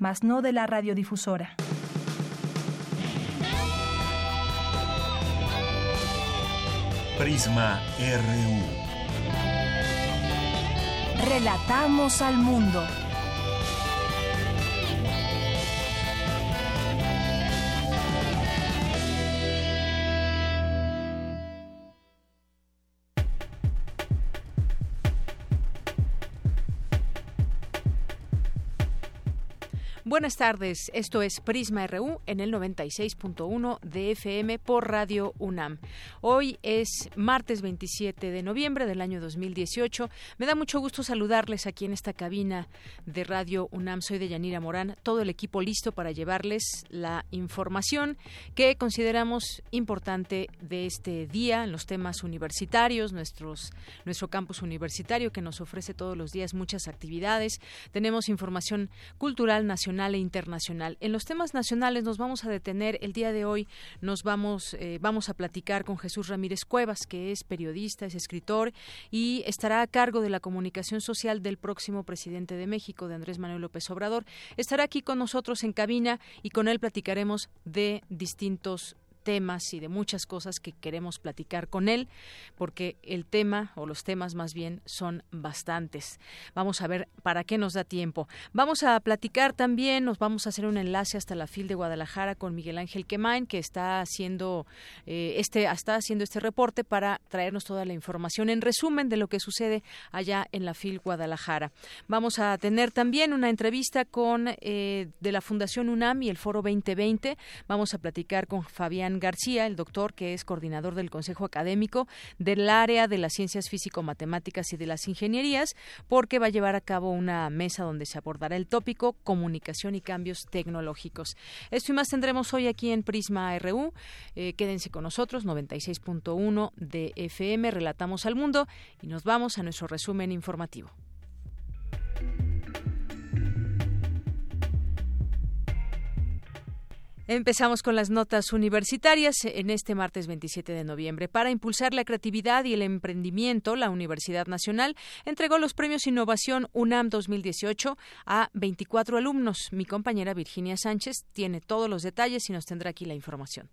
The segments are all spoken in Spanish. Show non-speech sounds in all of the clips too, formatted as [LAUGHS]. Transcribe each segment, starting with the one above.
mas no de la radiodifusora. Prisma RU. Relatamos al mundo. Buenas tardes, esto es Prisma RU en el 96.1 de FM por Radio UNAM. Hoy es martes 27 de noviembre del año 2018. Me da mucho gusto saludarles aquí en esta cabina de Radio UNAM. Soy de Yanira Morán, todo el equipo listo para llevarles la información que consideramos importante de este día los temas universitarios, nuestro campus universitario que nos ofrece todos los días muchas actividades. Tenemos información cultural nacional e internacional. En los temas nacionales nos vamos a detener el día de hoy. Nos vamos, eh, vamos a platicar con Jesús Ramírez Cuevas, que es periodista, es escritor y estará a cargo de la comunicación social del próximo presidente de México, de Andrés Manuel López Obrador. Estará aquí con nosotros en cabina y con él platicaremos de distintos temas y de muchas cosas que queremos platicar con él, porque el tema o los temas más bien son bastantes. Vamos a ver para qué nos da tiempo. Vamos a platicar también, nos vamos a hacer un enlace hasta la FIL de Guadalajara con Miguel Ángel Quemain, que está haciendo eh, este, está haciendo este reporte para traernos toda la información en resumen de lo que sucede allá en la FIL Guadalajara. Vamos a tener también una entrevista con eh, de la Fundación UNAM y el Foro 2020. Vamos a platicar con Fabián García, el doctor que es coordinador del Consejo Académico del área de las ciencias físico-matemáticas y de las ingenierías, porque va a llevar a cabo una mesa donde se abordará el tópico comunicación y cambios tecnológicos. Esto y más tendremos hoy aquí en Prisma RU. Eh, quédense con nosotros, 96.1 de FM, relatamos al mundo y nos vamos a nuestro resumen informativo. Empezamos con las notas universitarias en este martes 27 de noviembre. Para impulsar la creatividad y el emprendimiento, la Universidad Nacional entregó los premios Innovación UNAM 2018 a 24 alumnos. Mi compañera Virginia Sánchez tiene todos los detalles y nos tendrá aquí la información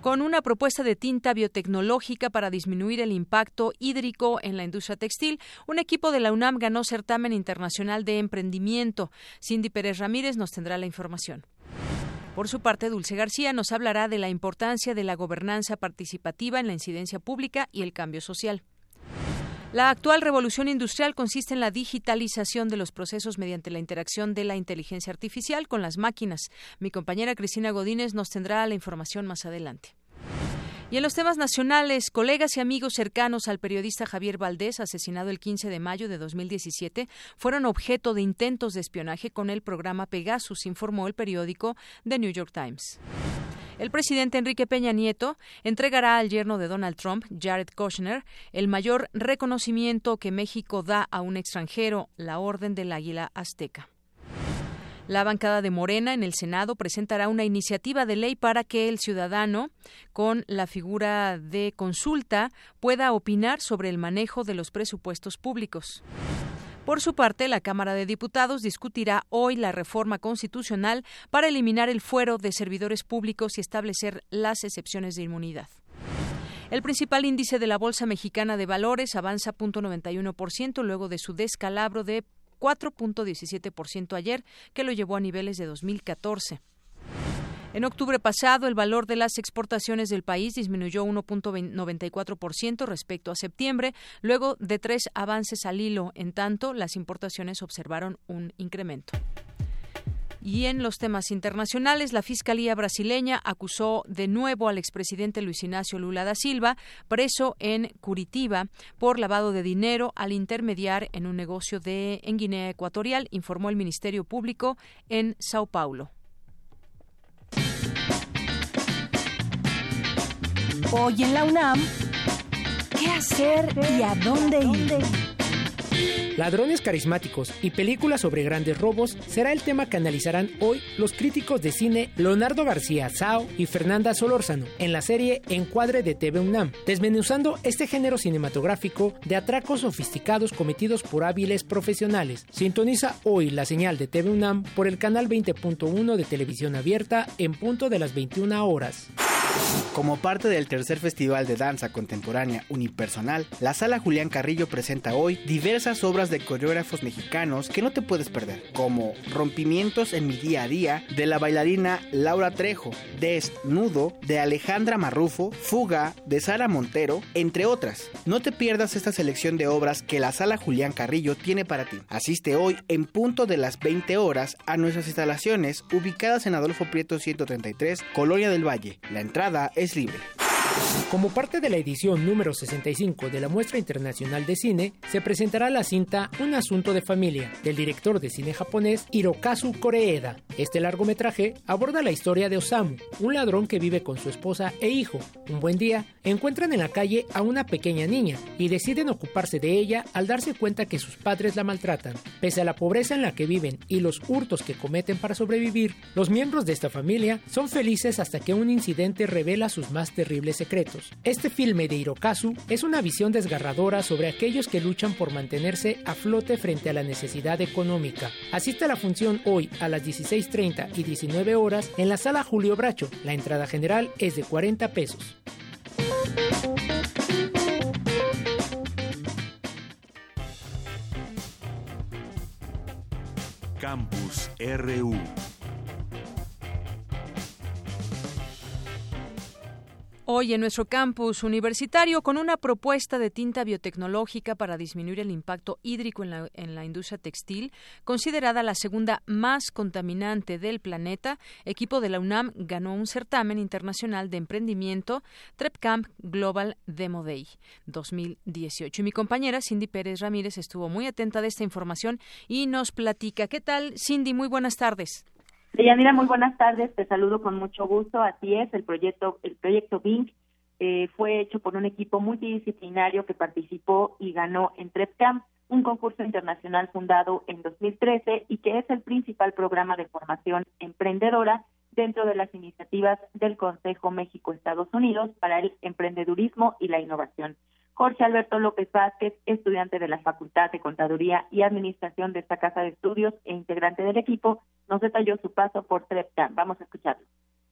con una propuesta de tinta biotecnológica para disminuir el impacto hídrico en la industria textil. Un equipo de la UNAM ganó certamen internacional de emprendimiento. Cindy Pérez Ramírez nos tendrá la información. Por su parte, Dulce García nos hablará de la importancia de la gobernanza participativa en la incidencia pública y el cambio social. La actual revolución industrial consiste en la digitalización de los procesos mediante la interacción de la inteligencia artificial con las máquinas. Mi compañera Cristina Godínez nos tendrá la información más adelante. Y en los temas nacionales, colegas y amigos cercanos al periodista Javier Valdés, asesinado el 15 de mayo de 2017, fueron objeto de intentos de espionaje con el programa Pegasus, informó el periódico The New York Times. El presidente Enrique Peña Nieto entregará al yerno de Donald Trump, Jared Kushner, el mayor reconocimiento que México da a un extranjero, la Orden del Águila Azteca. La bancada de Morena en el Senado presentará una iniciativa de ley para que el ciudadano, con la figura de consulta, pueda opinar sobre el manejo de los presupuestos públicos. Por su parte, la Cámara de Diputados discutirá hoy la reforma constitucional para eliminar el fuero de servidores públicos y establecer las excepciones de inmunidad. El principal índice de la Bolsa Mexicana de Valores avanza 0.91% luego de su descalabro de 4.17% ayer, que lo llevó a niveles de 2014. En octubre pasado, el valor de las exportaciones del país disminuyó 1.94% respecto a septiembre, luego de tres avances al hilo. En tanto, las importaciones observaron un incremento. Y en los temas internacionales, la Fiscalía brasileña acusó de nuevo al expresidente Luis Ignacio Lula da Silva, preso en Curitiba, por lavado de dinero al intermediar en un negocio de en Guinea Ecuatorial, informó el Ministerio Público en Sao Paulo. Hoy en la UNAM, ¿qué hacer y a dónde ir? Ladrones carismáticos y películas sobre grandes robos será el tema que analizarán hoy los críticos de cine Leonardo García Sao y Fernanda Solórzano en la serie Encuadre de TV UNAM, desmenuzando este género cinematográfico de atracos sofisticados cometidos por hábiles profesionales. Sintoniza hoy la señal de TV UNAM por el canal 20.1 de televisión abierta en punto de las 21 horas. Como parte del tercer Festival de Danza Contemporánea Unipersonal, la Sala Julián Carrillo presenta hoy diversas obras de coreógrafos mexicanos que no te puedes perder, como Rompimientos en mi día a día de la bailarina Laura Trejo, Desnudo de Alejandra Marrufo, Fuga de Sara Montero, entre otras. No te pierdas esta selección de obras que la Sala Julián Carrillo tiene para ti. Asiste hoy en punto de las 20 horas a nuestras instalaciones ubicadas en Adolfo Prieto 133, Colonia del Valle. La entrada es libre. Como parte de la edición número 65 de la Muestra Internacional de Cine, se presentará la cinta Un Asunto de Familia, del director de cine japonés Hirokazu Koreeda. Este largometraje aborda la historia de Osamu, un ladrón que vive con su esposa e hijo. Un buen día, encuentran en la calle a una pequeña niña y deciden ocuparse de ella al darse cuenta que sus padres la maltratan. Pese a la pobreza en la que viven y los hurtos que cometen para sobrevivir, los miembros de esta familia son felices hasta que un incidente revela sus más terribles secretos. Este filme de Hirokazu es una visión desgarradora sobre aquellos que luchan por mantenerse a flote frente a la necesidad económica. Asiste a la función hoy a las 16.30 y 19 horas en la sala Julio Bracho. La entrada general es de 40 pesos. Campus RU Hoy en nuestro campus universitario con una propuesta de tinta biotecnológica para disminuir el impacto hídrico en la, en la, industria textil, considerada la segunda más contaminante del planeta, equipo de la UNAM ganó un certamen internacional de emprendimiento TrepCamp Global Demo Day 2018. Y mi compañera Cindy Pérez Ramírez estuvo muy atenta de esta información y nos platica. ¿Qué tal, Cindy? Muy buenas tardes. Deyanira, muy buenas tardes. Te saludo con mucho gusto. Así es, el proyecto, el proyecto BINC eh, fue hecho por un equipo multidisciplinario que participó y ganó en TrepCamp, un concurso internacional fundado en 2013 y que es el principal programa de formación emprendedora dentro de las iniciativas del Consejo México-Estados Unidos para el emprendedurismo y la innovación. Jorge Alberto López Vázquez, estudiante de la Facultad de Contaduría y Administración de esta casa de estudios e integrante del equipo, nos detalló su paso por TrepCamp. Vamos a escucharlo.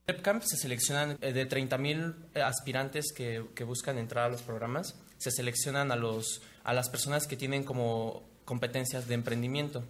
TrepCamp se seleccionan eh, de 30.000 aspirantes que, buscan entrar a los programas, se seleccionan a, los, a las personas que tienen como competencias de emprendimiento.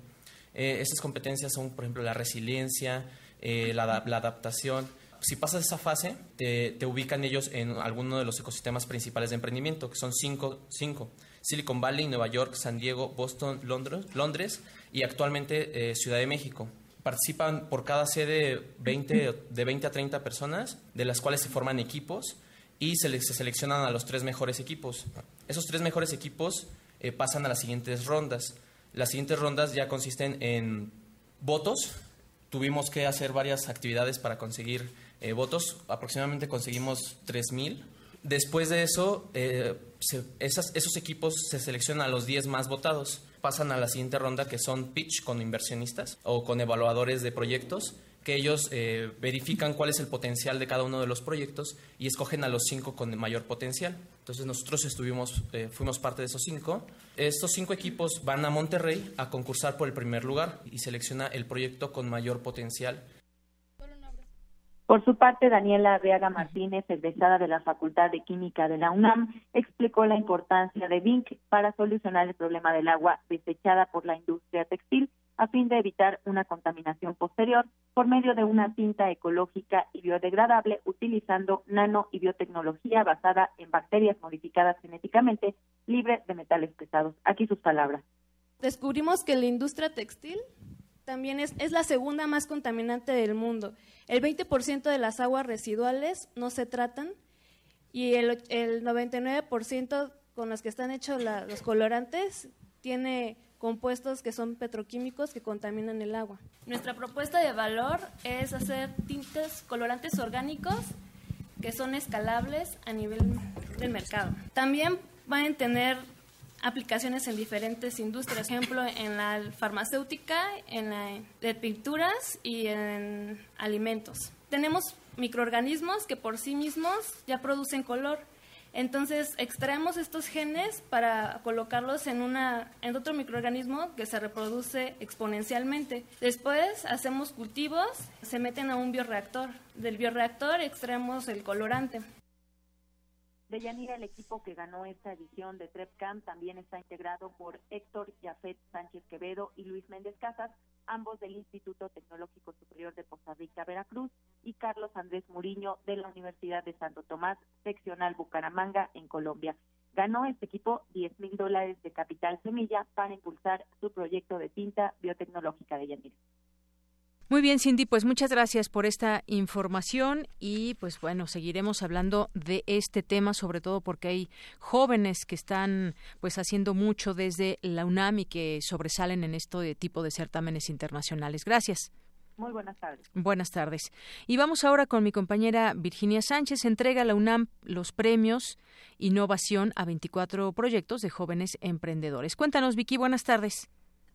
Eh, estas competencias son, por ejemplo, la resiliencia, eh, la adaptación, si pasas esa fase, te, ubican ellos en alguno de los ecosistemas principales de emprendimiento, que son cinco, cinco. Silicon Valley, Nueva York, San Diego, Boston, Londres, Londres y actualmente eh, Ciudad de México. Participan por cada sede 20, de 20 a 30 personas, de las cuales se forman equipos y se, se seleccionan a los tres mejores equipos. Esos tres mejores equipos eh, pasan a las siguientes rondas. Las siguientes rondas ya consisten en votos. Tuvimos que hacer varias actividades para conseguir eh, votos, aproximadamente conseguimos 3.000. Después de eso, eh, esos equipos se seleccionan a los 10 más votados. Pasan a la siguiente ronda que son pitch con inversionistas o con evaluadores de proyectos que ellos eh, verifican cuál es el potencial de cada uno de los proyectos y escogen a los cinco con mayor potencial. Entonces nosotros estuvimos, fuimos parte de esos cinco. Estos cinco equipos van a Monterrey a concursar por el primer lugar y selecciona el proyecto con mayor potencial por su parte, Daniela Arriaga Martínez, egresada de la Facultad de Química de la UNAM, explicó la importancia de VINC para solucionar el problema del agua desechada por la industria textil a fin de evitar una contaminación posterior por medio de una cinta ecológica y biodegradable utilizando nano y biotecnología basada en bacterias modificadas genéticamente libres de metales pesados. Aquí sus palabras. Descubrimos que la industria textil también es, es la segunda más contaminante del mundo el 20% de las aguas residuales no se tratan y el, el 99% con los que están hechos los colorantes tiene compuestos que son petroquímicos que contaminan el agua. Nuestra propuesta de valor es hacer tintes colorantes orgánicos que son escalables a nivel del mercado. También van a tener aplicaciones en diferentes industrias, por ejemplo, en la farmacéutica, en la de pinturas y en alimentos. Tenemos microorganismos que por sí mismos ya producen color. Entonces extraemos estos genes para colocarlos en, una, en otro microorganismo que se reproduce exponencialmente. Después hacemos cultivos, se meten a un bioreactor. Del bioreactor extraemos el colorante. De Yanira, el equipo que ganó esta edición de TrepCam también está integrado por Héctor Yafet Sánchez Quevedo y Luis Méndez Casas, ambos del Instituto Tecnológico Superior de Costa Rica, Veracruz, y Carlos Andrés Muriño de la Universidad de Santo Tomás, seccional Bucaramanga, en Colombia. Ganó este equipo 10 mil dólares de capital semilla para impulsar su proyecto de tinta biotecnológica de Yanira. Muy bien, Cindy, pues muchas gracias por esta información y pues bueno, seguiremos hablando de este tema, sobre todo porque hay jóvenes que están pues haciendo mucho desde la UNAM y que sobresalen en esto de tipo de certámenes internacionales. Gracias. Muy buenas tardes. Buenas tardes. Y vamos ahora con mi compañera Virginia Sánchez. Entrega a la UNAM los premios Innovación a 24 proyectos de jóvenes emprendedores. Cuéntanos, Vicky, buenas tardes.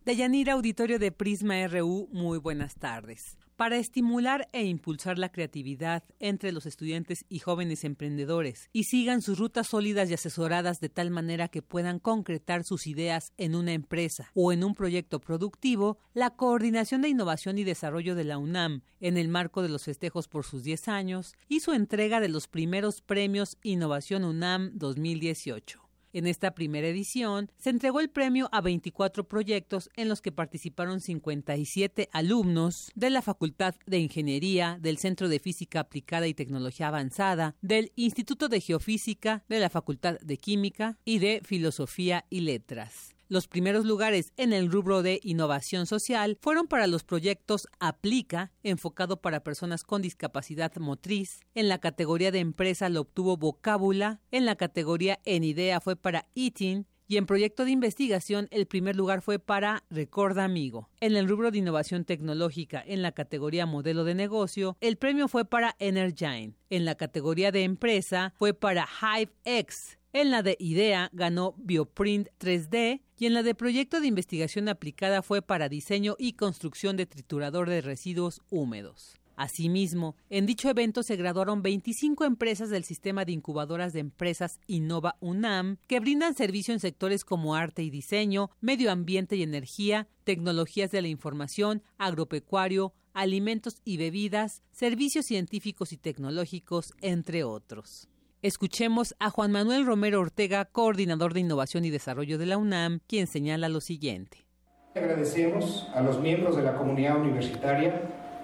Deyanira Auditorio de Prisma RU, muy buenas tardes. Para estimular e impulsar la creatividad entre los estudiantes y jóvenes emprendedores y sigan sus rutas sólidas y asesoradas de tal manera que puedan concretar sus ideas en una empresa o en un proyecto productivo, la Coordinación de Innovación y Desarrollo de la UNAM, en el marco de los festejos por sus 10 años, hizo entrega de los primeros premios Innovación UNAM 2018. En esta primera edición se entregó el premio a 24 proyectos en los que participaron 57 alumnos de la Facultad de Ingeniería, del Centro de Física Aplicada y Tecnología Avanzada, del Instituto de Geofísica, de la Facultad de Química y de Filosofía y Letras. Los primeros lugares en el rubro de innovación social fueron para los proyectos Aplica, enfocado para personas con discapacidad motriz. En la categoría de empresa lo obtuvo Vocábula. En la categoría En Idea fue para Eating. Y en proyecto de investigación, el primer lugar fue para Recorda Amigo. En el rubro de innovación tecnológica, en la categoría modelo de negocio, el premio fue para Energine. En la categoría de empresa, fue para HiveX. En la de IDEA ganó Bioprint 3D y en la de Proyecto de Investigación Aplicada fue para diseño y construcción de triturador de residuos húmedos. Asimismo, en dicho evento se graduaron 25 empresas del sistema de incubadoras de empresas Innova UNAM, que brindan servicio en sectores como arte y diseño, medio ambiente y energía, tecnologías de la información, agropecuario, alimentos y bebidas, servicios científicos y tecnológicos, entre otros. Escuchemos a Juan Manuel Romero Ortega, coordinador de Innovación y Desarrollo de la UNAM, quien señala lo siguiente. Agradecemos a los miembros de la comunidad universitaria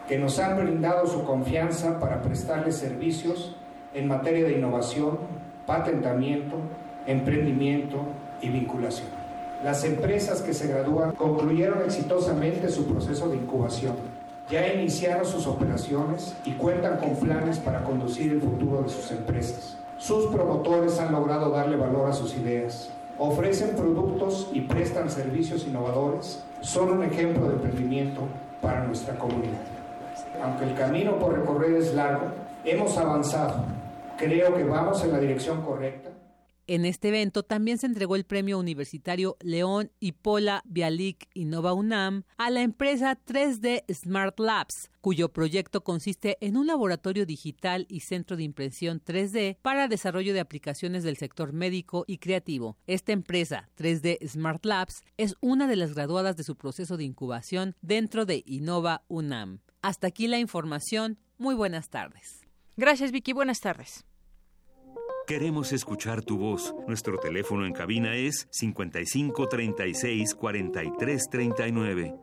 que nos han brindado su confianza para prestarles servicios en materia de innovación, patentamiento, emprendimiento y vinculación. Las empresas que se gradúan concluyeron exitosamente su proceso de incubación. Ya iniciaron sus operaciones y cuentan con planes para conducir el futuro de sus empresas. Sus promotores han logrado darle valor a sus ideas, ofrecen productos y prestan servicios innovadores, son un ejemplo de emprendimiento para nuestra comunidad. Aunque el camino por recorrer es largo, hemos avanzado. Creo que vamos en la dirección correcta. En este evento también se entregó el premio universitario León y Pola Bialik Innova UNAM a la empresa 3D Smart Labs, cuyo proyecto consiste en un laboratorio digital y centro de impresión 3D para desarrollo de aplicaciones del sector médico y creativo. Esta empresa, 3D Smart Labs, es una de las graduadas de su proceso de incubación dentro de Innova UNAM. Hasta aquí la información. Muy buenas tardes. Gracias, Vicky. Buenas tardes. Queremos escuchar tu voz. Nuestro teléfono en cabina es 55 36 43 39.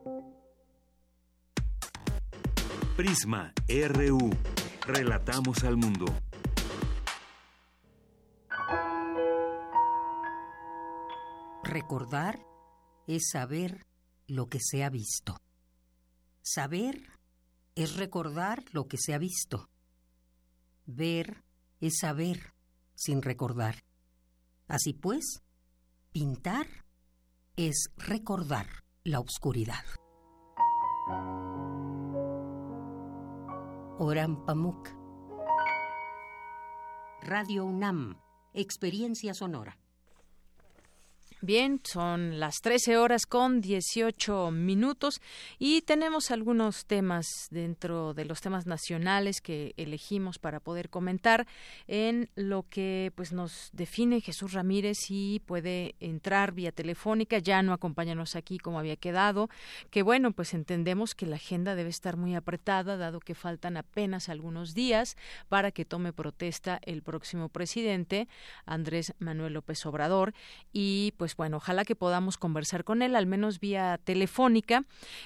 Prisma RU. Relatamos al mundo. Recordar es saber lo que se ha visto. Saber es recordar lo que se ha visto. Ver es saber sin recordar. Así pues, pintar es recordar la oscuridad. Oran Pamuk. Radio UNAM, Experiencia Sonora. Bien, son las 13 horas con 18 minutos y tenemos algunos temas dentro de los temas nacionales que elegimos para poder comentar en lo que pues nos define Jesús Ramírez y puede entrar vía telefónica, ya no acompáñanos aquí como había quedado, que bueno, pues entendemos que la agenda debe estar muy apretada dado que faltan apenas algunos días para que tome protesta el próximo presidente Andrés Manuel López Obrador y pues pues, bueno, ojalá que podamos conversar con él, al menos vía telefónica,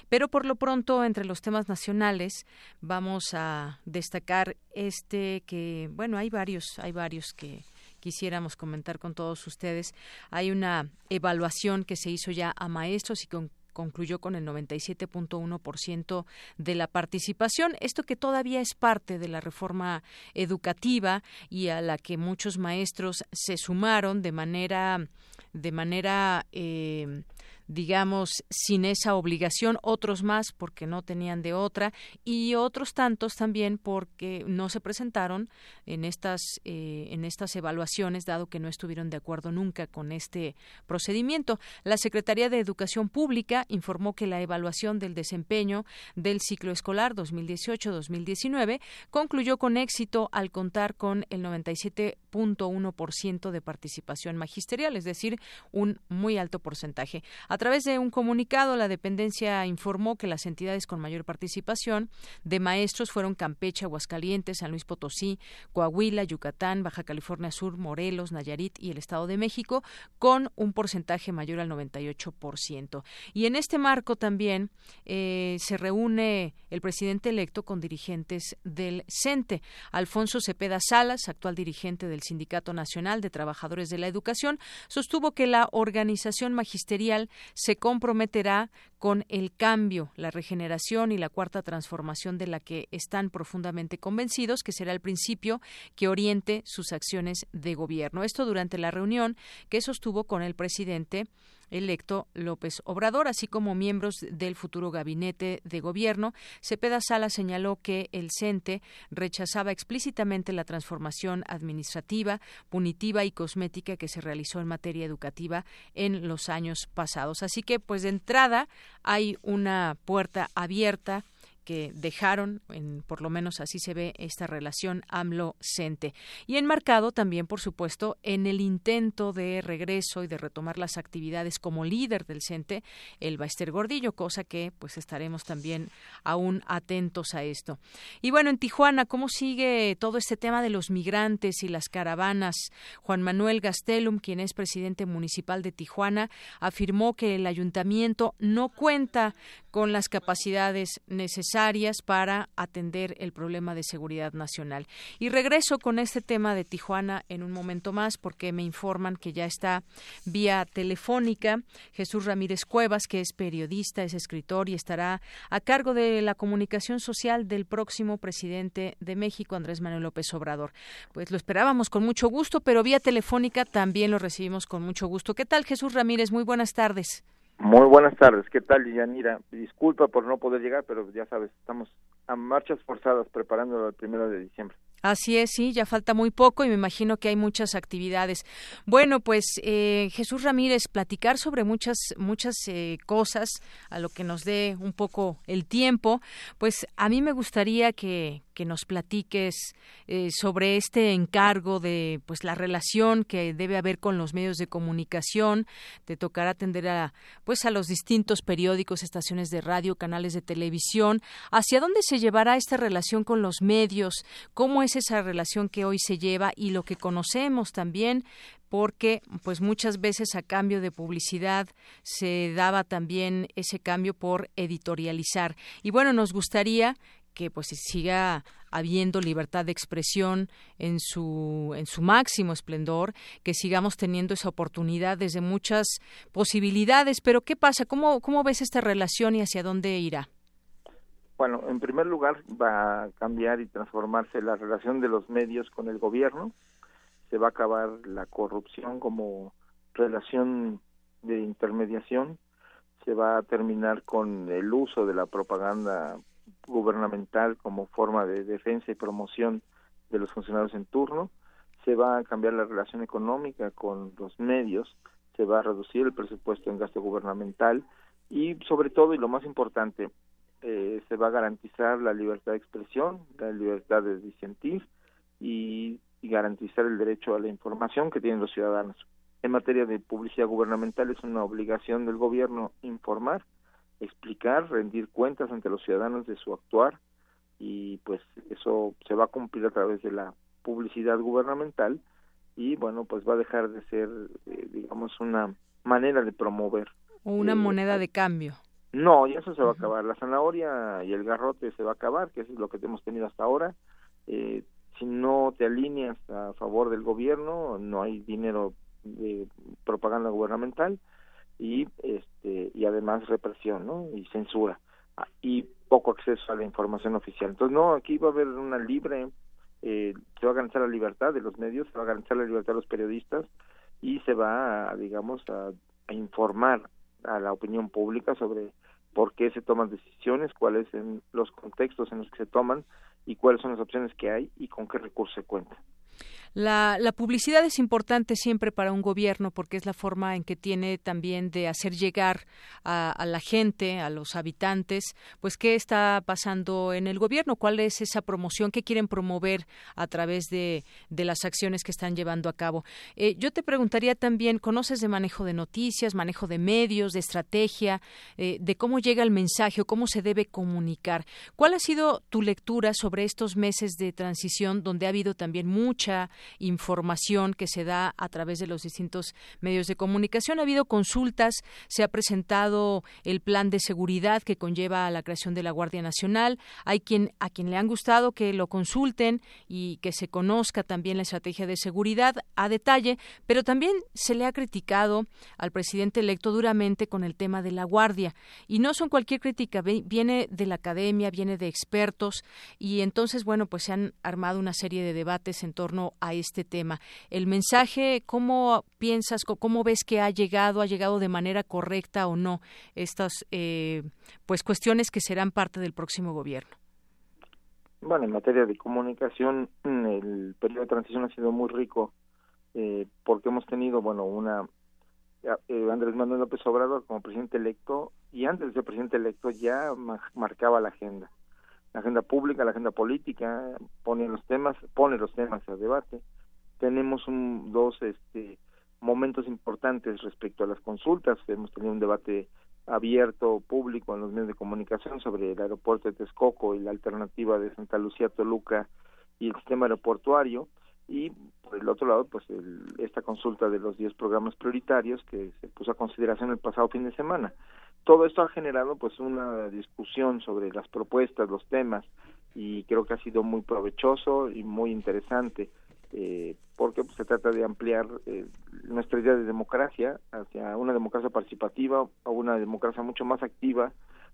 pero por lo pronto entre los temas nacionales vamos a destacar este que, bueno, hay varios, hay varios que quisiéramos comentar con todos ustedes. Hay una evaluación que se hizo ya a maestros y con concluyó con el 97.1% de la participación. Esto que todavía es parte de la reforma educativa y a la que muchos maestros se sumaron de manera de manera eh, digamos, sin esa obligación, otros más porque no tenían de otra y otros tantos también porque no se presentaron en estas, eh, en estas evaluaciones, dado que no estuvieron de acuerdo nunca con este procedimiento. La Secretaría de Educación Pública informó que la evaluación del desempeño del ciclo escolar 2018-2019 concluyó con éxito al contar con el 97.1% de participación magisterial, es decir, un muy alto porcentaje. Través de un comunicado, la dependencia informó que las entidades con mayor participación de maestros fueron Campeche, Aguascalientes, San Luis Potosí, Coahuila, Yucatán, Baja California Sur, Morelos, Nayarit y el Estado de México, con un porcentaje mayor al 98%. Y en este marco también eh, se reúne el presidente electo con dirigentes del CENTE. Alfonso Cepeda Salas, actual dirigente del Sindicato Nacional de Trabajadores de la Educación, sostuvo que la organización magisterial se comprometerá con el cambio, la regeneración y la cuarta transformación de la que están profundamente convencidos, que será el principio que oriente sus acciones de gobierno. Esto durante la reunión que sostuvo con el presidente electo López Obrador, así como miembros del futuro gabinete de gobierno. Cepeda Sala señaló que el CENTE rechazaba explícitamente la transformación administrativa, punitiva y cosmética que se realizó en materia educativa en los años pasados. Así que, pues de entrada, hay una puerta abierta que dejaron, en, por lo menos así se ve esta relación AMLO-CENTE. Y enmarcado también, por supuesto, en el intento de regreso y de retomar las actividades como líder del CENTE, el Baester Gordillo, cosa que pues estaremos también aún atentos a esto. Y bueno, en Tijuana, ¿cómo sigue todo este tema de los migrantes y las caravanas? Juan Manuel Gastelum, quien es presidente municipal de Tijuana, afirmó que el ayuntamiento no cuenta con las capacidades necesarias para atender el problema de seguridad nacional. Y regreso con este tema de Tijuana en un momento más porque me informan que ya está vía telefónica Jesús Ramírez Cuevas, que es periodista, es escritor y estará a cargo de la comunicación social del próximo presidente de México, Andrés Manuel López Obrador. Pues lo esperábamos con mucho gusto, pero vía telefónica también lo recibimos con mucho gusto. ¿Qué tal, Jesús Ramírez? Muy buenas tardes. Muy buenas tardes, ¿qué tal, Yanira? Disculpa por no poder llegar, pero ya sabes, estamos a marchas forzadas preparándolo el primero de diciembre. Así es, sí, ya falta muy poco y me imagino que hay muchas actividades. Bueno, pues eh, Jesús Ramírez, platicar sobre muchas, muchas eh, cosas, a lo que nos dé un poco el tiempo, pues a mí me gustaría que, que nos platiques eh, sobre este encargo de pues la relación que debe haber con los medios de comunicación. Te tocará atender a pues a los distintos periódicos, estaciones de radio, canales de televisión. ¿Hacia dónde se llevará esta relación con los medios? ¿Cómo esa relación que hoy se lleva y lo que conocemos también porque pues muchas veces a cambio de publicidad se daba también ese cambio por editorializar. Y bueno, nos gustaría que pues siga habiendo libertad de expresión en su en su máximo esplendor, que sigamos teniendo esa oportunidad desde muchas posibilidades, pero ¿qué pasa? ¿Cómo cómo ves esta relación y hacia dónde irá? Bueno, en primer lugar va a cambiar y transformarse la relación de los medios con el gobierno, se va a acabar la corrupción como relación de intermediación, se va a terminar con el uso de la propaganda gubernamental como forma de defensa y promoción de los funcionarios en turno, se va a cambiar la relación económica con los medios, se va a reducir el presupuesto en gasto gubernamental. Y sobre todo y lo más importante eh, se va a garantizar la libertad de expresión, la libertad de disentir y, y garantizar el derecho a la información que tienen los ciudadanos. En materia de publicidad gubernamental es una obligación del gobierno informar, explicar, rendir cuentas ante los ciudadanos de su actuar y pues eso se va a cumplir a través de la publicidad gubernamental y bueno pues va a dejar de ser eh, digamos una manera de promover o una eh, moneda de cambio no y eso se va a acabar. La zanahoria y el garrote se va a acabar que eso es lo que hemos tenido hasta ahora. Eh, si no te alineas a favor del gobierno no hay dinero de propaganda gubernamental y este y además represión no y censura ah, y poco acceso a la información oficial. Entonces no aquí va a haber una libre eh, se va a garantizar la libertad de los medios se va a garantizar la libertad de los periodistas y se va a, digamos a, a informar a la opinión pública sobre por qué se toman decisiones cuáles son los contextos en los que se toman y cuáles son las opciones que hay y con qué recursos se cuenta la, publicidad es importante siempre para un gobierno porque es la forma en que tiene también de hacer llegar a, la gente, a los habitantes, pues qué está pasando en el gobierno, cuál es esa promoción que quieren promover a través de, de las acciones que están llevando a cabo. Eh, yo te preguntaría también, ¿conoces de manejo de noticias, manejo de medios, de estrategia, eh, de cómo llega el mensaje o cómo se debe comunicar? ¿Cuál ha sido tu lectura sobre estos meses de transición donde ha habido también mucha información que se da a través de los distintos medios de comunicación. Ha habido consultas, se ha presentado el plan de seguridad que conlleva la creación de la Guardia Nacional. Hay quien a quien le han gustado que lo consulten y que se conozca también la estrategia de seguridad a detalle, pero también se le ha criticado al presidente electo duramente con el tema de la Guardia y no son cualquier crítica, viene de la academia, viene de expertos y entonces bueno, pues se han armado una serie de debates en torno a este tema. El mensaje, ¿cómo piensas, cómo ves que ha llegado, ha llegado de manera correcta o no estas eh, pues cuestiones que serán parte del próximo gobierno? Bueno, en materia de comunicación, el periodo de transición ha sido muy rico eh, porque hemos tenido, bueno, una eh, Andrés Manuel López Obrador como presidente electo y antes de ser presidente electo ya marcaba la agenda la agenda pública, la agenda política, pone los temas, pone los temas a debate. Tenemos un, dos este, momentos importantes respecto a las consultas. Hemos tenido un debate abierto, público en los medios de comunicación sobre el aeropuerto de Texcoco y la alternativa de Santa Lucía, Toluca y el sistema aeroportuario. Y por el otro lado, pues esta consulta de los 10 programas prioritarios que se puso a consideración el pasado fin de semana todo esto ha generado pues una discusión sobre las propuestas, los temas y creo que ha sido muy provechoso y muy interesante eh, porque pues, se trata de ampliar eh, nuestra idea de democracia hacia una democracia participativa a una democracia mucho más activa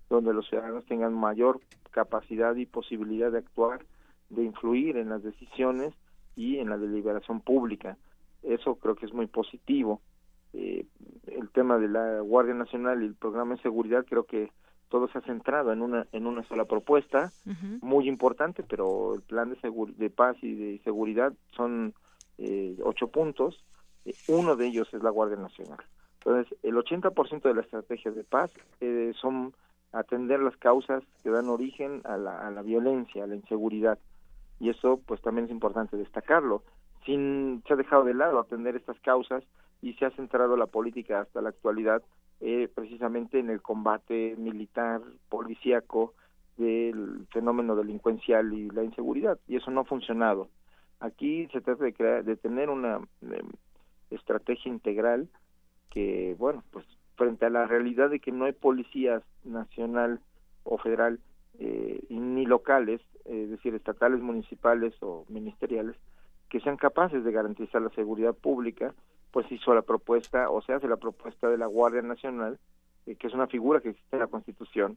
donde los ciudadanos tengan mayor capacidad y posibilidad de actuar, de influir en las decisiones y en la deliberación pública. Eso creo que es muy positivo eh, el tema de la Guardia Nacional y el programa de seguridad creo que todo se ha centrado en una en una sola propuesta muy importante pero el plan de de paz y de seguridad son eh, ocho puntos. Eh, uno de ellos es la Guardia Nacional. Entonces el 80% de la estrategia de paz eh, son atender las causas que dan origen a la, a la violencia a la inseguridad. Y eso pues también es importante destacarlo. Sin se ha dejado de lado atender estas causas y se ha centrado la política hasta la actualidad eh, precisamente en el combate militar, policíaco del fenómeno delincuencial y la inseguridad y eso no ha funcionado. Aquí se trata de crear, de tener una em, estrategia integral que, bueno, pues frente a la realidad de que no hay policías nacional o federal eh, ni locales, es decir, estatales, municipales o ministeriales, que sean capaces de garantizar la seguridad pública pues hizo la propuesta o se hace la propuesta de la Guardia Nacional, eh, que es una figura que existe en la Constitución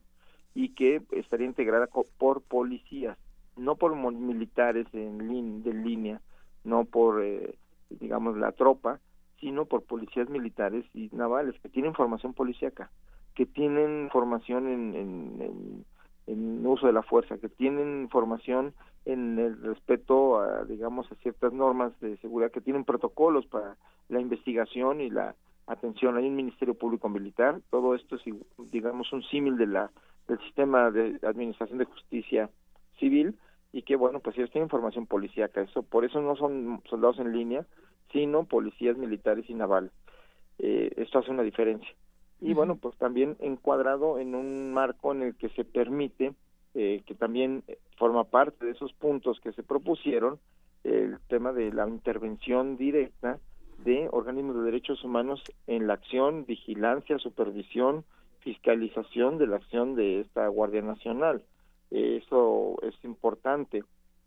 y que estaría integrada por policías, no por militares en de línea, no por, eh, digamos, la tropa, sino por policías militares y navales que tienen formación policíaca, que tienen formación en, en, en uso de la fuerza, que tienen formación en el respeto a, digamos, a ciertas normas de seguridad, que tienen protocolos para la investigación y la atención, hay un Ministerio Público Militar, todo esto es, digamos, un símil de la del sistema de administración de justicia civil y que, bueno, pues ellos tienen información policíaca, eso, por eso no son soldados en línea, sino policías militares y navales. Eh, esto hace una diferencia. Y bueno, pues también encuadrado en un marco en el que se permite, eh, que también forma parte de esos puntos que se propusieron, el tema de la intervención directa de organismos de derechos humanos en la acción, vigilancia, supervisión, fiscalización de la acción de esta Guardia Nacional. eso es importante.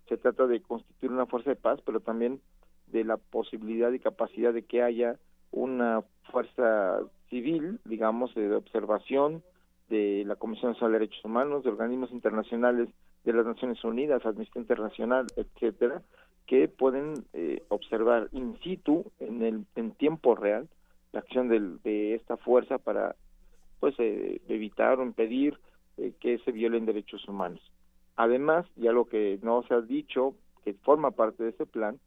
Se trata de constituir una fuerza de paz, pero también de la posibilidad y capacidad de que haya una fuerza civil, digamos, de observación de la Comisión Nacional de Derechos Humanos, de organismos internacionales de las Naciones Unidas, Amnistía Internacional, etcétera, que pueden eh, observar in situ, en, el, en tiempo real, la acción de esta fuerza para pues eh, evitar o impedir eh, que se violen derechos humanos. Además, ya lo que no se ha dicho, que forma parte de este plan,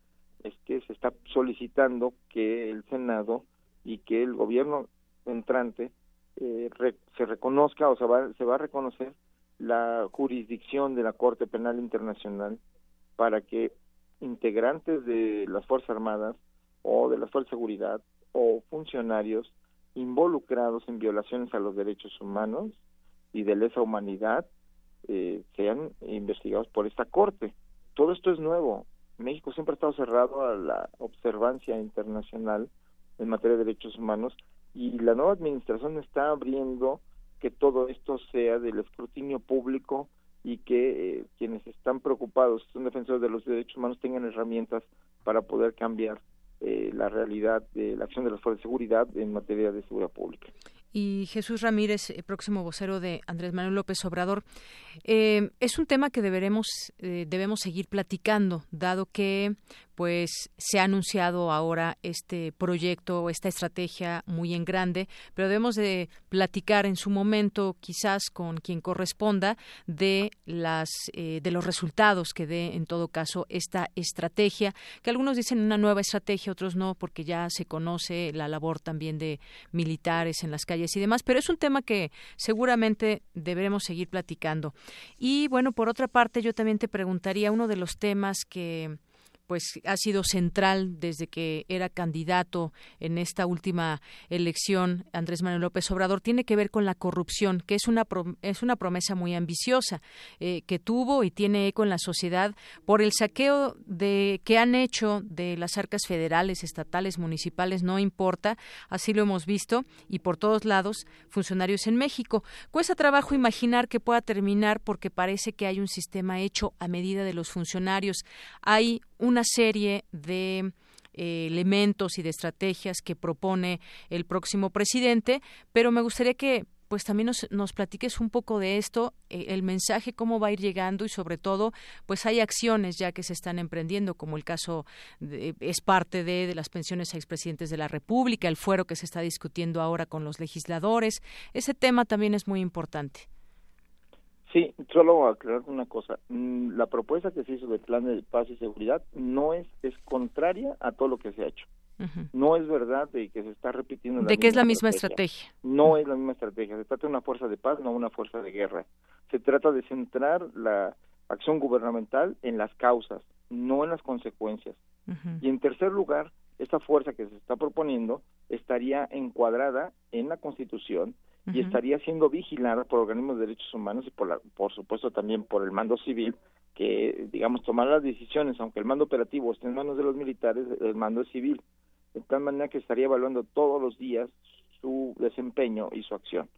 es que se está solicitando que el Senado y que el gobierno entrante se reconozca o se va, se va a reconocer la jurisdicción de la Corte Penal Internacional para que integrantes de las Fuerzas Armadas o de las Fuerzas de Seguridad o funcionarios involucrados en violaciones a los derechos humanos y de lesa humanidad eh, sean investigados por esta corte. Todo esto es nuevo. México siempre ha estado cerrado a la observancia internacional en materia de derechos humanos y la nueva administración está abriendo que todo esto sea del escrutinio público y que eh, quienes están preocupados, son defensores de los derechos humanos, tengan herramientas para poder cambiar eh, la realidad de la acción de las fuerzas de seguridad en materia de seguridad pública. Y Jesús Ramírez, eh, próximo vocero de Andrés Manuel López Obrador, es un tema que deberemos, debemos seguir platicando, dado que pues se ha anunciado ahora este proyecto, esta estrategia muy en grande, pero debemos de platicar en su momento, quizás con quien corresponda, de las eh, de los resultados que dé en todo caso esta estrategia, que algunos dicen una nueva estrategia, otros no, porque ya se conoce la labor también de militares en las calles y demás, pero es un tema que seguramente deberemos seguir platicando. Y bueno, por otra parte, yo también te preguntaría uno de los temas que pues ha sido central desde que era candidato en esta última elección Andrés Manuel López Obrador. Tiene que ver con la corrupción que es una es una promesa muy ambiciosa eh, que tuvo y tiene eco en la sociedad por el saqueo de que han hecho de las arcas federales estatales municipales no importa así lo hemos visto y por todos lados funcionarios en México. Cuesta trabajo imaginar que pueda terminar porque parece que hay un sistema hecho a medida de los funcionarios. Hay una serie de eh, elementos y de estrategias que propone el próximo presidente, pero me gustaría que pues también nos, nos platiques un poco de esto, eh, el mensaje, cómo va a ir llegando y sobre todo, pues hay acciones ya que se están emprendiendo, como el caso es parte de, de las pensiones a expresidentes de la República, el fuero que se está discutiendo ahora con los legisladores. Ese tema también es muy importante. Sí, solo aclarar una cosa. Mm, la propuesta que se hizo del plan de paz y seguridad no es, es contraria a todo lo que se ha hecho. No es verdad de que se está repitiendo. de que es la misma estrategia. No es la misma estrategia. Se trata de una fuerza de paz, no una fuerza de guerra. Se trata de centrar la acción gubernamental en las causas, no en las consecuencias. Y en tercer lugar, esa fuerza que se está proponiendo estaría encuadrada en la Constitución y estaría siendo vigilada por organismos de derechos humanos y por, por supuesto también por el mando civil que digamos tomar las decisiones aunque el mando operativo esté en manos de los militares el mando es civil de tal manera que estaría evaluando todos los días su desempeño y su acción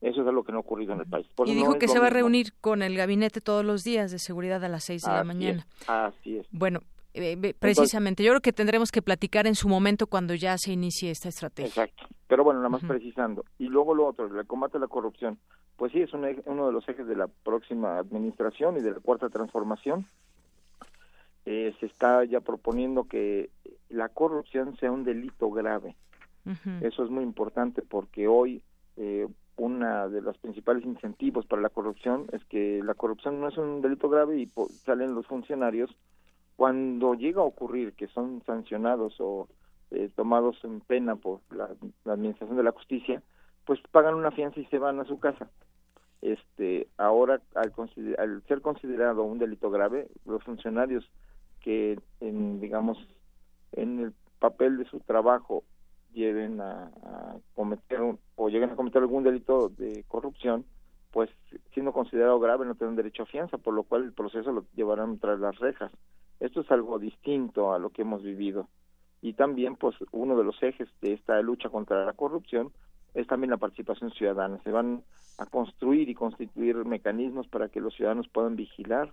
eso es algo que no ha ocurrido en el país. y dijo que se va a reunir con el gabinete todos los días de seguridad a las seis de la mañana. así es. Bueno, eh, precisamente, yo creo que tendremos que platicar en su momento cuando ya se inicie esta estrategia. Exacto, pero bueno, nada más precisando. Y luego lo otro, el combate a la corrupción, pues sí, es uno de los ejes de la próxima administración y de la cuarta transformación. Eh, se está ya proponiendo que la corrupción sea un delito grave. Eso es muy importante porque hoy eh, una de los principales incentivos para la corrupción es que la corrupción no es un delito grave y salen los funcionarios cuando llega a ocurrir que son sancionados o eh, tomados en pena por la, administración de la justicia, pues pagan una fianza y se van a su casa. Este, ahora al, ser considerado un delito grave, los funcionarios que en, digamos en el papel de su trabajo lleven a, cometer o lleguen a cometer algún delito de corrupción, pues siendo considerado grave no tienen derecho a fianza, por lo cual el proceso lo llevarán tras las rejas. Esto es algo distinto a lo que hemos vivido. Y también, pues, uno de los ejes de esta lucha contra la corrupción es también la participación ciudadana. Se van a construir y constituir mecanismos para que los ciudadanos puedan vigilar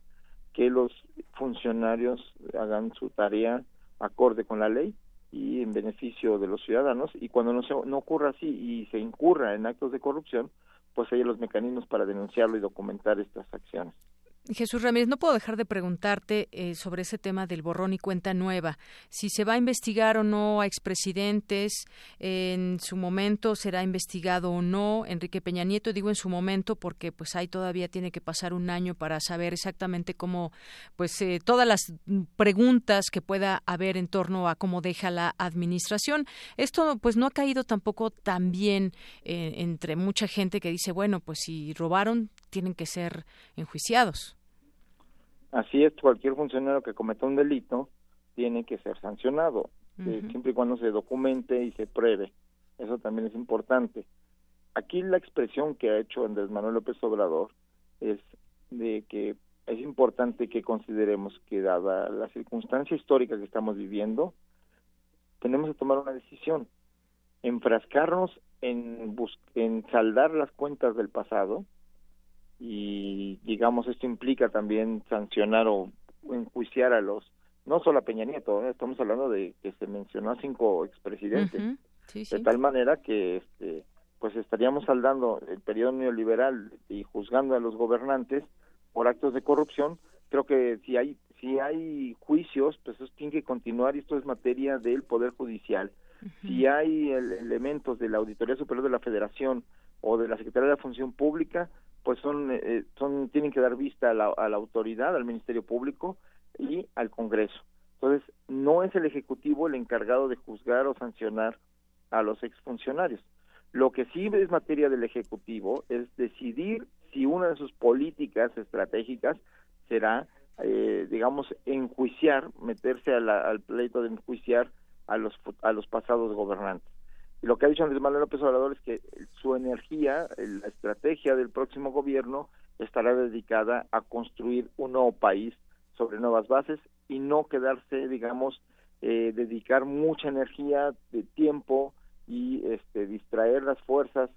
que los funcionarios hagan su tarea acorde con la ley y en beneficio de los ciudadanos y cuando no, se, no ocurra así y se incurra en actos de corrupción, pues hay los mecanismos para denunciarlo y documentar estas acciones. Jesús Ramírez, no puedo dejar de preguntarte eh, sobre ese tema del borrón y cuenta nueva. Si se va a investigar o no a expresidentes, en su momento será investigado o no. Enrique Peña Nieto, digo en su momento porque pues ahí todavía tiene que pasar un año para saber exactamente cómo, pues eh, todas las preguntas que pueda haber en torno a cómo deja la administración. Esto pues no ha caído tampoco tan bien eh, entre mucha gente que dice, bueno, pues si robaron, tienen que ser enjuiciados. Así es, cualquier funcionario que cometa un delito tiene que ser sancionado, eh, siempre y cuando se documente y se pruebe. Eso también es importante. Aquí la expresión que ha hecho Andrés Manuel López Obrador es de que es importante que consideremos que dada la circunstancia histórica que estamos viviendo, tenemos que tomar una decisión. Enfrascarnos en, en saldar las cuentas del pasado y digamos esto implica también sancionar o enjuiciar a los no solo a Peña Nieto, ¿eh? estamos hablando de que se mencionó a cinco expresidentes, de tal manera que este, pues estaríamos saldando el periodo neoliberal y juzgando a los gobernantes por actos de corrupción. Creo que si hay si hay juicios, pues eso tiene que continuar y esto es materia del Poder Judicial. Si hay elementos de la Auditoría Superior de la Federación o de la Secretaría de la Función Pública, pues son, eh, son tienen que dar vista a la, a la autoridad, al Ministerio Público y al Congreso. Entonces, no es el Ejecutivo el encargado de juzgar o sancionar a los exfuncionarios. Lo que sí es materia del Ejecutivo es decidir si una de sus políticas estratégicas será, eh, digamos, enjuiciar, meterse al pleito de enjuiciar a los, a los pasados gobernantes. Y lo que ha dicho Andrés Manuel López Obrador es que su energía, la estrategia del próximo gobierno estará dedicada a construir un nuevo país sobre nuevas bases y no quedarse, digamos, eh, dedicar mucha energía, de tiempo y este, distraer las fuerzas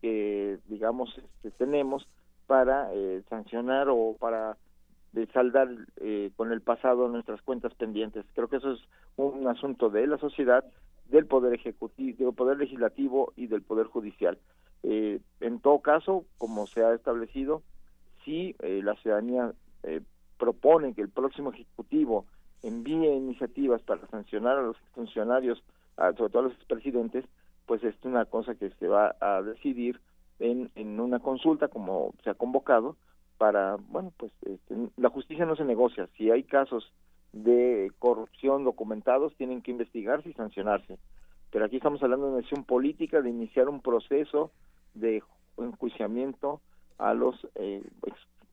que, digamos, este, tenemos para eh, sancionar o para de saldar eh, con el pasado nuestras cuentas pendientes. Creo que eso es un asunto de la sociedad del poder ejecutivo, del poder legislativo y del poder judicial. Eh, en todo caso, como se ha establecido, si eh, la ciudadanía eh, propone que el próximo ejecutivo envíe iniciativas para sancionar a los funcionarios, sobre todo a los presidentes, pues es una cosa que se va a decidir en, en una consulta como se ha convocado para, bueno, pues este, la justicia no se negocia. Si hay casos de corrupción documentados tienen que investigarse y sancionarse. Pero aquí estamos hablando de una decisión política de iniciar un proceso de enjuiciamiento a los eh,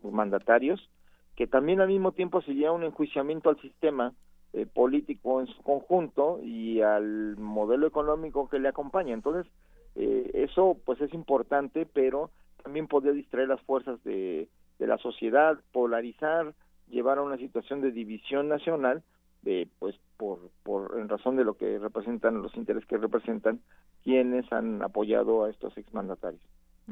mandatarios, que también al mismo tiempo sería un enjuiciamiento al sistema eh, político en su conjunto y al modelo económico que le acompaña. Entonces, eh, eso pues es importante, pero también podría distraer las fuerzas de, de la sociedad, polarizar, llevar a una situación de división nacional, de, pues por, por en razón de lo que representan, los intereses que representan, quienes han apoyado a estos exmandatarios.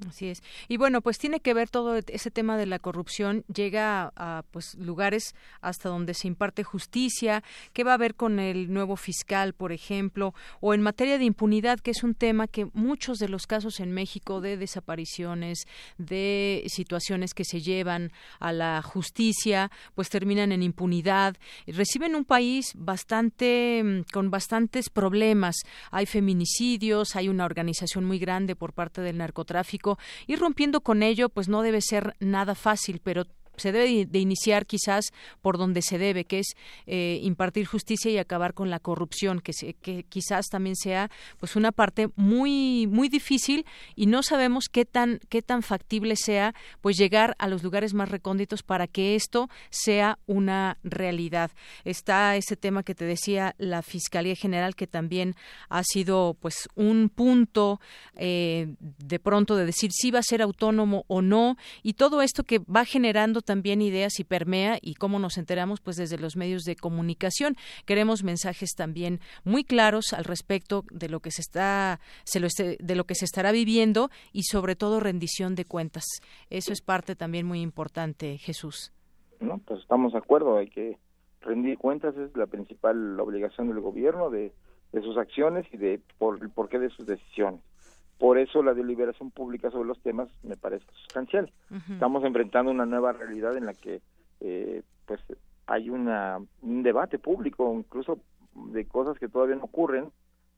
Así es. Y bueno, pues tiene que ver todo ese tema de la corrupción, llega a, pues lugares hasta donde se imparte justicia, qué va a haber con el nuevo fiscal, por ejemplo, o en materia de impunidad, que es un tema que muchos de los casos en México de desapariciones, de situaciones que se llevan a la justicia, pues terminan en impunidad. Reciben un país bastante mm, con bastantes problemas. Hay feminicidios, hay una organización muy grande por parte del narcotráfico y rompiendo con ello, pues no debe ser nada fácil, pero se debe de iniciar quizás por donde se debe, que es eh, impartir justicia y acabar con la corrupción, que, que quizás también sea pues una parte muy muy difícil y no sabemos qué tan qué tan factible sea pues llegar a los lugares más recónditos para que esto sea una realidad. Está ese tema que te decía la Fiscalía General que también ha sido pues un punto eh, de pronto de decir si va a ser autónomo o no y todo esto que va generando también ideas y permea y cómo nos enteramos pues desde los medios de comunicación. Queremos mensajes también muy claros al respecto de lo que se está se lo de lo que se estará viviendo y sobre todo rendición de cuentas. Eso es parte también muy importante, Jesús. No, pues estamos de acuerdo, hay que rendir cuentas es la principal obligación del gobierno de, de sus acciones y de por el porqué de sus decisiones. Por eso la deliberación pública sobre los temas me parece sustancial. Estamos enfrentando una nueva realidad en la que eh, pues hay una, un debate público, incluso de cosas que todavía no ocurren.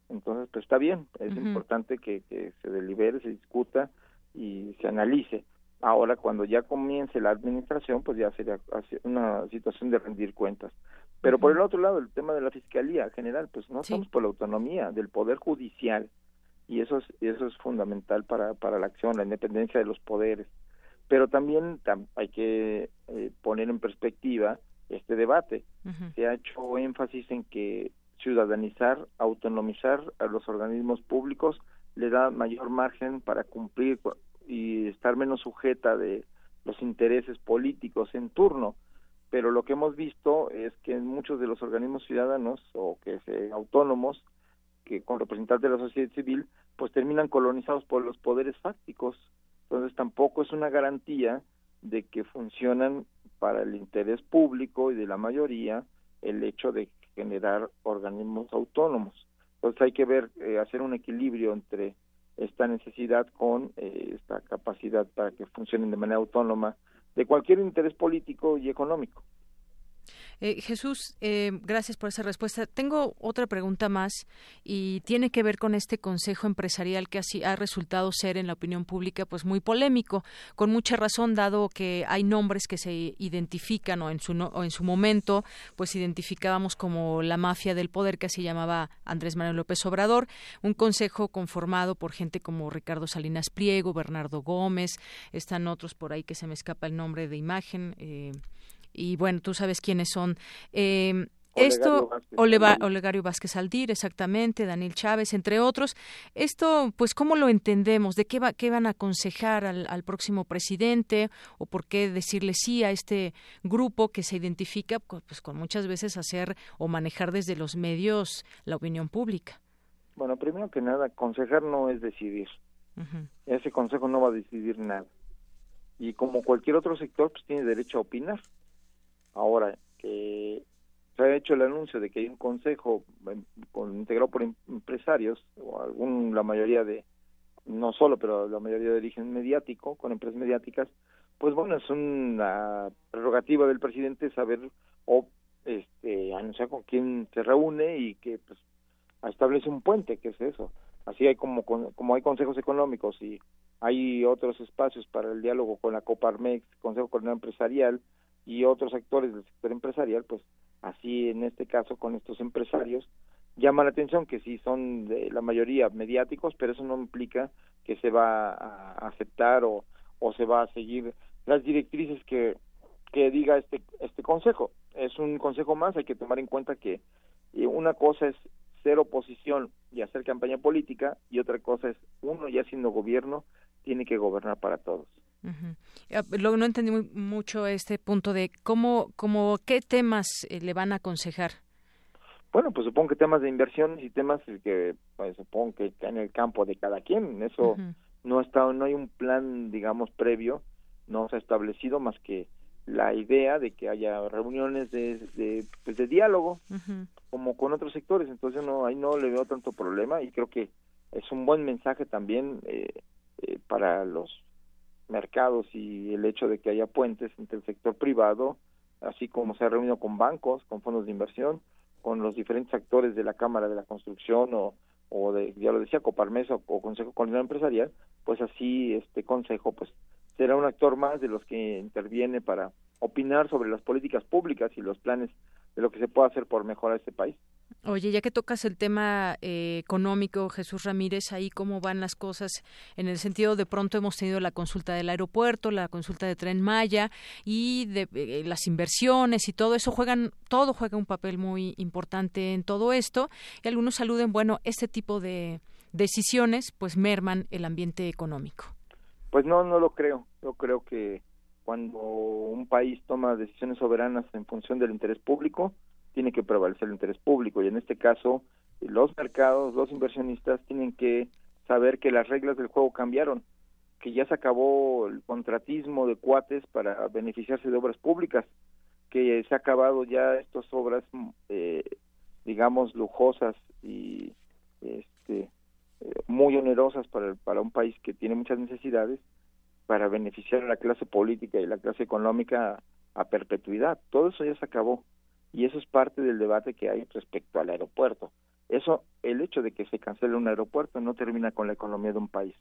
Entonces, pues está bien, es importante que, que se delibere, se discuta y se analice. Ahora, cuando ya comience la administración, pues ya sería una situación de rendir cuentas. Pero por el otro lado, el tema de la Fiscalía General, pues no estamos por la autonomía del Poder Judicial y eso es, eso es fundamental para, para la acción, la independencia de los poderes. Pero también hay que eh, poner en perspectiva este debate. Se ha hecho énfasis en que ciudadanizar, autonomizar a los organismos públicos le da mayor margen para cumplir y estar menos sujeta de los intereses políticos en turno. Pero lo que hemos visto es que en muchos de los organismos ciudadanos o que se autónomos que con representantes de la sociedad civil, pues terminan colonizados por los poderes fácticos. Entonces tampoco es una garantía de que funcionan para el interés público y de la mayoría el hecho de generar organismos autónomos. Entonces hay que ver, eh, hacer un equilibrio entre esta necesidad con eh, esta capacidad para que funcionen de manera autónoma de cualquier interés político y económico. Eh, Jesús, eh, gracias por esa respuesta. Tengo otra pregunta más y tiene que ver con este Consejo Empresarial que así ha resultado ser en la opinión pública pues muy polémico, con mucha razón dado que hay nombres que se identifican o en su o en su momento pues identificábamos como la mafia del poder que así llamaba Andrés Manuel López Obrador, un consejo conformado por gente como Ricardo Salinas Pliego, Bernardo Gómez, están otros por ahí que se me escapa el nombre de imagen. Eh, y bueno, tú sabes quiénes son. Eh, esto, Olegario Vázquez Aldir, exactamente, Daniel Chávez, entre otros. Esto, pues, ¿cómo lo entendemos? ¿De qué, va, qué van a aconsejar al, al, próximo presidente? ¿O por qué decirle sí a este grupo que se identifica, pues, con muchas veces hacer o manejar desde los medios la opinión pública? Bueno, primero que nada, aconsejar no es decidir. Ese consejo no va a decidir nada. Y como cualquier otro sector, pues tiene derecho a opinar. Ahora, que se ha hecho el anuncio de que hay un consejo em, integrado por em, empresarios, o algún, la mayoría de, no solo, pero la mayoría de origen mediático, con empresas mediáticas, pues bueno, es una prerrogativa del presidente saber o este anunciar con quién se reúne y que pues establece un puente, que es eso. Así hay como como hay consejos económicos y hay otros espacios para el diálogo con la Coparmex, Consejo Coordinador Empresarial, y otros actores del sector empresarial, pues así en este caso con estos empresarios llama la atención que sí son de la mayoría mediáticos, pero eso no implica que se va a aceptar o, o se va a seguir las directrices que, que diga este, este consejo. Es un consejo más, hay que tomar en cuenta que eh, una cosa es ser oposición y hacer campaña política y otra cosa es uno ya siendo gobierno tiene que gobernar para todos. Luego no entendí mucho este punto de cómo, cómo qué temas eh, le van a aconsejar. Bueno, pues supongo que temas de inversiones y temas que pues, supongo que está en el campo de cada quien. Eso no está, no hay un plan, digamos, previo, no se ha establecido más que la idea de que haya reuniones de, de, pues, de diálogo, como con otros sectores. Entonces no, ahí no le veo tanto problema y creo que es un buen mensaje también eh, eh, para los mercados y el hecho de que haya puentes entre el sector privado, así como se ha reunido con bancos, con fondos de inversión, con los diferentes actores de la Cámara de la Construcción o, o de, ya lo decía, Coparmeso o Consejo Coordinador Empresarial, pues así este consejo pues será un actor más de los que interviene para opinar sobre las políticas públicas y los planes de lo que se puede hacer por mejorar este país. Oye, ya que tocas el tema eh, económico, Jesús Ramírez, ahí cómo van las cosas en el sentido de pronto hemos tenido la consulta del aeropuerto, la consulta de Tren Maya y de eh, las inversiones y todo eso juegan, todo juega un papel muy importante en todo esto. Y algunos saluden, bueno, este tipo de decisiones pues merman el ambiente económico. Pues no, no lo creo. Yo creo que cuando un país toma decisiones soberanas en función del interés público, tiene que prevalecer el interés público y en este caso los mercados, los inversionistas tienen que saber que las reglas del juego cambiaron, que ya se acabó el contratismo de cuates para beneficiarse de obras públicas, que se ha acabado ya estas obras, eh, digamos, lujosas y este, eh, muy onerosas para, para un país que tiene muchas necesidades, para beneficiar a la clase política y la clase económica a perpetuidad. Todo eso ya se acabó y eso es parte del debate que hay respecto al aeropuerto. Eso, el hecho de que se cancele un aeropuerto no termina con la economía de un país.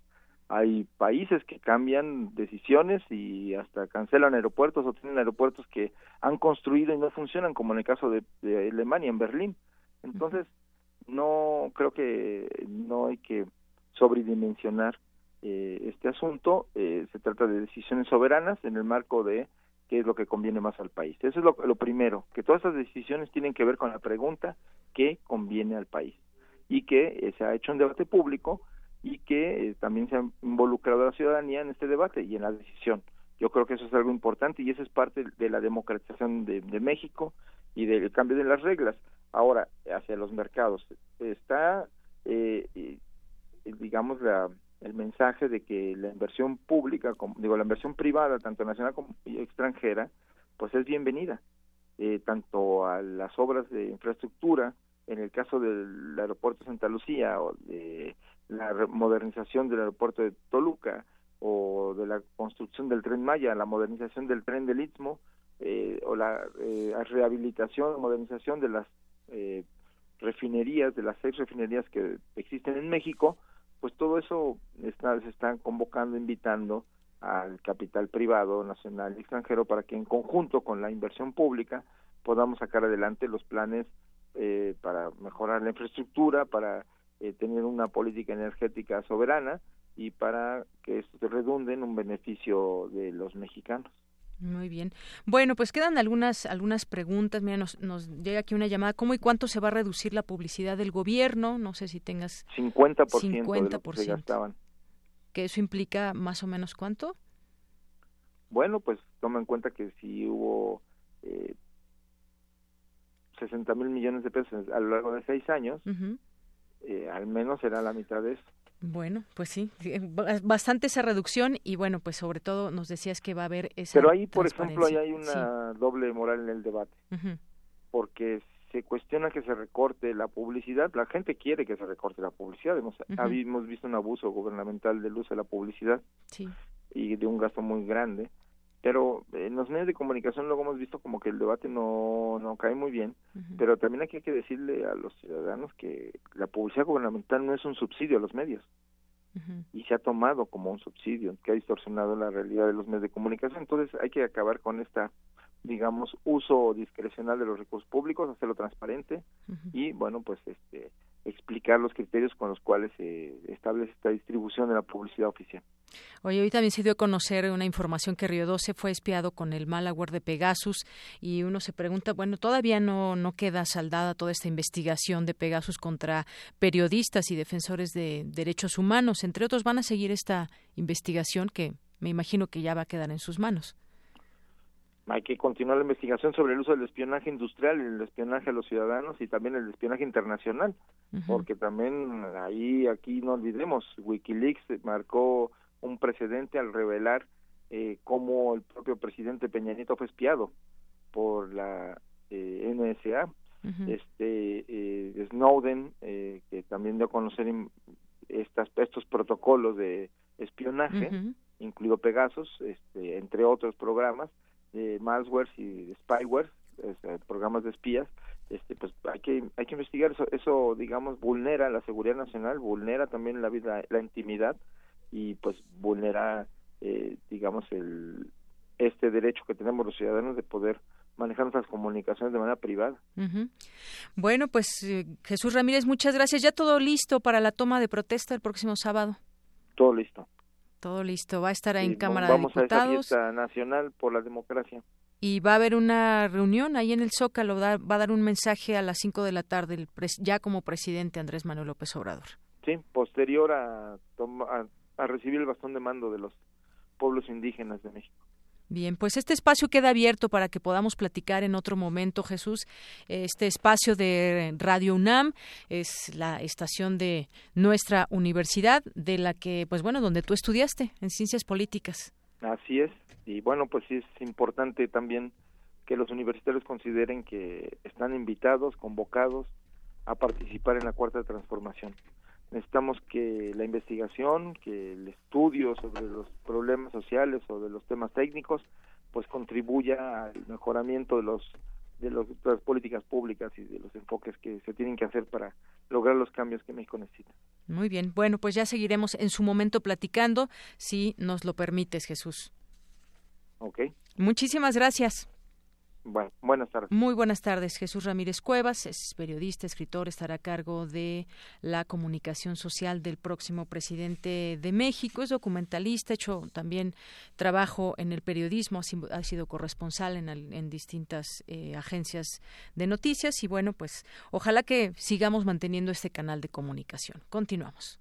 Hay países que cambian decisiones y hasta cancelan aeropuertos o tienen aeropuertos que han construido y no funcionan, como en el caso de, Alemania, en Berlín. Entonces, no creo que no hay que sobredimensionar eh, este asunto. Eh, se trata de decisiones soberanas en el marco de qué es lo que conviene más al país. Eso es lo, lo primero, que todas estas decisiones tienen que ver con la pregunta qué conviene al país y que eh, se ha hecho un debate público y que eh, también se ha involucrado a la ciudadanía en este debate y en la decisión. Yo creo que eso es algo importante y eso es parte de la democratización de, México y del cambio de las reglas. Ahora, hacia los mercados, está, eh, digamos, la, el mensaje de que la inversión pública, como, digo, la inversión privada, tanto nacional como extranjera, pues es bienvenida, eh, tanto a las obras de infraestructura, en el caso del aeropuerto de Santa Lucía, o de la modernización del aeropuerto de Toluca, o de la construcción del tren Maya, la modernización del tren del Istmo, eh, o la eh, rehabilitación modernización de las eh, refinerías, de las seis refinerías que existen en México, pues todo eso está, se están convocando, invitando al capital privado, nacional y extranjero para que en conjunto con la inversión pública podamos sacar adelante los planes eh, para mejorar la infraestructura, para eh, tener una política energética soberana y para que esto redunde en un beneficio de los mexicanos. Muy bien. Bueno, pues quedan algunas algunas preguntas. Mira, nos, nos llega aquí una llamada. ¿Cómo y cuánto se va a reducir la publicidad del gobierno? No sé si tengas... 50%, 50%. De que gastaban. ¿Que eso implica más o menos cuánto? Bueno, pues toma en cuenta que si hubo eh, 60 mil millones de pesos a lo largo de seis años, eh, al menos será la mitad de eso. Bueno, pues sí, bastante esa reducción y bueno, pues sobre todo nos decías que va a haber esa Pero ahí, por ejemplo, ahí hay una doble moral en el debate, porque se cuestiona que se recorte la publicidad, la gente quiere que se recorte la publicidad, hemos, hemos visto un abuso gubernamental del uso de la publicidad y de un gasto muy grande, pero en los medios de comunicación luego hemos visto como que el debate no, no cae muy bien, pero también hay que decirle a los ciudadanos que la publicidad gubernamental no es un subsidio a los medios y se ha tomado como un subsidio que ha distorsionado la realidad de los medios de comunicación. Entonces hay que acabar con esta digamos uso discrecional de los recursos públicos, hacerlo transparente y bueno pues este explicar los criterios con los cuales se establece esta distribución de la publicidad oficial. Oye, hoy también se dio a conocer una información que Río 12 fue espiado con el malware de Pegasus y uno se pregunta, bueno, todavía no, no queda saldada toda esta investigación de Pegasus contra periodistas y defensores de derechos humanos. Entre otros, van a seguir esta investigación que me imagino que ya va a quedar en sus manos hay que continuar la investigación sobre el uso del espionaje industrial, el espionaje a los ciudadanos y también el espionaje internacional, porque también ahí, aquí no olvidemos, Wikileaks marcó un precedente al revelar eh, cómo el propio presidente Peña Nieto fue espiado por la eh, NSA, este eh, Snowden, eh, que también dio a conocer estas, estos protocolos de espionaje, incluido Pegasus, este, entre otros programas, de malware y spyware, este, programas de espías, este, pues hay que hay que investigar eso, eso digamos vulnera la seguridad nacional, vulnera también la vida, la intimidad y pues vulnera eh, digamos el este derecho que tenemos los ciudadanos de poder manejar nuestras comunicaciones de manera privada. Bueno, pues eh, Jesús Ramírez, muchas gracias. Ya todo listo para la toma de protesta el próximo sábado. Todo listo. Todo listo. Va a estar en Cámara vamos de Diputados. a nacional por la democracia. Y va a haber una reunión ahí en el Zócalo. va a dar un mensaje a las 5 de la tarde, el ya como presidente Andrés Manuel López Obrador. Sí, posterior a, a recibir el bastón de mando de los pueblos indígenas de México. Bien, pues este espacio queda abierto para que podamos platicar en otro momento, Jesús. Este espacio de Radio UNAM es la estación de nuestra universidad, de la que, pues bueno, donde tú estudiaste en ciencias políticas. Así es, y bueno, pues sí es importante también que los universitarios consideren que están invitados, convocados a participar en la cuarta transformación necesitamos que la investigación, que el estudio sobre los problemas sociales o de los temas técnicos, pues contribuya al mejoramiento de los de, los, las políticas públicas y de los enfoques que se tienen que hacer para lograr los cambios que México necesita. Muy bien, bueno, pues ya seguiremos en su momento platicando, si nos lo permites, Jesús. Ok. Muchísimas gracias. Bueno, buenas tardes. Muy buenas tardes. Jesús Ramírez Cuevas es periodista, escritor, estará a cargo de la comunicación social del próximo presidente de México. Es documentalista, hecho también trabajo en el periodismo, ha sido corresponsal en, distintas eh, agencias de noticias y bueno, pues ojalá que sigamos manteniendo este canal de comunicación. Continuamos.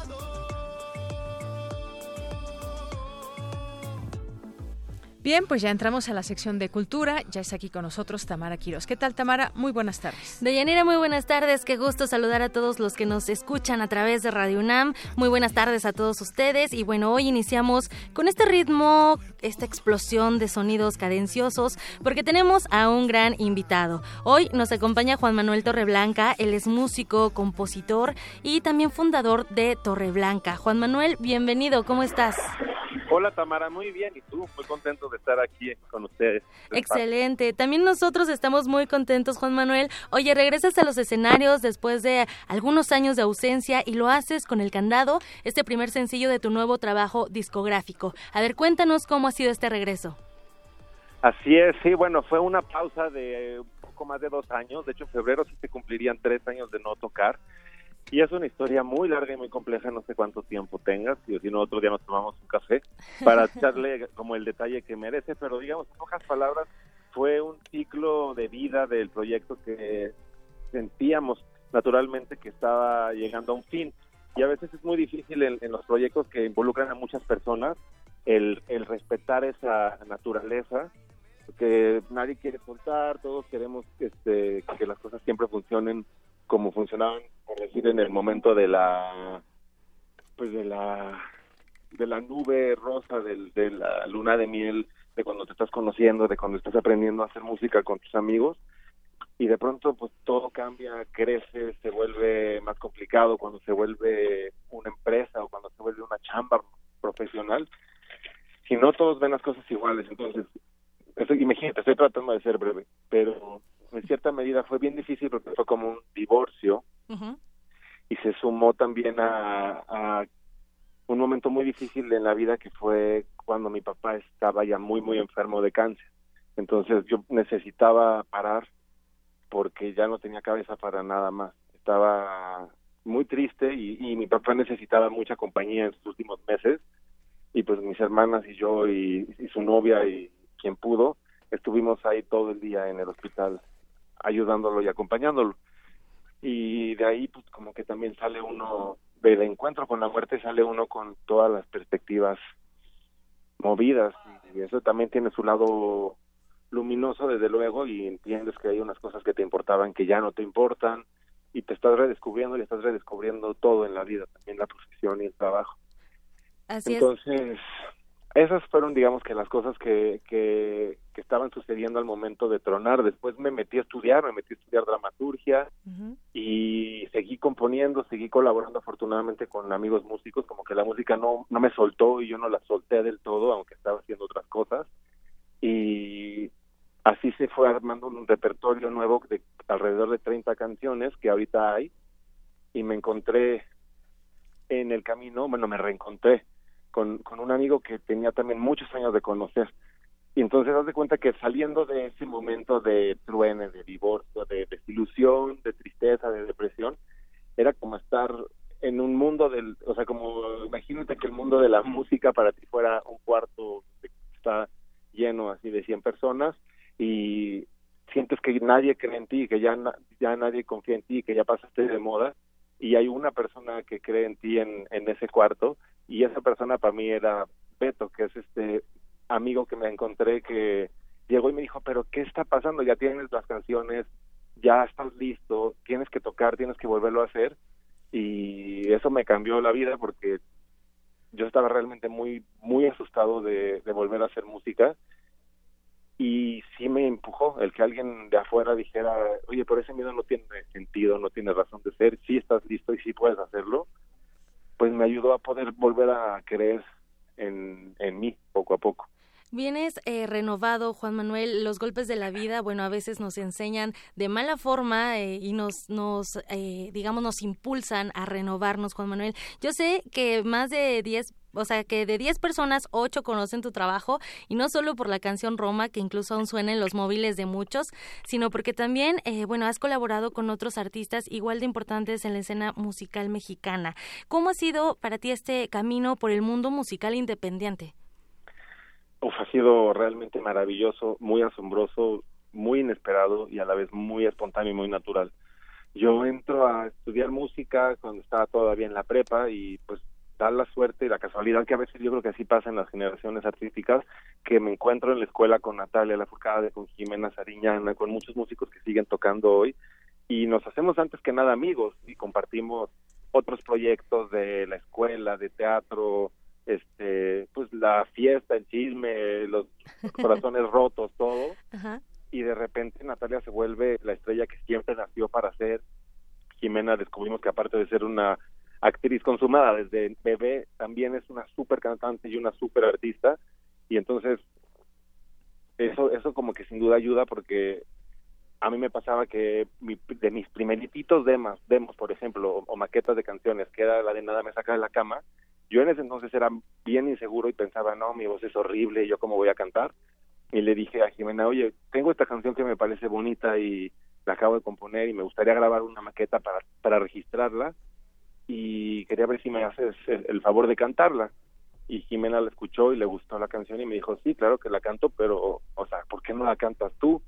Bien, pues ya entramos a la sección de cultura. Ya está aquí con nosotros Tamara Quiroz. ¿Qué tal, Tamara? Muy buenas tardes. Deyanira, muy buenas tardes. Qué gusto saludar a todos los que nos escuchan a través de Radio UNAM. Muy buenas tardes a todos ustedes. Y bueno, hoy iniciamos con este ritmo, esta explosión de sonidos cadenciosos, porque tenemos a un gran invitado. Hoy nos acompaña Juan Manuel Torreblanca. Él es músico, compositor y también fundador de Torreblanca. Juan Manuel, bienvenido. ¿Cómo estás? Hola Tamara, muy bien. ¿Y tú? Muy contento de estar aquí con ustedes. Excelente. También nosotros estamos muy contentos, Juan Manuel. Oye, regresas a los escenarios después de algunos años de ausencia y lo haces con El Candado, este primer sencillo de tu nuevo trabajo discográfico. A ver, cuéntanos cómo ha sido este regreso. Así es, sí, bueno, fue una pausa de un poco más de dos años. De hecho, en febrero sí se cumplirían tres años de no tocar. Y es una historia muy larga y muy compleja, no sé cuánto tiempo tengas, y si no otro día nos tomamos un café para [LAUGHS] echarle como el detalle que merece, pero digamos, en pocas palabras, fue un ciclo de vida del proyecto que sentíamos naturalmente que estaba llegando a un fin. Y a veces es muy difícil en, los proyectos que involucran a muchas personas el, el respetar esa naturaleza que nadie quiere soltar, todos queremos este, que las cosas siempre funcionen como funcionaban, por decir, en el momento de la, pues de la, de la nube rosa, de la luna de miel, de cuando te estás conociendo, de cuando estás aprendiendo a hacer música con tus amigos, y de pronto pues todo cambia, crece, se vuelve más complicado cuando se vuelve una empresa o cuando se vuelve una chamba profesional. Si no todos ven las cosas iguales, entonces, imagínate, estoy tratando de ser breve, pero en cierta medida fue bien difícil porque fue como un divorcio y se sumó también a, un momento muy difícil en la vida que fue cuando mi papá estaba ya muy muy enfermo de cáncer. Entonces yo necesitaba parar porque ya no tenía cabeza para nada más. Estaba muy triste y, y mi papá necesitaba mucha compañía en sus últimos meses. Y pues mis hermanas y yo y su novia y quien pudo estuvimos ahí todo el día en el hospital ayudándolo y acompañándolo. Y de ahí, pues como que también sale uno del encuentro con la muerte sale uno con todas las perspectivas movidas y eso también tiene su lado luminoso desde luego y entiendes que hay unas cosas que te importaban que ya no te importan y te estás redescubriendo y estás redescubriendo todo en la vida, también la profesión y el trabajo. Así Entonces, esas fueron, digamos, que las cosas que, que, que, estaban sucediendo al momento de tronar. Después me metí a estudiar, me metí a estudiar dramaturgia y seguí componiendo, seguí colaborando afortunadamente con amigos músicos, como que la música no, no me soltó y yo no la solté del todo, aunque estaba haciendo otras cosas. Y así se fue armando un repertorio nuevo de alrededor de 30 canciones que ahorita hay y me encontré en el camino, bueno, me reencontré con, con un amigo que tenía también muchos años de conocer. Y entonces haz de cuenta que saliendo de ese momento de truene, de divorcio, de desilusión, de tristeza, de depresión, era como estar en un mundo del, o sea, como imagínate que el mundo de la música para ti fuera un cuarto que está lleno así de 100 personas y sientes que nadie cree en ti, que ya, ya nadie confía en ti, que ya pasaste de moda y hay una persona que cree en ti en, en ese cuarto y esa persona para mí era Beto, que es este amigo que me encontré que llegó y me dijo, pero ¿qué está pasando? Ya tienes las canciones, ya estás listo, tienes que tocar, tienes que volverlo a hacer y eso me cambió la vida porque yo estaba realmente muy muy asustado de, de volver a hacer música. Y sí me empujó el que alguien de afuera dijera, oye, pero ese miedo no tiene sentido, no tiene razón de ser, sí estás listo y sí puedes hacerlo, pues me ayudó a poder volver a creer en, en mí poco a poco. Vienes eh, renovado, Juan Manuel. Los golpes de la vida, bueno, a veces nos enseñan de mala forma eh, y nos, nos eh, digamos, nos impulsan a renovarnos, Juan Manuel. Yo sé que más de 10 o sea, que de 10 personas, 8 conocen tu trabajo y no solo por la canción Roma, que incluso aún suena en los móviles de muchos, sino porque también, eh, bueno, has colaborado con otros artistas igual de importantes en la escena musical mexicana. ¿Cómo ha sido para ti este camino por el mundo musical independiente? Uf, ha sido realmente maravilloso, muy asombroso, muy inesperado y a la vez muy espontáneo y muy natural. Yo entro a estudiar música cuando estaba todavía en la prepa y pues da la suerte y la casualidad que a veces yo creo que así pasa en las generaciones artísticas, que me encuentro en la escuela con Natalia Lafourcade, con Jimena Sariñana, con muchos músicos que siguen tocando hoy, y nos hacemos antes que nada amigos y compartimos otros proyectos de la escuela, de teatro, este, pues la fiesta, el chisme, los [LAUGHS] corazones rotos, todo. Y de repente Natalia se vuelve la estrella que siempre nació para ser. Jimena descubrimos que aparte de ser una actriz consumada desde bebé, también es una súper cantante y una súper artista, y entonces eso, eso como que sin duda ayuda porque a mí me pasaba que de mis primeritos demos, demos por ejemplo, o, maquetas de canciones, que era la de Nada me saca de la cama, yo en ese entonces era bien inseguro y pensaba, no, mi voz es horrible, ¿yo cómo voy a cantar? Y le dije a Jimena, oye, tengo esta canción que me parece bonita y la acabo de componer y me gustaría grabar una maqueta para, para registrarla y quería ver si me haces el favor de cantarla. Y Jimena la escuchó y le gustó la canción y me dijo, sí, claro que la canto, pero, o sea, ¿por qué no la cantas tú?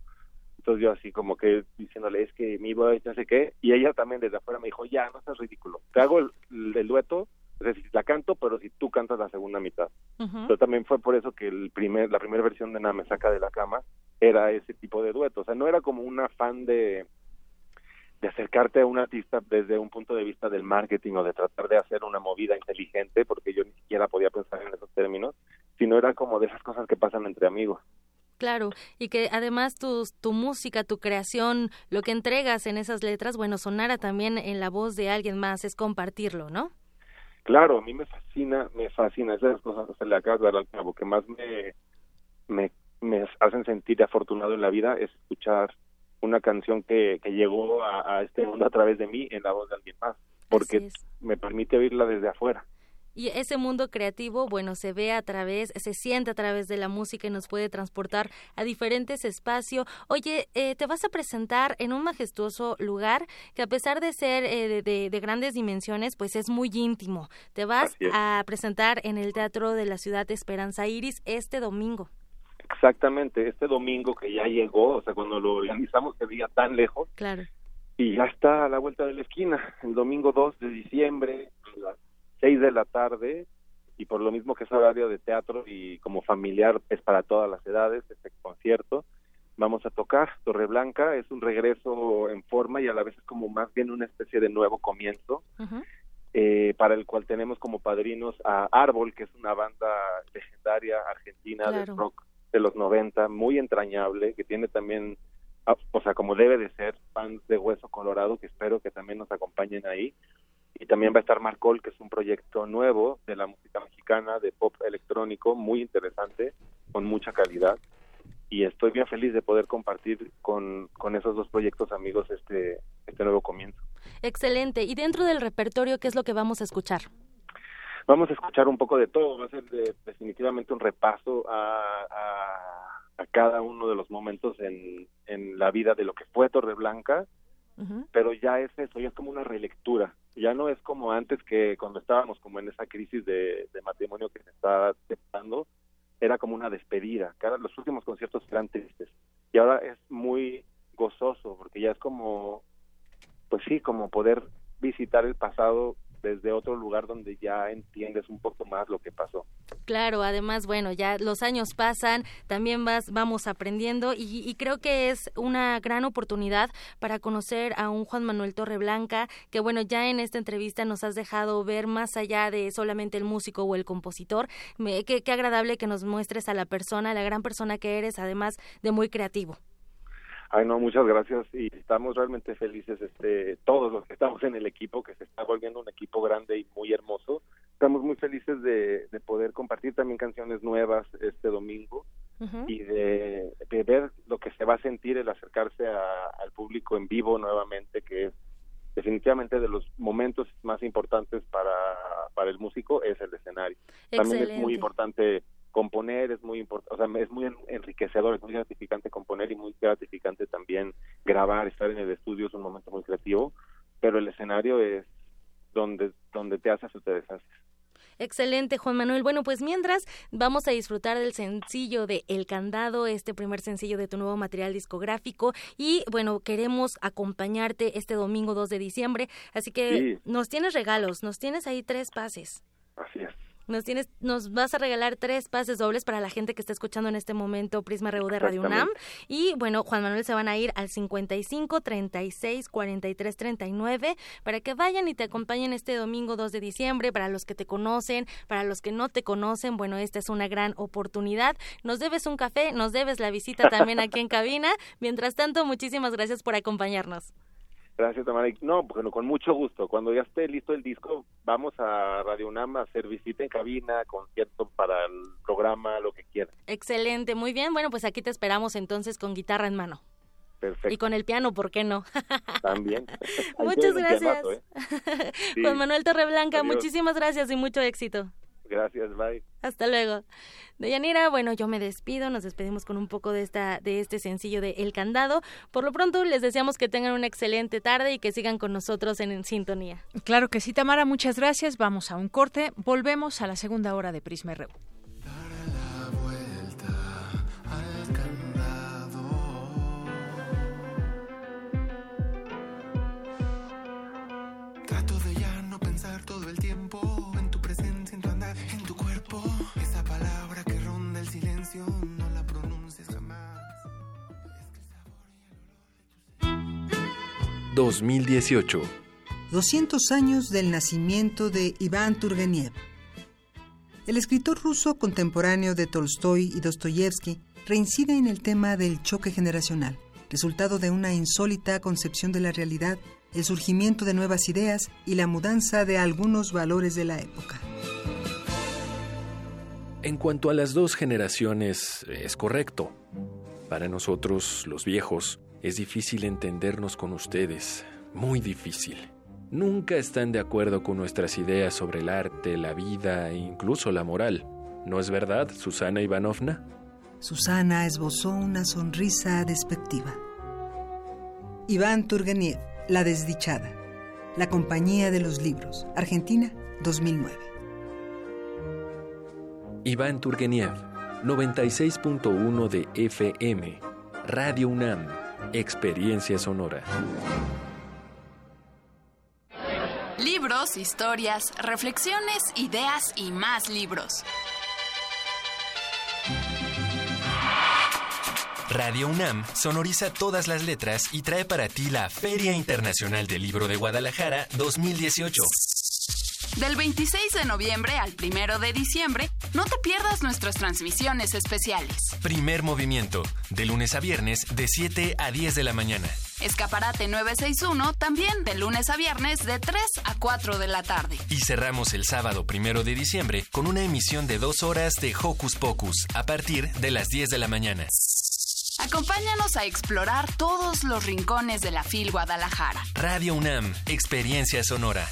Entonces yo así como que diciéndole, es que mi voz no sé qué, y ella también desde afuera me dijo, ya, no seas ridículo, te hago el, el, dueto, es decir, la canto, pero si tú cantas la segunda mitad. Pero también fue por eso que el primer, la primera versión de Nada me saca de la cama era ese tipo de dueto, o sea, no era como una fan de de acercarte a un artista desde un punto de vista del marketing o de tratar de hacer una movida inteligente, porque yo ni siquiera podía pensar en esos términos, sino era como de esas cosas que pasan entre amigos. Claro, y que además tu, tu música, tu creación, lo que entregas en esas letras, bueno, sonara también en la voz de alguien más, es compartirlo, ¿no? Claro, a mí me fascina, me fascina, esas cosas que se le acaba de dar al cabo, que más me, me, me hacen sentir afortunado en la vida es escuchar una canción que, que llegó a, este mundo a través de mí en la voz de alguien más, porque me permite oírla desde afuera. Y ese mundo creativo, bueno, se ve a través, se siente a través de la música y nos puede transportar a diferentes espacios. Oye, eh, te vas a presentar en un majestuoso lugar que a pesar de ser eh, de, de, grandes dimensiones, pues es muy íntimo. Te vas a presentar en el Teatro de la Ciudad de Esperanza Iris este domingo. Exactamente, este domingo que ya llegó, o sea, cuando lo organizamos se veía tan lejos. Claro. y ya está a la vuelta de la esquina, el domingo 2 de diciembre, a las 6 de la tarde, y por lo mismo que es horario de teatro y como familiar es para todas las edades, este concierto, vamos a tocar Torre Blanca, es un regreso en forma y a la vez es como más bien una especie de nuevo comienzo, eh, para el cual tenemos como padrinos a Árbol, que es una banda legendaria argentina de rock de los 90, muy entrañable, que tiene también, ah, o sea, como debe de ser, fans de Hueso Colorado, que espero que también nos acompañen ahí. Y también va a estar Marcol, que es un proyecto nuevo de la música mexicana, de pop electrónico, muy interesante, con mucha calidad. Y estoy bien feliz de poder compartir con, con esos dos proyectos amigos este, este nuevo comienzo. Excelente. Y dentro del repertorio, ¿qué es lo que vamos a escuchar? Vamos a escuchar un poco de todo, va a ser definitivamente un repaso a, a, cada uno de los momentos en, en la vida de lo que fue Torre Blanca, pero ya es eso, ya es como una relectura, ya no es como antes que cuando estábamos como en esa crisis de, matrimonio que se estaba aceptando, era como una despedida, cada, los últimos conciertos eran tristes y ahora es muy gozoso porque ya es como, pues sí, como poder visitar el pasado desde otro lugar donde ya entiendes un poco más lo que pasó. Claro, además, bueno, ya los años pasan, también vas, vamos aprendiendo y, y, creo que es una gran oportunidad para conocer a un Juan Manuel Torreblanca, que bueno, ya en esta entrevista nos has dejado ver más allá de solamente el músico o el compositor. Me, qué, qué agradable que nos muestres a la persona, la gran persona que eres, además de muy creativo. Ay, no, muchas gracias y estamos realmente felices, este, todos los que estamos en el equipo, que se está volviendo un equipo grande y muy hermoso. Estamos muy felices de, poder compartir también canciones nuevas este domingo y de, ver lo que se va a sentir el acercarse al público en vivo nuevamente, que es definitivamente de los momentos más importantes para, para el músico, es el escenario. También es muy importante componer es muy importante, o sea, es muy enriquecedor, es muy gratificante componer y muy gratificante también grabar, estar en el estudio es un momento muy creativo, pero el escenario es donde donde te haces o te deshaces. Excelente, Juan Manuel. Bueno, pues mientras vamos a disfrutar del sencillo de El Candado, este primer sencillo de tu nuevo material discográfico. Y bueno, queremos acompañarte este domingo 2 de diciembre. Así que nos tienes regalos, nos tienes ahí tres pases. Así es. Nos tienes, nos vas a regalar tres pases dobles para la gente que está escuchando en este momento Prisma RU de Radio UNAM. Y bueno, Juan Manuel se van a ir al 55 36 43 39 para que vayan y te acompañen este domingo 2 de diciembre. Para los que te conocen, para los que no te conocen, bueno, esta es una gran oportunidad. Nos debes un café, nos debes la visita también aquí en [LAUGHS] cabina. Mientras tanto, muchísimas gracias por acompañarnos. Gracias, Tamara. No, bueno, con mucho gusto. Cuando ya esté listo el disco, vamos a Radio UNAM a hacer visita en cabina, concierto para el programa, lo que quieras. Excelente, muy bien. Bueno, pues aquí te esperamos entonces con guitarra en mano. Perfecto. Y con el piano, ¿por qué no? [LAUGHS] También. [LAUGHS] Muchas gracias. ¿eh? Juan Manuel Torreblanca, muchísimas gracias y mucho éxito. Gracias, bye. Hasta luego. Deyanira, bueno, yo me despido, nos despedimos con un poco de esta de este sencillo de El Candado. Por lo pronto les deseamos que tengan una excelente tarde y que sigan con nosotros en, sintonía. Claro que sí, Tamara, muchas gracias. Vamos a un corte, volvemos a la segunda hora de Prisma RU. 2018. 200 años del nacimiento de Iván Turgeniev. El escritor ruso contemporáneo de Tolstoy y Dostoyevsky reincide en el tema del choque generacional, resultado de una insólita concepción de la realidad el surgimiento de nuevas ideas y la mudanza de algunos valores de la época. En cuanto a las dos generaciones, es correcto. Para nosotros, los viejos, es difícil entendernos con ustedes, muy difícil. Nunca están de acuerdo con nuestras ideas sobre el arte, la vida e incluso la moral. ¿No es verdad, Susana Ivanovna? Susana esbozó una sonrisa despectiva. Iván Turgeniev la desdichada. La Compañía de los Libros. Argentina, 2009. Iván Turgeniev, 96.1 de FM. Radio UNAM. Experiencia Sonora. Libros, historias, reflexiones, ideas y más libros. Radio UNAM sonoriza todas las letras y trae para ti la Feria Internacional del Libro de Guadalajara 2018. Del 26 de noviembre al 1 de diciembre, no te pierdas nuestras transmisiones especiales. Primer movimiento, de lunes a viernes, de 7 a 10 de la mañana. Escaparate 961, también de lunes a viernes, de 3 a 4 de la tarde. Y cerramos el sábado 1 de diciembre con una emisión de dos horas de Hocus Pocus, a partir de las 10 de la mañana. Acompáñanos a explorar todos los rincones de la FIL Guadalajara. Radio UNAM, Experiencia Sonora.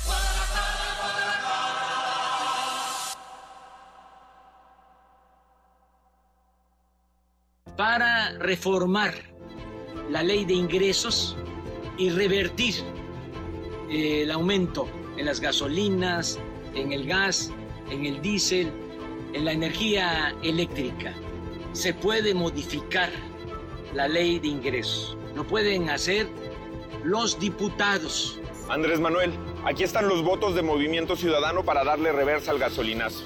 Para reformar la ley de ingresos y revertir eh, el aumento en las gasolinas, en el gas, en el diésel, en la energía eléctrica. Se puede modificar la ley de ingresos. Lo pueden hacer los diputados. Andrés Manuel, aquí están los votos de Movimiento Ciudadano para darle reversa al gasolinazo.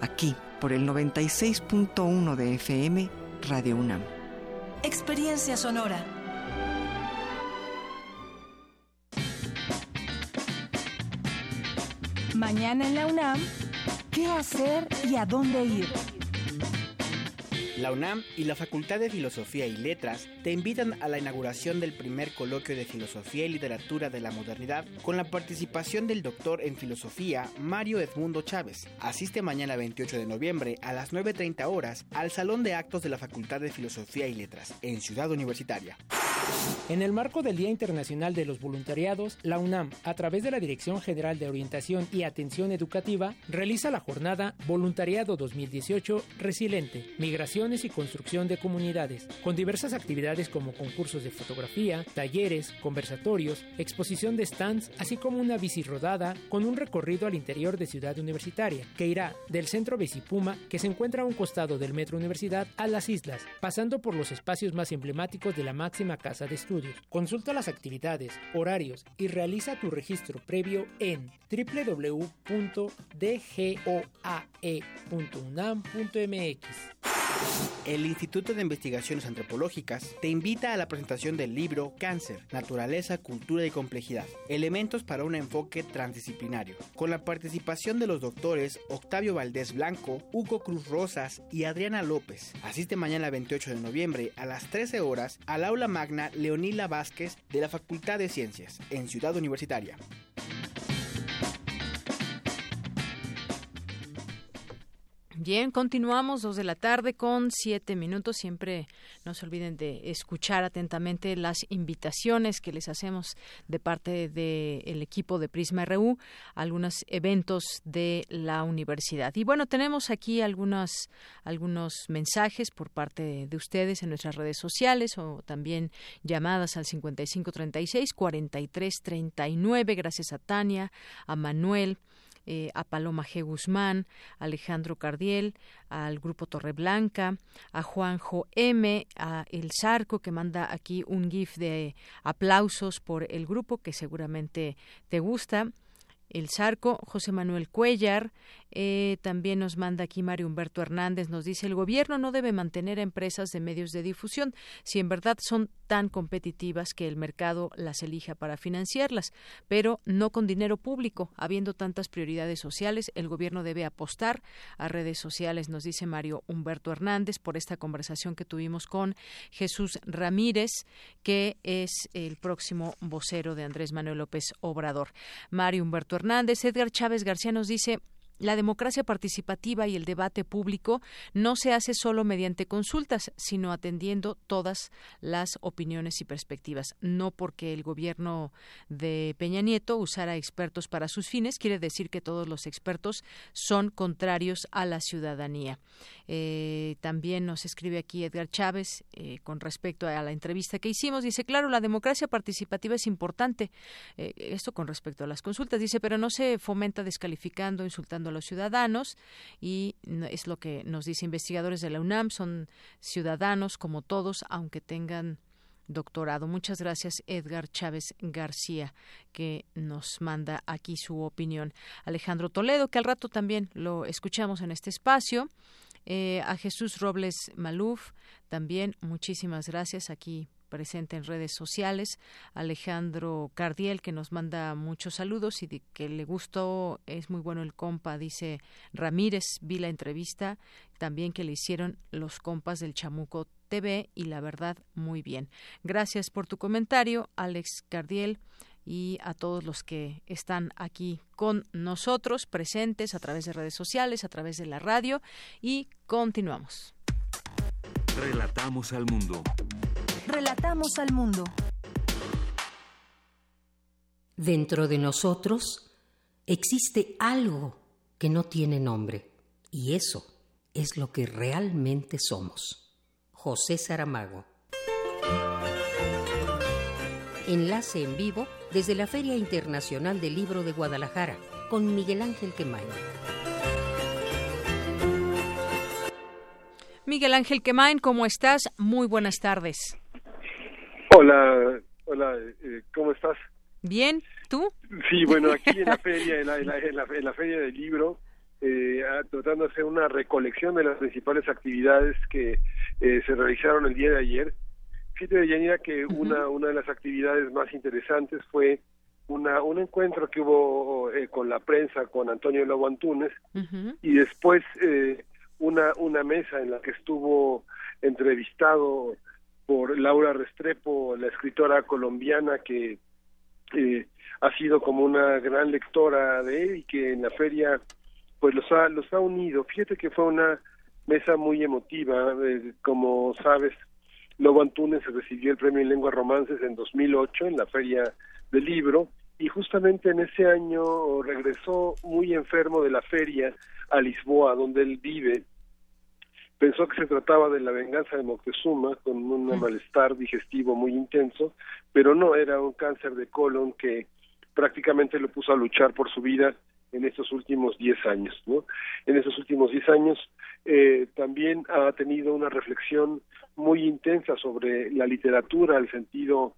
aquí por el 96.1 de FM Radio UNAM. Experiencia sonora. Mañana en la UNAM, ¿qué hacer y a dónde ir? La UNAM y la Facultad de Filosofía y Letras te invitan a la inauguración del primer coloquio de Filosofía y Literatura de la Modernidad con la participación del doctor en Filosofía Mario Edmundo Chávez. Asiste mañana 28 de noviembre a las 9.30 horas al Salón de Actos de la Facultad de Filosofía y Letras en Ciudad Universitaria. En el marco del Día Internacional de los Voluntariados, la UNAM, a través de la Dirección General de Orientación y Atención Educativa, realiza la jornada Voluntariado 2018 Resiliente, Migraciones y Construcción de Comunidades, con diversas actividades como concursos de fotografía, talleres, conversatorios, exposición de stands, así como una bici rodada con un recorrido al interior de Ciudad Universitaria, que irá del centro Becipuma, que se encuentra a un costado del Metro Universidad, a las islas, pasando por los espacios más emblemáticos de la máxima casa de estudios. Consulta las actividades, horarios y realiza tu registro previo en www.dgoae.unam.mx. El Instituto de Investigaciones Antropológicas te invita a la presentación del libro Cáncer, Naturaleza, Cultura y Complejidad, Elementos para un enfoque transdisciplinario, con la participación de los doctores Octavio Valdés Blanco, Hugo Cruz Rosas y Adriana López. Asiste mañana 28 de noviembre a las 13 horas al aula magna Leonila Vázquez de la Facultad de Ciencias, en Ciudad Universitaria. Bien, continuamos dos de la tarde con siete minutos. Siempre no se olviden de escuchar atentamente las invitaciones que les hacemos de parte del equipo de Prisma RU, algunos eventos de la universidad. Y bueno, tenemos aquí algunos, algunos mensajes por parte de ustedes en nuestras redes sociales o también llamadas al 5536-4339. Gracias a Tania, a Manuel. Eh, a Paloma G. Guzmán, Alejandro Cardiel, al Grupo Torreblanca, a Juanjo M., a El Sarco, que manda aquí un GIF de aplausos por el grupo que seguramente te gusta. El Sarco, José Manuel Cuellar, Eh, también nos manda aquí Mario Humberto Hernández, nos dice, el gobierno no debe mantener a empresas de medios de difusión si en verdad son tan competitivas que el mercado las elija para financiarlas, pero no con dinero público. Habiendo tantas prioridades sociales, el gobierno debe apostar a redes sociales, nos dice Mario Humberto Hernández, por esta conversación que tuvimos con Jesús Ramírez, que es el próximo vocero de Andrés Manuel López Obrador. Mario Humberto Hernández, Edgar Chávez García nos dice, la democracia participativa y el debate público no se hace solo mediante consultas, sino atendiendo todas las opiniones y perspectivas. No porque el gobierno de Peña Nieto usara expertos para sus fines, quiere decir que todos los expertos son contrarios a la ciudadanía. Eh, también nos escribe aquí Edgar Chávez eh, con respecto a la entrevista que hicimos. Dice, claro, la democracia participativa es importante. Eh, esto con respecto a las consultas. Dice, pero no se fomenta descalificando, insultando a los ciudadanos y es lo que nos dice investigadores de la UNAM, son ciudadanos como todos, aunque tengan doctorado. Muchas gracias, Edgar Chávez García, que nos manda aquí su opinión. Alejandro Toledo, que al rato también lo escuchamos en este espacio. Eh, a Jesús Robles Maluf, también muchísimas gracias aquí presente en redes sociales, Alejandro Cardiel, que nos manda muchos saludos y que le gustó, es muy bueno el compa, dice Ramírez, vi la entrevista también que le hicieron los compas del Chamuco TV y la verdad, muy bien. Gracias por tu comentario, Alex Cardiel y a todos los que están aquí con nosotros, presentes a través de redes sociales, a través de la radio y continuamos. Relatamos al mundo. Relatamos al mundo. Dentro de nosotros existe algo que no tiene nombre y eso es lo que realmente somos. José Saramago. Enlace en vivo desde la Feria Internacional del Libro de Guadalajara con Miguel Ángel Quemain. Miguel Ángel Quemain, ¿cómo estás? Muy buenas tardes. Hola, hola, eh, ¿cómo estás? Bien, ¿tú? Sí, bueno, aquí en la [LAUGHS] feria, en la, en la, feria del libro, eh, tratando de hacer una recolección de las principales actividades que eh, se realizaron el día de ayer. Fíjate, Yanira, que una, una de las actividades más interesantes fue una, un encuentro que hubo eh, con la prensa, con Antonio Lobo Antunes, y después una, una mesa en la que estuvo entrevistado por Laura Restrepo, la escritora colombiana que eh, ha sido como una gran lectora de él y que en la feria pues los ha, los ha unido. Fíjate que fue una mesa muy emotiva, eh, como sabes, Lobo Antunes recibió el premio en lengua romances en 2008 en la feria del libro y justamente en ese año regresó muy enfermo de la feria a Lisboa, donde él vive pensó que se trataba de la venganza de Moctezuma con un malestar digestivo muy intenso, pero no era un cáncer de colon que prácticamente lo puso a luchar por su vida en estos últimos 10 años. ¿no? En estos últimos 10 años eh, también ha tenido una reflexión muy intensa sobre la literatura, el sentido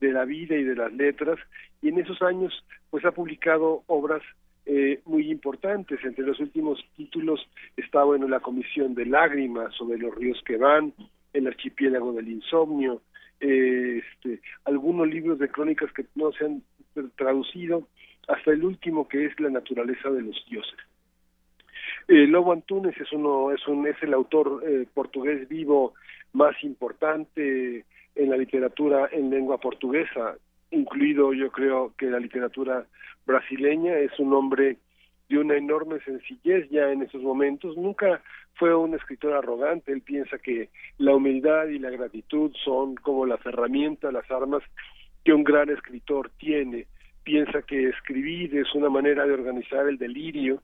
de la vida y de las letras, y en esos años pues ha publicado obras eh, muy importantes. Entre los últimos títulos está bueno la Comisión de Lágrimas sobre los ríos que van, El archipiélago del insomnio, eh, este, algunos libros de crónicas que no se han traducido, hasta el último que es La naturaleza de los dioses. Eh, Lobo Antunes es uno es un es el autor eh, portugués vivo más importante en la literatura en lengua portuguesa incluido yo creo que la literatura brasileña, es un hombre de una enorme sencillez ya en esos momentos, nunca fue un escritor arrogante, él piensa que la humildad y la gratitud son como las herramientas, las armas que un gran escritor tiene, piensa que escribir es una manera de organizar el delirio,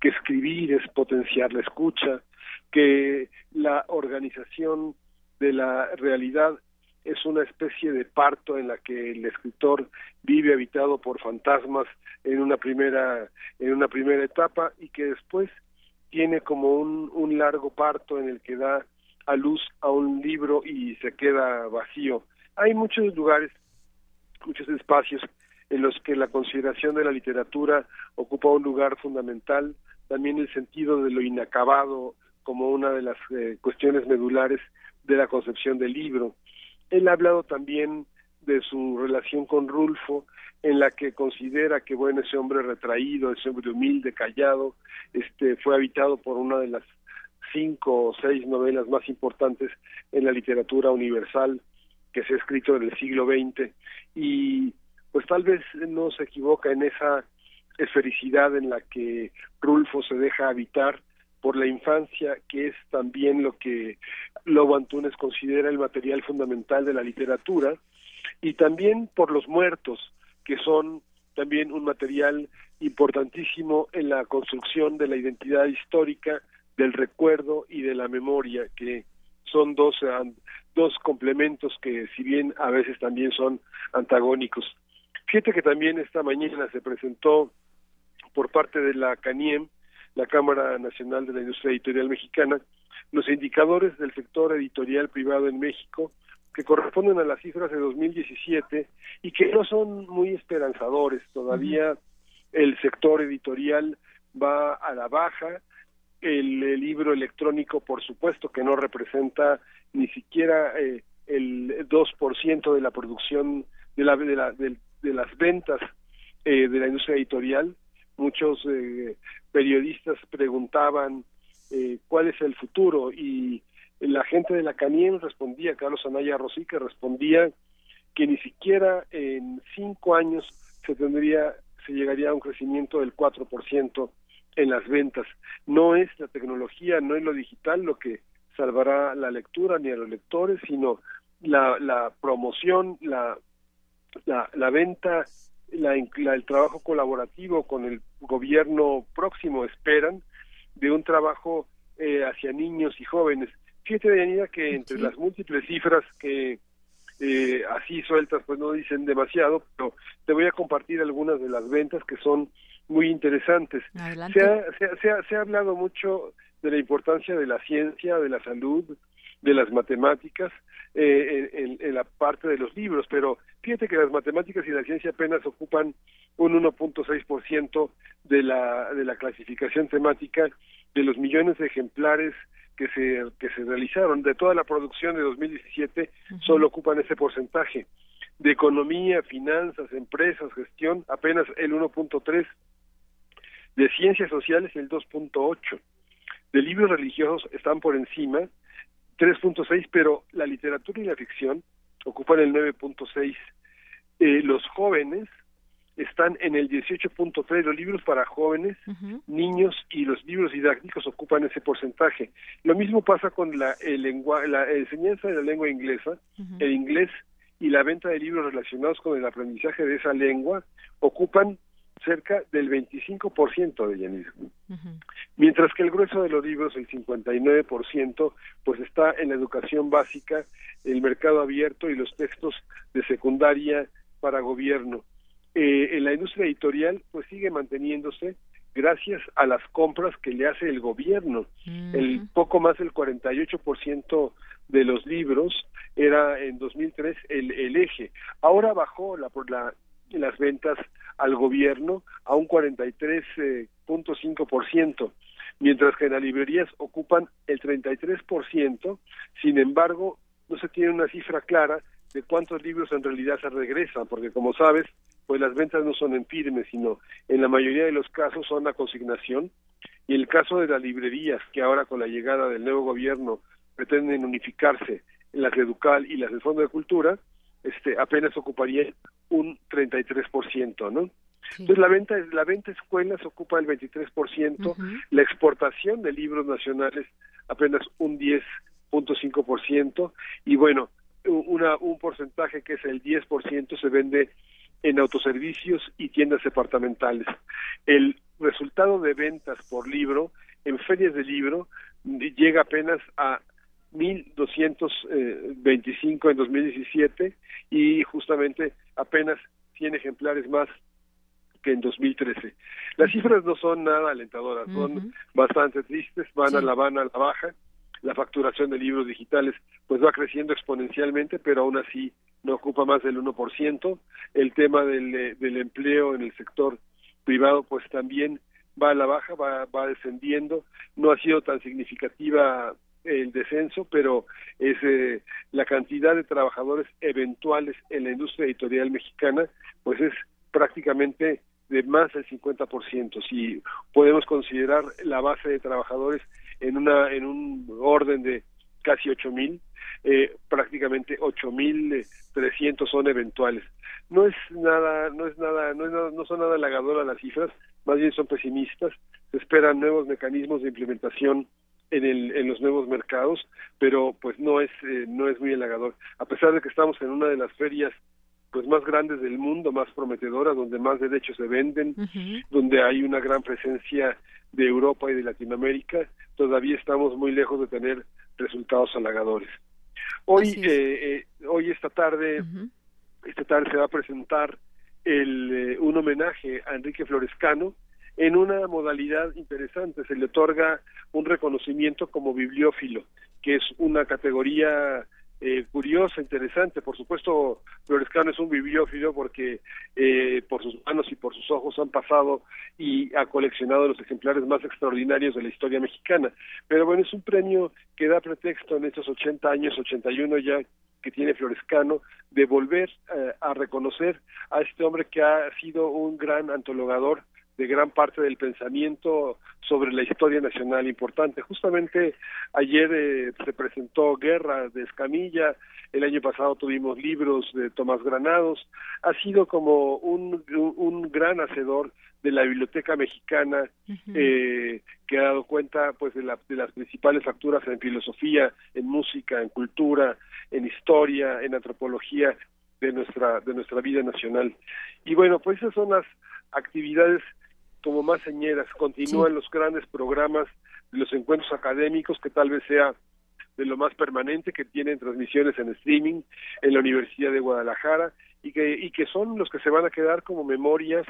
que escribir es potenciar la escucha, que la organización de la realidad es una especie de parto en la que el escritor vive habitado por fantasmas en una primera en una primera etapa y que después tiene como un, un largo parto en el que da a luz a un libro y se queda vacío. Hay muchos lugares, muchos espacios en los que la consideración de la literatura ocupa un lugar fundamental, también el sentido de lo inacabado como una de las eh, cuestiones medulares de la concepción del libro. Él ha hablado también de su relación con Rulfo, en la que considera que bueno ese hombre retraído, ese hombre humilde, callado, este fue habitado por una de las cinco o seis novelas más importantes en la literatura universal que se ha escrito en el siglo XX y pues tal vez no se equivoca en esa esfericidad en la que Rulfo se deja habitar por la infancia, que es también lo que Lobo Antunes considera el material fundamental de la literatura, y también por los muertos, que son también un material importantísimo en la construcción de la identidad histórica, del recuerdo y de la memoria, que son dos, dos complementos que si bien a veces también son antagónicos. Fíjate que también esta mañana se presentó por parte de la CANIEM, la Cámara Nacional de la Industria Editorial Mexicana, los indicadores del sector editorial privado en México que corresponden a las cifras de 2017 y que no son muy esperanzadores. Todavía el sector editorial va a la baja, el, libro electrónico, por supuesto, que no representa ni siquiera eh, el 2% de la producción, de, la, de, la, de, las ventas eh, de la industria editorial. Muchos eh, periodistas preguntaban eh, cuál es el futuro y la gente de la CANIEM respondía, Carlos Anaya Rosique respondía que ni siquiera en cinco años se tendría, se llegaría a un crecimiento del 4% en las ventas. No es la tecnología, no es lo digital lo que salvará la lectura ni a los lectores, sino la, la promoción, la, la, la venta, la, el trabajo colaborativo con el gobierno próximo esperan de un trabajo eh, hacia niños y jóvenes. Fíjate, Daniela, que entre las múltiples cifras que eh, así sueltas pues no dicen demasiado, pero te voy a compartir algunas de las ventas que son muy interesantes. Se ha, se, ha, se ha hablado mucho de la importancia de la ciencia, de la salud, de las matemáticas eh, en, en, la parte de los libros, pero fíjate que las matemáticas y la ciencia apenas ocupan un 1.6% de la, de la clasificación temática de los millones de ejemplares que se, que se realizaron. De toda la producción de 2017, solo ocupan ese porcentaje. De economía, finanzas, empresas, gestión, apenas el 1.3. De ciencias sociales, el 2.8. De libros religiosos están por encima, 3.6, pero la literatura y la ficción ocupan el 9.6. Eh, los jóvenes están en el 18.3 los libros para jóvenes, niños y los libros didácticos ocupan ese porcentaje. Lo mismo pasa con la, el lengua, la enseñanza de la lengua inglesa, el inglés y la venta de libros relacionados con el aprendizaje de esa lengua ocupan cerca del 25% de Yanis. Mientras que el grueso de los libros, el 59%, pues está en la educación básica, el mercado abierto y los textos de secundaria para gobierno eh, en la industria editorial pues sigue manteniéndose gracias a las compras que le hace el gobierno. El poco más del 48% de los libros era en 2003 el, el eje. Ahora bajó la, por la, las ventas al gobierno a un 43.5%, eh, mientras que en las librerías ocupan el 33%, sin embargo, no se tiene una cifra clara de cuántos libros en realidad se regresan, porque como sabes, pues las ventas no son en firme, sino en la mayoría de los casos son a consignación. Y el caso de las librerías, que ahora con la llegada del nuevo gobierno pretenden unificarse en las de Educal y las del Fondo de Cultura, este apenas ocuparía un 33%, ¿no? Entonces la venta la venta escuelas ocupa el 23%, la exportación de libros nacionales apenas un 10.5% y bueno, una, un porcentaje que es el 10% se vende en autoservicios y tiendas departamentales. El resultado de ventas por libro en ferias de libro llega apenas a 1.225 en 2017 y justamente apenas 100 ejemplares más que en 2013. Las cifras no son nada alentadoras, son bastante tristes, van a la van a la baja. La facturación de libros digitales pues va creciendo exponencialmente, pero aún así no ocupa más del 1%. El tema del, eh, del empleo en el sector privado pues también va a la baja, va, va descendiendo, no ha sido tan significativa el descenso, pero es eh, la cantidad de trabajadores eventuales en la industria editorial mexicana, pues es prácticamente de más del 50%. Si podemos considerar la base de trabajadores en una en un orden de casi 8000, eh, prácticamente 8300 son eventuales. No es nada no es nada no, es no son nada halagadoras las cifras, más bien son pesimistas. Se esperan nuevos mecanismos de implementación en, el, en los nuevos mercados, pero pues no es eh, no es muy halagador. A pesar de que estamos en una de las ferias pues más grandes del mundo, más prometedoras, donde más derechos se venden, donde hay una gran presencia de Europa y de Latinoamérica, todavía estamos muy lejos de tener resultados halagadores. Hoy, eh, eh, hoy esta tarde, esta tarde se va a presentar el, un homenaje a Enrique Florescano, en una modalidad interesante. Se le otorga un reconocimiento como bibliófilo, que es una categoría eh, curiosa, interesante. Por supuesto, Florescano es un bibliófilo porque eh, por sus manos y por sus ojos han pasado y ha coleccionado los ejemplares más extraordinarios de la historia mexicana. Pero bueno, es un premio que da pretexto en estos 80 años, 81 ya que tiene Florescano, de volver eh, a reconocer a este hombre que ha sido un gran antologador de gran parte del pensamiento sobre la historia nacional importante. Justamente ayer eh, se presentó Guerra de Escamilla, el año pasado tuvimos libros de Tomás Granados, ha sido como un, un gran hacedor de la biblioteca mexicana eh, que ha dado cuenta pues de, de las principales facturas en filosofía, en música, en cultura, en historia, en antropología de nuestra de nuestra vida nacional. Y bueno, pues esas son las actividades como más señeras. Continúan los grandes programas de los encuentros académicos, que tal vez sea de lo más permanente, que tienen transmisiones en streaming en la Universidad de Guadalajara y que, y que son los que se van a quedar como memorias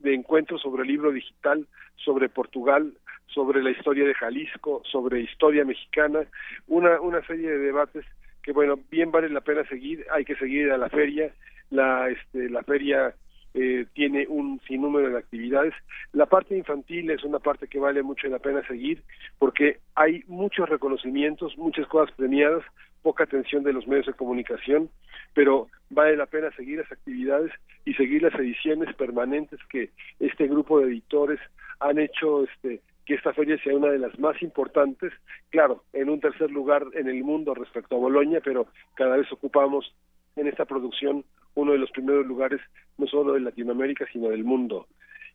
de encuentros sobre el libro digital, sobre Portugal, sobre la historia de Jalisco, sobre historia mexicana, una, una serie de debates que bueno, bien vale la pena seguir, hay que seguir a la feria, la, este, la feria eh, tiene un sinnúmero de actividades. La parte infantil es una parte que vale mucho la pena seguir porque hay muchos reconocimientos, muchas cosas premiadas, poca atención de los medios de comunicación, pero vale la pena seguir las actividades y seguir las ediciones permanentes que este grupo de editores han hecho este que esta feria sea una de las más importantes, claro, en un tercer lugar en el mundo respecto a Bolonia, pero cada vez ocupamos en esta producción uno de los primeros lugares no solo de Latinoamérica, sino del mundo.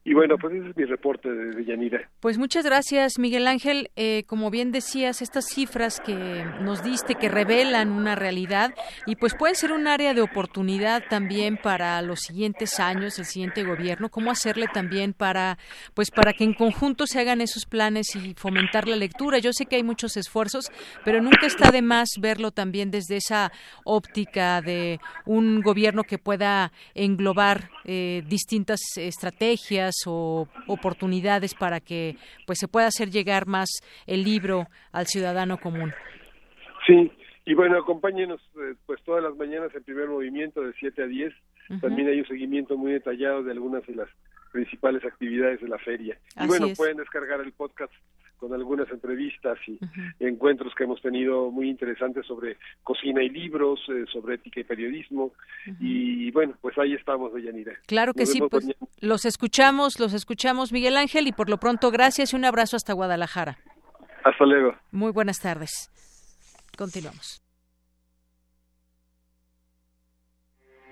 Y bueno, pues ese es mi reporte de Yanira. Pues muchas gracias, Miguel Ángel. Eh, como bien decías, estas cifras que nos diste, que revelan una realidad y pues puede ser un área de oportunidad también para los siguientes años, el siguiente gobierno, cómo hacerle también para, pues para que en conjunto se hagan esos planes y fomentar la lectura. Yo sé que hay muchos esfuerzos, pero nunca está de más verlo también desde esa óptica de un gobierno que pueda englobar eh, distintas estrategias o oportunidades para que pues se pueda hacer llegar más el libro al ciudadano común. Sí, y bueno, acompáñenos eh, pues todas las mañanas en primer movimiento de 7 a 10. También hay un seguimiento muy detallado de algunas de las principales actividades de la feria. y bueno, pueden descargar el podcast con algunas entrevistas y encuentros que hemos tenido muy interesantes sobre cocina y libros, eh, sobre ética y periodismo. Y bueno, pues ahí estamos, Deyanira. Claro que sí, pues los escuchamos, los escuchamos, Miguel Ángel, y por lo pronto gracias y un abrazo hasta Guadalajara. Hasta luego. Muy buenas tardes. Continuamos.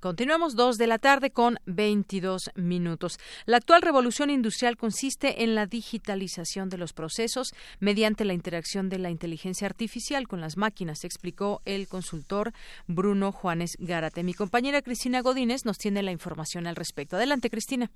Continuamos dos de la tarde con 22 minutos. La actual revolución industrial consiste en la digitalización de los procesos mediante la interacción de la inteligencia artificial con las máquinas, explicó el consultor Bruno Juanes Gárate. Mi compañera Cristina Godínez nos tiene la información al respecto. Adelante, Cristina.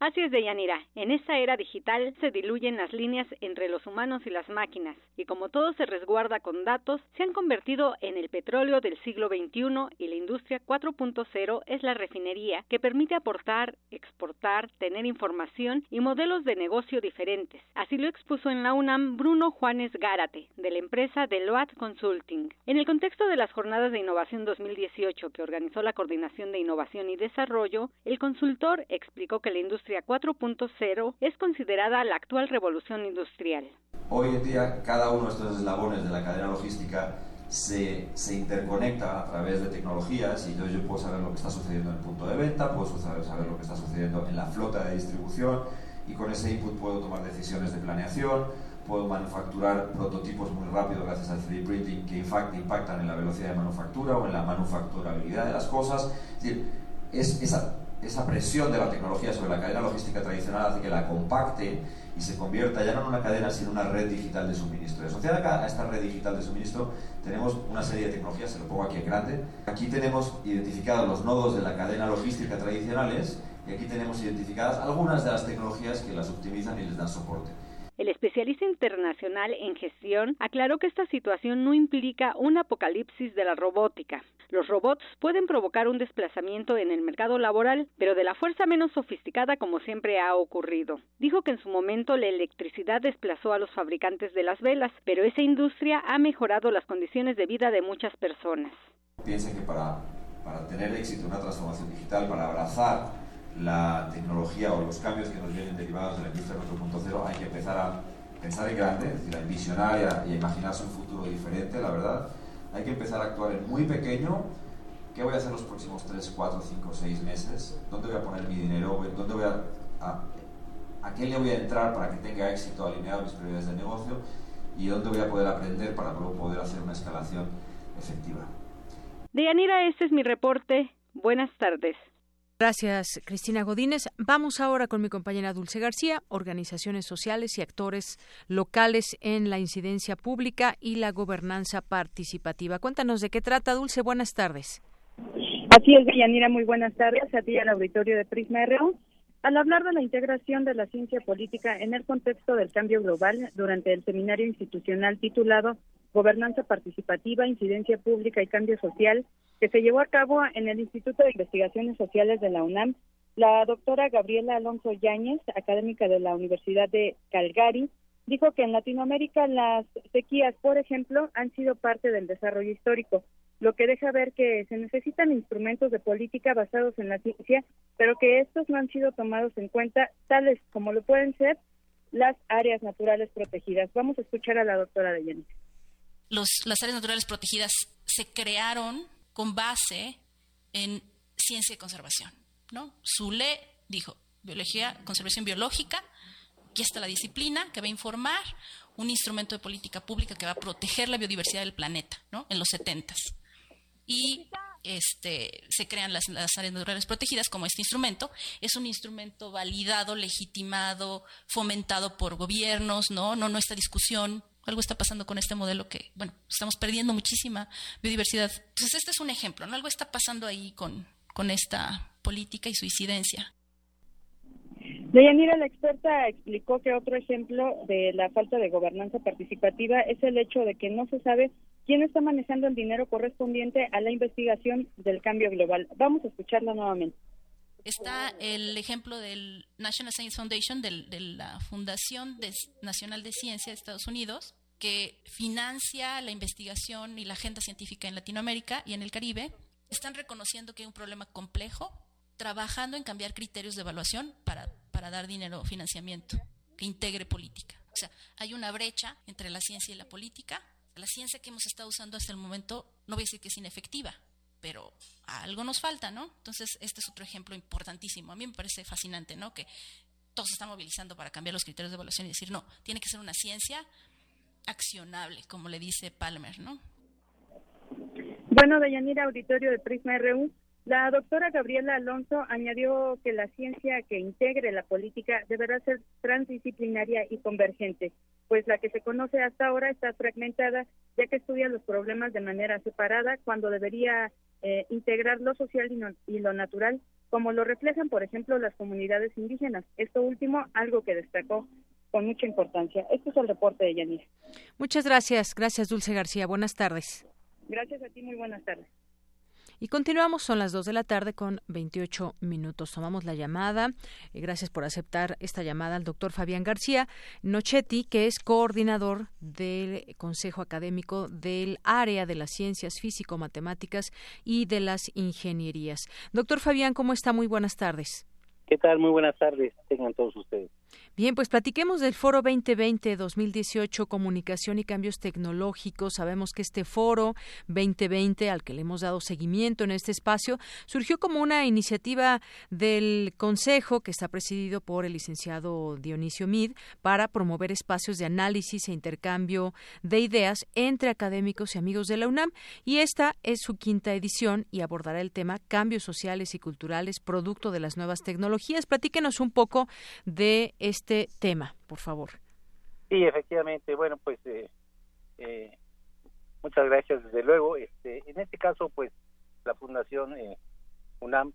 Así es, Deyanira. En esta era digital se diluyen las líneas entre los humanos y las máquinas, y como todo se resguarda con datos, se han convertido en el petróleo del siglo XXI y la industria 4.0 es la refinería que permite aportar, exportar, tener información y modelos de negocio diferentes. Así lo expuso en la UNAM Bruno Juanes Gárate, de la empresa Deloitte Consulting. En el contexto de las jornadas de innovación 2018 que organizó la Coordinación de Innovación y Desarrollo, el consultor explicó que la industria 4.0 es considerada la actual revolución industrial. Hoy en día cada uno de estos eslabones de la cadena logística se, se, interconecta a través de tecnologías y entonces yo puedo saber lo que está sucediendo en el punto de venta, puedo saber, saber lo que está sucediendo en la flota de distribución y con ese input puedo tomar decisiones de planeación, puedo manufacturar prototipos muy rápido gracias al 3D printing que impactan en la velocidad de manufactura o en la manufacturabilidad de las cosas. Es decir, es esa esa presión de la tecnología sobre la cadena logística tradicional hace que la compacte y se convierta ya no en una cadena, sino en una red digital de suministro. Asociada a esta red digital de suministro tenemos una serie de tecnologías, se lo pongo aquí en grande. Aquí tenemos identificados los nodos de la cadena logística tradicionales y aquí tenemos identificadas algunas de las tecnologías que las optimizan y les dan soporte. El especialista internacional en gestión aclaró que esta situación no implica un apocalipsis de la robótica. Los robots pueden provocar un desplazamiento en el mercado laboral, pero de la fuerza menos sofisticada como siempre ha ocurrido. Dijo que en su momento la electricidad desplazó a los fabricantes de las velas, pero esa industria ha mejorado las condiciones de vida de muchas personas. Piensen que para, tener éxito una transformación digital, para abrazar la tecnología o los cambios que nos vienen derivados de la industria 4.0 hay que empezar a pensar en grande, es decir, a visionar y a, imaginarse un futuro diferente, la verdad. Hay que empezar a actuar en muy pequeño. ¿Qué voy a hacer los próximos 3, 4, 5, 6 meses? ¿Dónde voy a poner mi dinero? ¿Dónde voy a, a, qué le voy a entrar para que tenga éxito alineado mis prioridades de negocio? ¿Y dónde voy a poder aprender para luego poder hacer una escalación efectiva? Deyanira, este es mi reporte. Buenas tardes. Gracias, Cristina Godínez. Vamos ahora con mi compañera Dulce García, organizaciones sociales y actores locales en la incidencia pública y la gobernanza participativa. Cuéntanos de qué trata, Dulce. Buenas tardes. Así es, Villanira. Muy buenas tardes a ti al auditorio de Prisma RU. Al hablar de la integración de la ciencia política en el contexto del cambio global durante el seminario institucional titulado Gobernanza Participativa, Incidencia Pública y Cambio Social, que se llevó a cabo en el Instituto de Investigaciones Sociales de la UNAM, la doctora Gabriela Alonso Yáñez, académica de la Universidad de Calgary, dijo que en Latinoamérica las sequías, por ejemplo, han sido parte del desarrollo histórico, lo que deja ver que se necesitan instrumentos de política basados en la ciencia, pero que estos no han sido tomados en cuenta, tales como lo pueden ser las áreas naturales protegidas. Vamos a escuchar a la doctora de Yáñez. las áreas naturales protegidas se crearon con base en ciencia y conservación. ¿no? Zule dijo, biología, conservación biológica, aquí está la disciplina que va a informar un instrumento de política pública que va a proteger la biodiversidad del planeta, ¿no? En los 70 Y este, se crean las, las, áreas naturales protegidas como este instrumento. Es un instrumento validado, legitimado, fomentado por gobiernos, ¿no? No nuestra discusión algo está pasando con este modelo que, bueno, estamos perdiendo muchísima biodiversidad. Entonces, este es un ejemplo, ¿no? Algo está pasando ahí con, con esta política y su incidencia. Deyanira, la experta, explicó que otro ejemplo de la falta de gobernanza participativa es el hecho de que no se sabe quién está manejando el dinero correspondiente a la investigación del cambio global. Vamos a escucharla nuevamente. Está el ejemplo del National Science Foundation, de la Fundación Nacional de Ciencia de Estados Unidos, que financia la investigación y la agenda científica en Latinoamérica y en el Caribe. Están reconociendo que hay un problema complejo, trabajando en cambiar criterios de evaluación para, para dar dinero o financiamiento que integre política. O sea, hay una brecha entre la ciencia y la política. La ciencia que hemos estado usando hasta el momento no voy a decir que es inefectiva, pero algo nos falta, ¿no? Entonces, este es otro ejemplo importantísimo. A mí me parece fascinante, ¿no? Que todos se están movilizando para cambiar los criterios de evaluación y decir, no, tiene que ser una ciencia accionable, como le dice Palmer, ¿no? Bueno, Deyanira, auditorio de Prisma RU, La doctora Gabriela Alonso añadió que la ciencia que integre la política deberá ser transdisciplinaria y convergente, pues la que se conoce hasta ahora está fragmentada, ya que estudia los problemas de manera separada cuando debería eh, integrar lo social y, lo natural, como lo reflejan, por ejemplo, las comunidades indígenas. Esto último, algo que destacó con mucha importancia. Este es el reporte de Yanis. Muchas gracias. Gracias, Dulce García. Buenas tardes. Gracias a ti. Muy buenas tardes. Y continuamos, son las 2 de la tarde con 28 minutos. Tomamos la llamada. Eh, gracias por aceptar esta llamada al doctor Fabián García Nochetti, que es coordinador del Consejo Académico del Área de las Ciencias Físico-Matemáticas y de las Ingenierías. Doctor Fabián, ¿cómo está? Muy buenas tardes. ¿Qué tal? Muy buenas tardes. Tengan todos ustedes. Bien, pues platiquemos del Foro 2020-2018, Comunicación y Cambios Tecnológicos. Sabemos que este Foro 2020, al que le hemos dado seguimiento en este espacio, surgió como una iniciativa del Consejo, que está presidido por el licenciado Dionisio Mid, para promover espacios de análisis e intercambio de ideas entre académicos y amigos de la UNAM. Y esta es su quinta edición y abordará el tema cambios sociales y culturales, producto de las nuevas tecnologías. Platíquenos un poco de este tema, por favor. Sí, efectivamente. Bueno, pues eh, eh, muchas gracias. Desde luego, este, en este caso, pues la Fundación eh, UNAM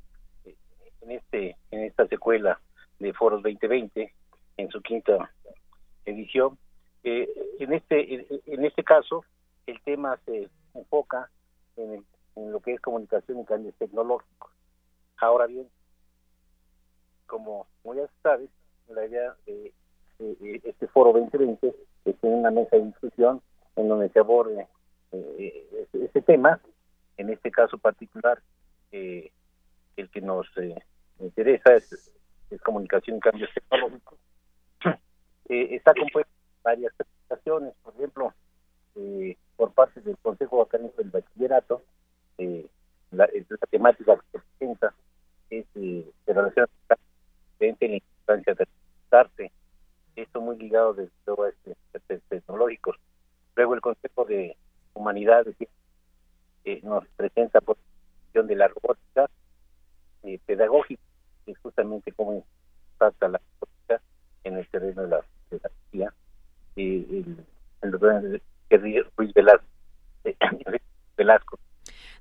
en este en esta secuela de Foros 2020 en su quinta edición. en este en, este caso, el tema se enfoca en, en lo que es comunicación y cambios tecnológicos. Ahora bien, como ya sabes, la idea de, este foro 2020 es tener una mesa de discusión en donde se aborde eh, ese, tema, en este caso particular, eh, el que nos eh, interesa es, comunicación y cambios tecnológicos. [CLEARS THROAT] está compuesto varias presentaciones, por ejemplo, por parte del Consejo Académico del Bachillerato, la, temática que se presenta es de relación en la de arte. Esto muy ligado desde todo este, este, tecnológicos. Luego el concepto de humanidades eh, nos presenta por de la robótica eh, pedagógica, que es justamente cómo impacta la robótica en el terreno de la pedagogía. y el, el, Ruiz Velasco, eh, Velasco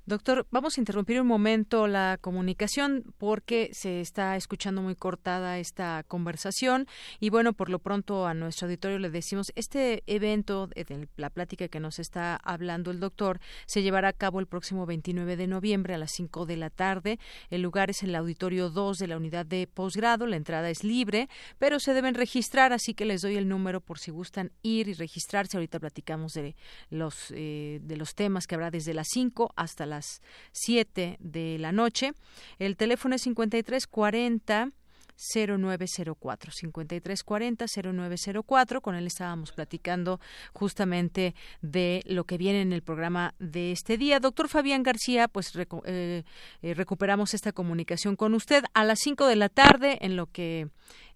Doctor, vamos a interrumpir un momento la comunicación porque se está escuchando muy cortada esta conversación y bueno, por lo pronto a nuestro auditorio le decimos, este evento, la plática que nos está hablando el doctor, se llevará a cabo el próximo 29 de noviembre a las 5 de la tarde. El lugar es el auditorio 2 de la unidad de posgrado, la entrada es libre, pero se deben registrar, así que les doy el número por si gustan ir y registrarse. Ahorita platicamos de los, eh, de los temas que habrá desde las 5 hasta las las 7 de la noche. El teléfono es 5340 0904 5340 0904 con él estábamos platicando justamente de lo que viene en el programa de este día. Doctor Fabián García pues eh, eh, recuperamos esta comunicación con usted. A las 5 de la tarde en lo que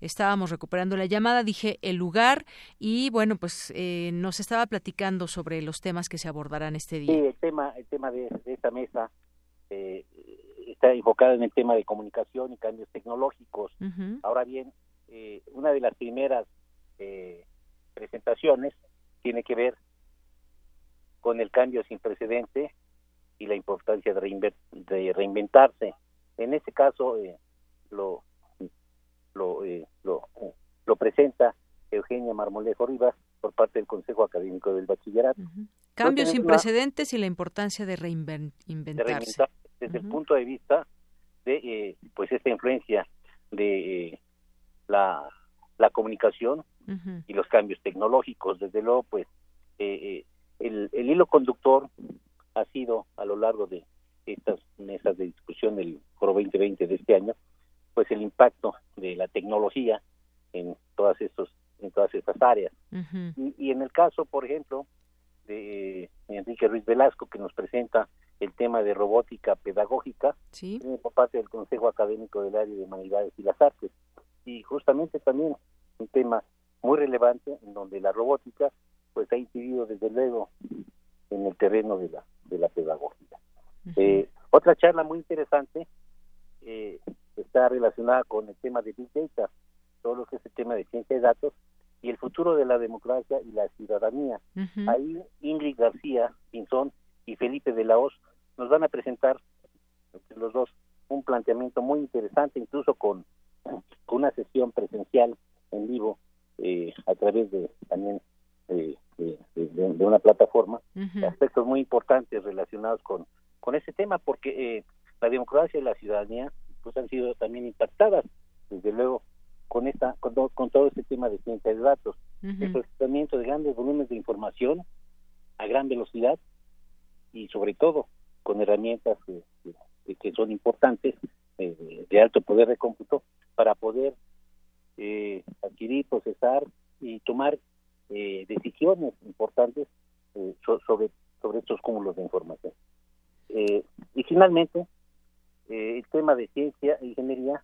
estábamos recuperando la llamada dije el lugar y bueno pues eh, nos estaba platicando sobre los temas que se abordarán este día. Sí el tema el tema de, de esta mesa está enfocada en el tema de comunicación y cambios tecnológicos. Ahora bien, eh, una de las primeras eh, presentaciones tiene que ver con el cambio sin precedente y la importancia de, de reinventarse. En este caso eh, lo lo, lo, lo presenta Eugenia Marmolejo Rivas por parte del Consejo Académico del Bachillerato. Cambios sin precedentes y la importancia de reinventarse desde el punto de vista de eh, pues esta influencia de eh, la, la comunicación y los cambios tecnológicos. Desde luego pues eh, el, el hilo conductor ha sido a lo largo de estas mesas de discusión del Foro 2020 de este año pues el impacto de la tecnología en todas estos en todas estas áreas. Y, y, en el caso por ejemplo de Enrique Ruiz Velasco que nos presenta el tema de robótica pedagógica por parte del Consejo Académico del Área de Humanidades y las Artes. Y justamente también un tema muy relevante en donde la robótica pues ha incidido desde luego en el terreno de la, de la pedagogía. Eh, Otra charla muy interesante eh, está relacionada con el tema de Big Data, todo lo que es el tema de ciencia de datos y el futuro de la democracia y la ciudadanía. Ahí Ingrid García Pinzón y Felipe de la Hoz nos van a presentar los dos un planteamiento muy interesante, incluso con, con una sesión presencial en vivo eh, a través de también de, una plataforma, aspectos muy importantes relacionados con, con ese tema, porque eh, la democracia y la ciudadanía pues han sido también impactadas, desde luego, con esta con, con todo este tema de ciencia de datos, el procesamiento de grandes volúmenes de información a gran velocidad y sobre todo con herramientas que, que son importantes eh, de alto poder de cómputo para poder eh, adquirir, procesar y tomar eh, decisiones importantes sobre sobre estos cúmulos de información. y finalmente, el tema de ciencia e ingeniería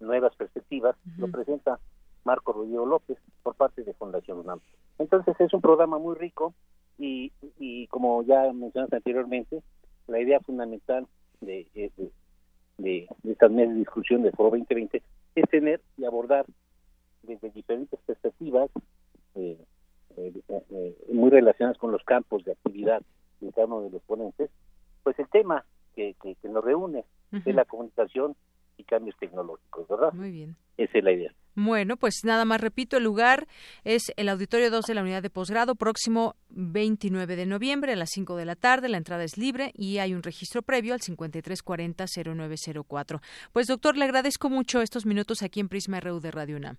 nuevas perspectivas, lo presenta Marco Rodrigo López por parte de Fundación UNAM. Entonces es un programa muy rico y, y como ya mencionaste anteriormente, la idea fundamental de, de, de, de estas mesas de discusión de Foro 2020 es tener y abordar desde diferentes perspectivas eh, eh, eh, muy relacionadas con los campos de actividad de cada uno de los ponentes, pues el tema que, que, nos reúne es la comunicación y cambios tecnológicos, ¿verdad? Muy bien. Esa es la idea. Bueno, pues nada más repito, el lugar es el Auditorio 2 de la Unidad de Posgrado, próximo 29 de noviembre a las 5 de la tarde. La entrada es libre y hay un registro previo al 5340-0904. Pues doctor, le agradezco mucho estos minutos aquí en Prisma RU de Radio UNAM.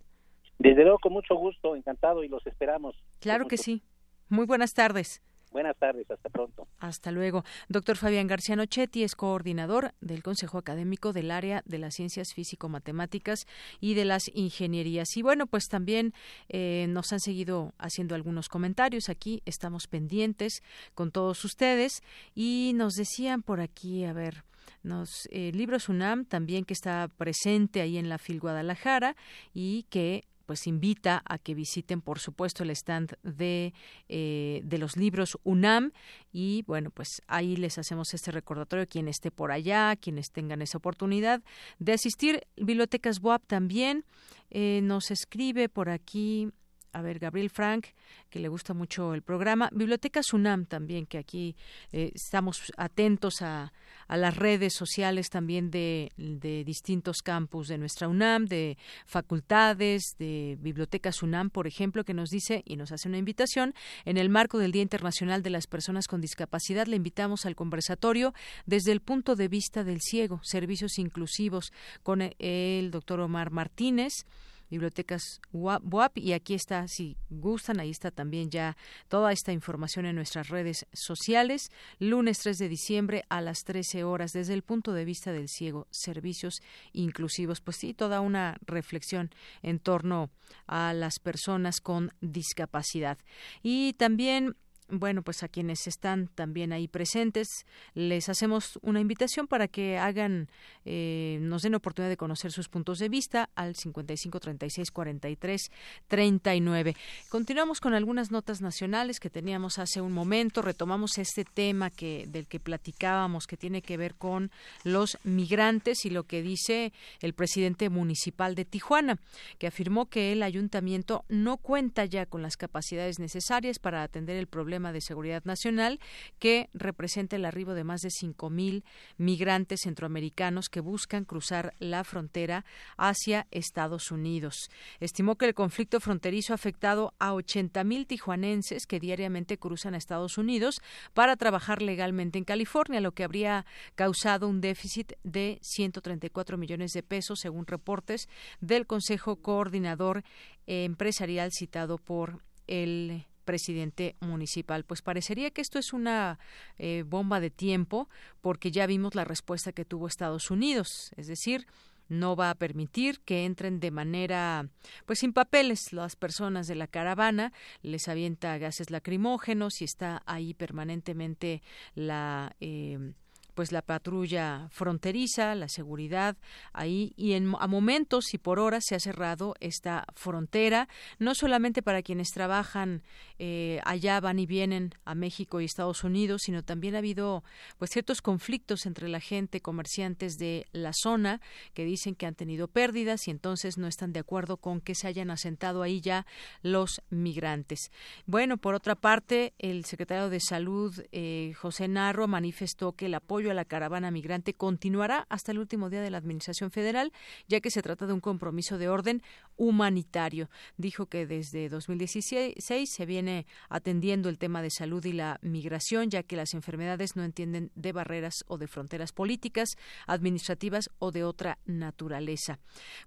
Desde luego, con mucho gusto, encantado y los esperamos. Claro que sí. Muy buenas tardes. Buenas tardes, hasta pronto. Hasta luego. Doctor Fabián García Nochetti es coordinador del Consejo Académico del Área de las Ciencias Físico-Matemáticas y de las Ingenierías. Y bueno, pues también eh, nos han seguido haciendo algunos comentarios aquí. Estamos pendientes con todos ustedes y nos decían por aquí, a ver, nos eh, Libros UNAM también que está presente ahí en la FIL Guadalajara y que pues invita a que visiten, por supuesto, el stand de, eh, de los libros UNAM y bueno, pues ahí les hacemos este recordatorio quien esté por allá, quienes tengan esa oportunidad de asistir. Bibliotecas WAP también eh, nos escribe por aquí a ver, Gabriel Frank, que le gusta mucho el programa. Biblioteca Sunam también, que aquí eh, estamos atentos a, a, las redes sociales también de, de, distintos campus de nuestra UNAM, de facultades, de Biblioteca Sunam, por ejemplo, que nos dice y nos hace una invitación. En el marco del Día Internacional de las Personas con Discapacidad, le invitamos al conversatorio desde el punto de vista del ciego, servicios inclusivos, con el doctor Omar Martínez bibliotecas WAP y aquí está, si gustan, ahí está también ya toda esta información en nuestras redes sociales. Lunes 3 de diciembre a las 13 horas desde el punto de vista del ciego, servicios inclusivos. Pues sí, toda una reflexión en torno a las personas con discapacidad. Y también bueno, pues a quienes están también ahí presentes, les hacemos una invitación para que hagan, eh, nos den oportunidad de conocer sus puntos de vista al 55 36 43 39. Continuamos con algunas notas nacionales que teníamos hace un momento. Retomamos este tema que del que platicábamos, que tiene que ver con los migrantes y lo que dice el presidente municipal de Tijuana, que afirmó que el ayuntamiento no cuenta ya con las capacidades necesarias para atender el problema de seguridad nacional que representa el arribo de más de 5.000 migrantes centroamericanos que buscan cruzar la frontera hacia Estados Unidos. Estimó que el conflicto fronterizo ha afectado a 80.000 tijuanenses que diariamente cruzan a Estados Unidos para trabajar legalmente en California, lo que habría causado un déficit de 134 millones de pesos, según reportes del Consejo Coordinador Empresarial citado por el presidente municipal. Pues parecería que esto es una eh, bomba de tiempo porque ya vimos la respuesta que tuvo Estados Unidos, es decir, no va a permitir que entren de manera, pues sin papeles, las personas de la caravana, les avienta gases lacrimógenos y está ahí permanentemente la eh, pues la patrulla fronteriza, la seguridad ahí y en, a momentos y por horas se ha cerrado esta frontera, no solamente para quienes trabajan eh, allá van y vienen a México y Estados Unidos, sino también ha habido pues ciertos conflictos entre la gente, comerciantes de la zona que dicen que han tenido pérdidas y entonces no están de acuerdo con que se hayan asentado ahí ya los migrantes. Bueno, por otra parte, el secretario de Salud, eh, José Narro, manifestó que el apoyo a la caravana migrante continuará hasta el último día de la Administración Federal, ya que se trata de un compromiso de orden humanitario. Dijo que desde 2016 se viene atendiendo el tema de salud y la migración, ya que las enfermedades no entienden de barreras o de fronteras políticas, administrativas o de otra naturaleza.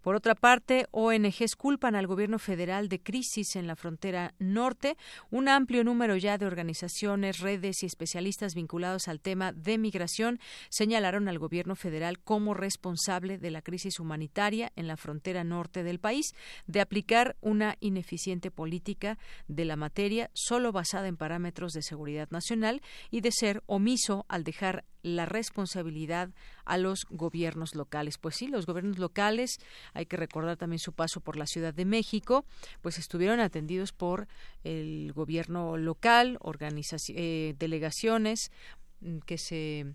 Por otra parte, ONGs culpan al gobierno federal de crisis en la frontera norte. Un amplio número ya de organizaciones, redes y especialistas vinculados al tema de migración señalaron al gobierno federal como responsable de la crisis humanitaria en la frontera norte del país, de aplicar una ineficiente política de la materia solo basada en parámetros de seguridad nacional y de ser omiso al dejar la responsabilidad a los gobiernos locales. Pues sí, los gobiernos locales, hay que recordar también su paso por la Ciudad de México, pues estuvieron atendidos por el gobierno local, eh, delegaciones mm, que se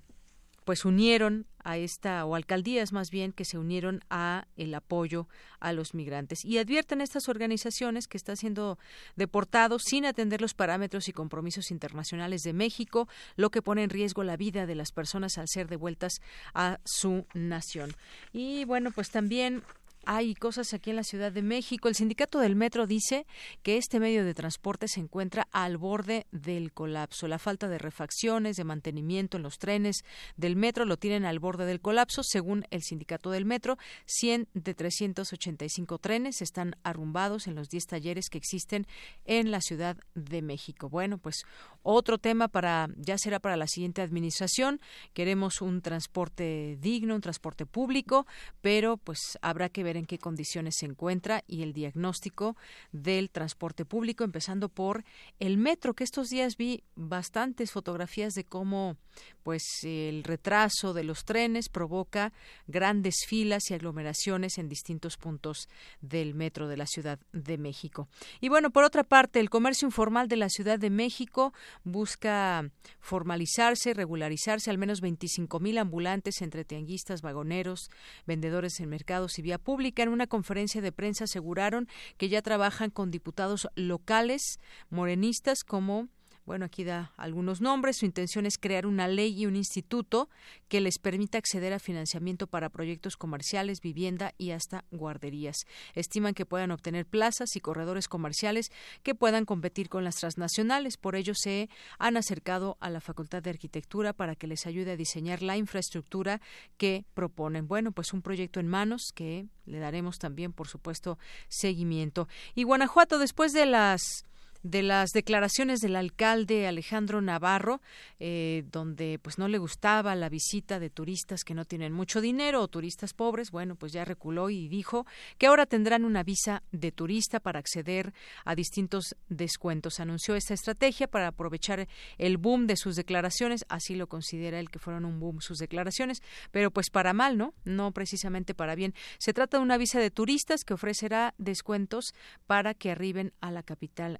pues unieron a esta o alcaldías más bien que se unieron a el apoyo a los migrantes y advierten estas organizaciones que está siendo deportado sin atender los parámetros y compromisos internacionales de México, lo que pone en riesgo la vida de las personas al ser devueltas a su nación. Y bueno, pues también hay cosas aquí en la Ciudad de México. El sindicato del metro dice que este medio de transporte se encuentra al borde del colapso. La falta de refacciones, de mantenimiento en los trenes del metro lo tienen al borde del colapso. Según el sindicato del metro, 100 de 385 trenes están arrumbados en los 10 talleres que existen en la Ciudad de México. Bueno, pues otro tema para ya será para la siguiente administración. Queremos un transporte digno, un transporte público, pero pues habrá que ver en qué condiciones se encuentra y el diagnóstico del transporte público, empezando por el metro, que estos días vi bastantes fotografías de cómo pues el retraso de los trenes provoca grandes filas y aglomeraciones en distintos puntos del metro de la Ciudad de México. Y bueno, por otra parte, el comercio informal de la Ciudad de México busca formalizarse, regularizarse, al menos 25 mil ambulantes entre tianguistas, vagoneros, vendedores en mercados y vía pública en una conferencia de prensa aseguraron que ya trabajan con diputados locales morenistas como bueno, aquí da algunos nombres. Su intención es crear una ley y un instituto que les permita acceder a financiamiento para proyectos comerciales, vivienda y hasta guarderías. Estiman que puedan obtener plazas y corredores comerciales que puedan competir con las transnacionales. Por ello, se han acercado a la Facultad de Arquitectura para que les ayude a diseñar la infraestructura que proponen. Bueno, pues un proyecto en manos que le daremos también, por supuesto, seguimiento. Y Guanajuato, después de las de las declaraciones del alcalde Alejandro Navarro, eh, donde pues no le gustaba la visita de turistas que no tienen mucho dinero o turistas pobres, bueno, pues ya reculó y dijo que ahora tendrán una visa de turista para acceder a distintos descuentos. Anunció esta estrategia para aprovechar el boom de sus declaraciones, así lo considera él que fueron un boom sus declaraciones, pero pues para mal, ¿no? No precisamente para bien. Se trata de una visa de turistas que ofrecerá descuentos para que arriben a la capital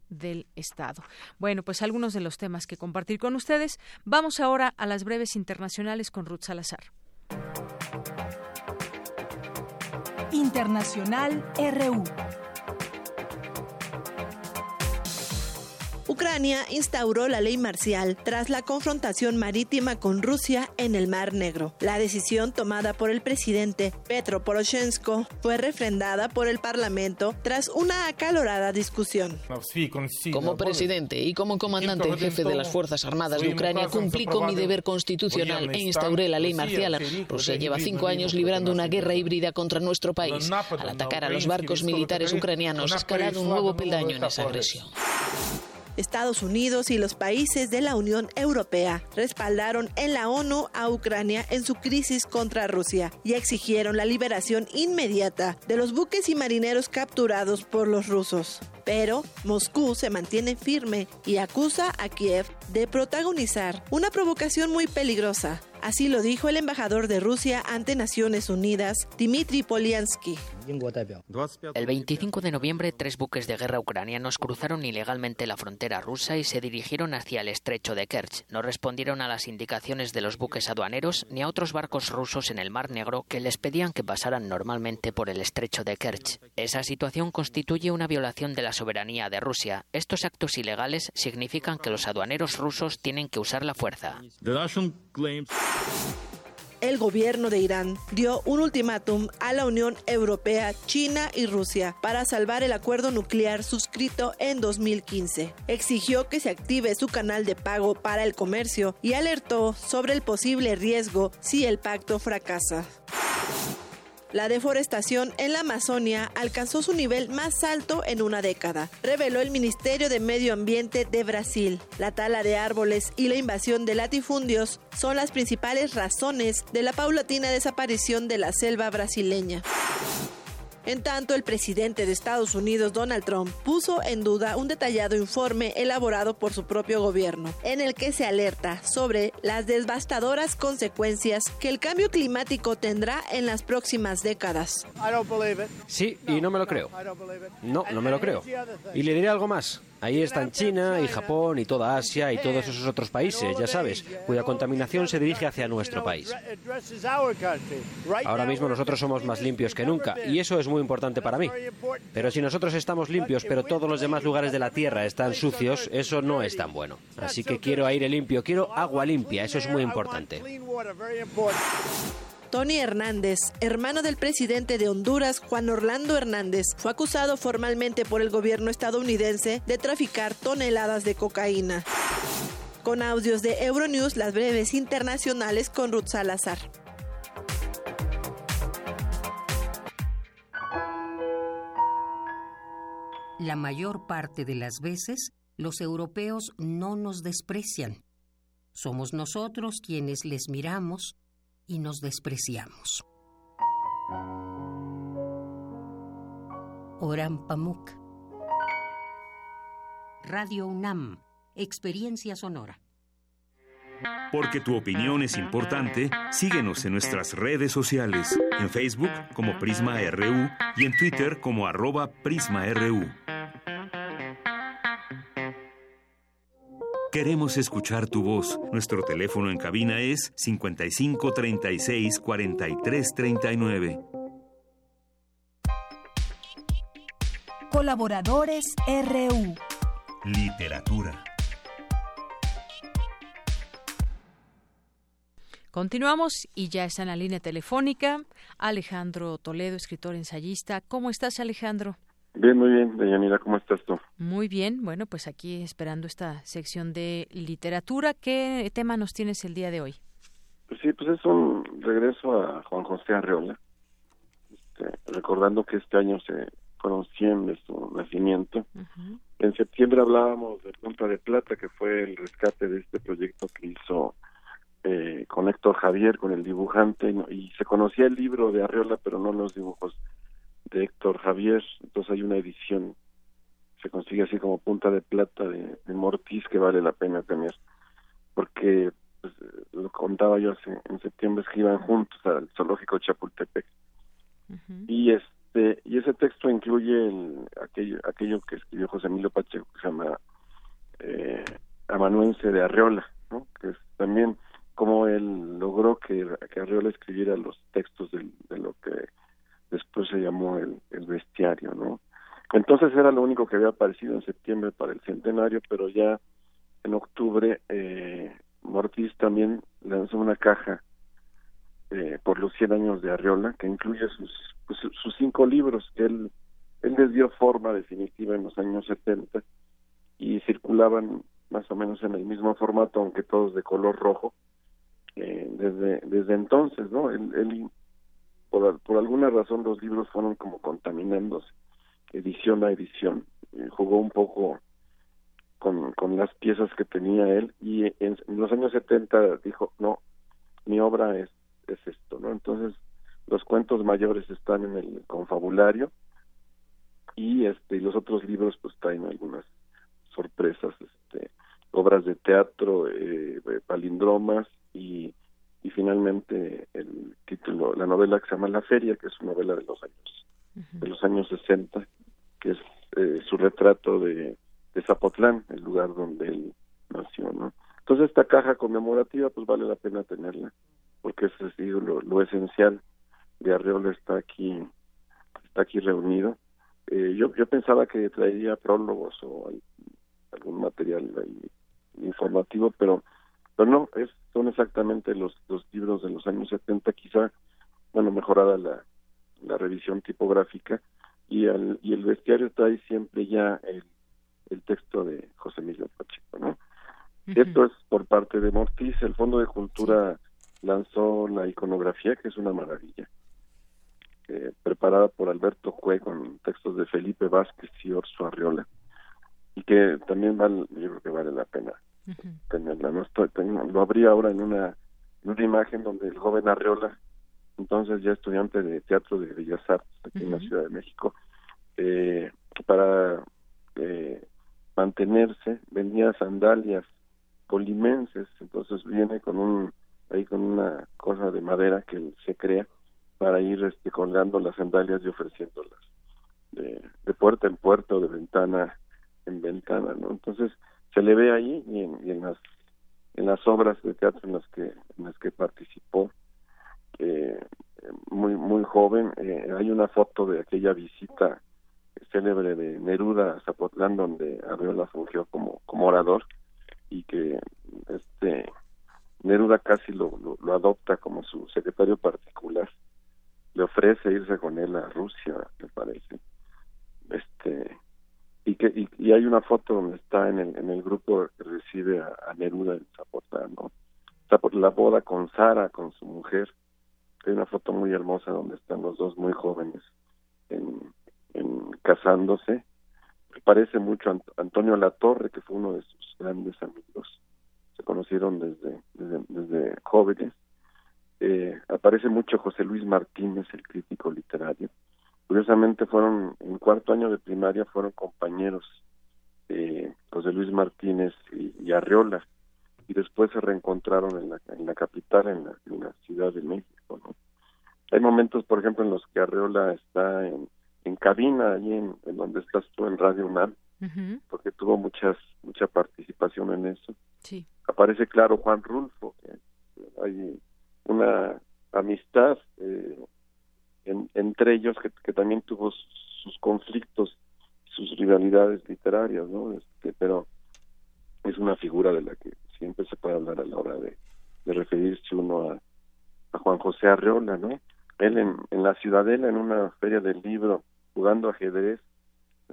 Estado. Bueno, pues algunos de los temas que compartir con ustedes. Vamos ahora a las breves internacionales con Ruth Salazar. Internacional RU. Ucrania instauró la ley marcial tras la confrontación marítima con Rusia en el Mar Negro. La decisión tomada por el presidente Petro Poroshenko fue refrendada por el Parlamento tras una acalorada discusión. Como presidente y como comandante en jefe de las Fuerzas Armadas de Ucrania, cumplí con mi deber constitucional e instauré la ley marcial. Rusia lleva cinco años librando una guerra híbrida contra nuestro país. Al atacar a los barcos militares ucranianos, ha escalado un nuevo peldaño en esa agresión. Estados Unidos y los países de la Unión Europea respaldaron en la ONU a Ucrania en su crisis contra Rusia y exigieron la liberación inmediata de los buques y marineros capturados por los rusos. Pero Moscú se mantiene firme y acusa a Kiev de protagonizar una provocación muy peligrosa Así lo dijo el embajador de Rusia ante Naciones Unidas, Dmitry Polyansky. El 25 de noviembre, tres buques de guerra ucranianos cruzaron ilegalmente la frontera rusa y se dirigieron hacia el estrecho de Kerch. No respondieron a las indicaciones de los buques aduaneros ni a otros barcos rusos en el Mar Negro que les pedían que pasaran normalmente por el estrecho de Kerch. Esa situación constituye una violación de la soberanía de Rusia. Estos actos ilegales significan que los aduaneros rusos tienen que usar la fuerza. El gobierno de Irán dio un ultimátum a la Unión Europea, China y Rusia para salvar el acuerdo nuclear suscrito en 2015. Exigió que se active su canal de pago para el comercio y alertó sobre el posible riesgo si el pacto fracasa. La deforestación en la Amazonia alcanzó su nivel más alto en una década, reveló el Ministerio de Medio Ambiente de Brasil. La tala de árboles y la invasión de latifundios son las principales razones de la paulatina desaparición de la selva brasileña. En tanto, el presidente de Estados Unidos, Donald Trump, puso en duda un detallado informe elaborado por su propio gobierno, en el que se alerta sobre las devastadoras consecuencias que el cambio climático tendrá en las próximas décadas. Sí, y no me lo creo. No, no me lo creo. Y le diré algo más. Ahí están China y Japón y toda Asia y todos esos otros países, ya sabes, cuya contaminación se dirige hacia nuestro país. Ahora mismo nosotros somos más limpios que nunca y eso es muy importante para mí. Pero si nosotros estamos limpios pero todos los demás lugares de la Tierra están sucios, eso no es tan bueno. Así que quiero aire limpio, quiero agua limpia, eso es muy importante. Tony Hernández, hermano del presidente de Honduras, Juan Orlando Hernández, fue acusado formalmente por el gobierno estadounidense de traficar toneladas de cocaína. Con audios de Euronews, las breves internacionales con Ruth Salazar. La mayor parte de las veces, los europeos no nos desprecian. Somos nosotros quienes les miramos y nos despreciamos. Oran Pamuk. Radio UNAM. Experiencia sonora. Porque tu opinión es importante, síguenos en nuestras redes sociales, en Facebook como Prisma RU y en Twitter como arroba PrismaRU. Queremos escuchar tu voz. Nuestro teléfono en cabina es 55 36 43 39. Colaboradores RU. Literatura. Continuamos y ya está en la línea telefónica Alejandro Toledo, escritor ensayista. ¿Cómo estás, Alejandro? Bien, muy bien, Deyanira, ¿cómo estás tú? Muy bien, bueno, pues aquí esperando esta sección de literatura. ¿Qué tema nos tienes el día de hoy? Pues sí, pues es un regreso a Juan José Arreola, este, recordando que este año se fueron 100 de su nacimiento. En septiembre hablábamos de Punta de Plata, que fue el rescate de este proyecto que hizo eh, con Héctor Javier, con el dibujante, y se conocía el libro de Arreola, pero no los dibujos de Héctor Javier, entonces hay una edición, se consigue así como punta de plata de, de Mortiz que vale la pena tener, porque pues, lo contaba yo hace, en septiembre es que iban juntos al zoológico Chapultepec y este y ese texto incluye el, aquello aquello que escribió José Emilio Pacheco que se llama eh, Amanuense de Arreola, ¿no? que es también como él logró que, que Arreola escribiera los textos de, de lo que después se llamó el, el bestiario, ¿no? Entonces era lo único que había aparecido en septiembre para el centenario, pero ya en octubre eh, Mortiz también lanzó una caja eh, por los 100 años de Arriola que incluye sus, pues, sus cinco libros que él, él les dio forma definitiva en los años 70 y circulaban más o menos en el mismo formato, aunque todos de color rojo, eh, desde, desde entonces, ¿no? Él, él por, por alguna razón los libros fueron como contaminándose edición a edición. Eh, jugó un poco con, con las piezas que tenía él y en, los años 70 dijo no mi obra es es esto no entonces los cuentos mayores están en el confabulario y este y los otros libros pues traen algunas sorpresas este obras de teatro eh, palindromas y y finalmente el título, la novela que se llama La Feria, que es una novela de los años, de los años 60, que es eh, su retrato de, de Zapotlán, el lugar donde él nació, ¿no? Entonces esta caja conmemorativa, pues vale la pena tenerla, porque es lo, lo esencial de Arreola está aquí, está aquí reunido. Eh, yo, yo pensaba que traería prólogos o algún material informativo, pero pero no, es, son exactamente los, los libros de los años 70, quizá, bueno, mejorada la, la revisión tipográfica, y, al, y el bestiario trae siempre ya el, el texto de José Miguel Pacheco, ¿no? Esto es por parte de Mortiz, el Fondo de Cultura lanzó la iconografía, que es una maravilla, eh, preparada por Alberto Cue con textos de Felipe Vázquez y Orso Arriola, y que también vale, yo creo que vale la pena tenerla. No estoy, lo abrí ahora en una, en una imagen donde el joven Arreola, entonces ya estudiante de teatro de Bellas Artes aquí en la Ciudad de México, eh, para eh, mantenerse vendía sandalias polimenses, entonces viene con un ahí con una cosa de madera que se crea para ir este colgando las sandalias y ofreciéndolas de, de puerta en puerta o de ventana en ventana, ¿no? Entonces se le ve ahí y en, las en las obras de teatro en las que en las que participó eh, muy muy joven eh, hay una foto de aquella visita célebre de Neruda a Zapotlán donde Arriola fungió como como orador y que este Neruda casi lo, lo, adopta como su secretario particular. Le ofrece irse con él a Rusia me parece. Este y que y, hay una foto donde está en el, en el grupo que recibe a, Neruda en Zapotlán, ¿no? Por la boda con Sara, con su mujer. Hay una foto muy hermosa donde están los dos muy jóvenes en, en casándose. Parece mucho a Antonio Latorre, que fue uno de sus grandes amigos. Se conocieron desde, desde, jóvenes. Eh, aparece mucho José Luis Martínez, el crítico literario Curiosamente fueron, en cuarto año de primaria fueron compañeros eh, José Luis Martínez y, Arreola, y después se reencontraron en la, en la capital, en la, Ciudad de México. ¿no? Hay momentos, por ejemplo, en los que Arreola está en, en cabina, allí en, donde estás tú en Radio UNAM, porque tuvo muchas mucha participación en eso. Sí. Aparece claro Juan Rulfo, hay una amistad eh, entre ellos que, también tuvo sus conflictos, sus rivalidades literarias, ¿no? Este, pero es una figura de la que siempre se puede hablar a la hora de, referirse uno a, Juan José Arreola, ¿no? Él en, en la Ciudadela, en una feria del libro, jugando ajedrez,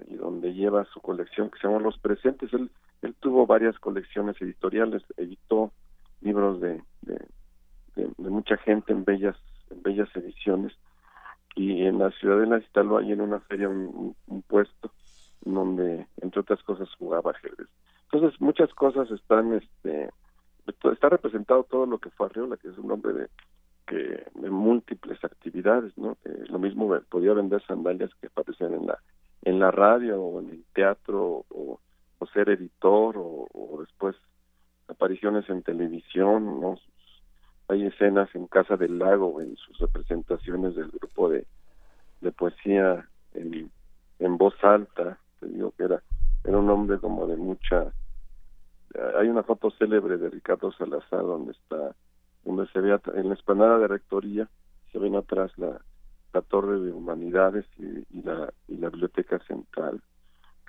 y donde lleva su colección que se llama Los Presentes. Él, él tuvo varias colecciones editoriales, editó libros de, de, de, de mucha gente en bellas, en bellas ediciones y en la ciudad de instaló ahí en una feria un, puesto donde entre otras cosas jugaba ajedrez. Entonces muchas cosas están este está representado todo lo que fue Arriola que es un hombre de que de múltiples actividades no lo mismo podía vender sandalias que aparecían en la en la radio o en el teatro o, ser editor o, o, después apariciones en televisión no hay escenas en Casa del Lago, en sus representaciones del grupo de, de poesía en, en voz alta, te digo que era, era un hombre como de mucha... Hay una foto célebre de Ricardo Salazar donde está, donde se ve en la esplanada de Rectoría, se ven atrás la, la Torre de Humanidades y, la, y la Biblioteca Central.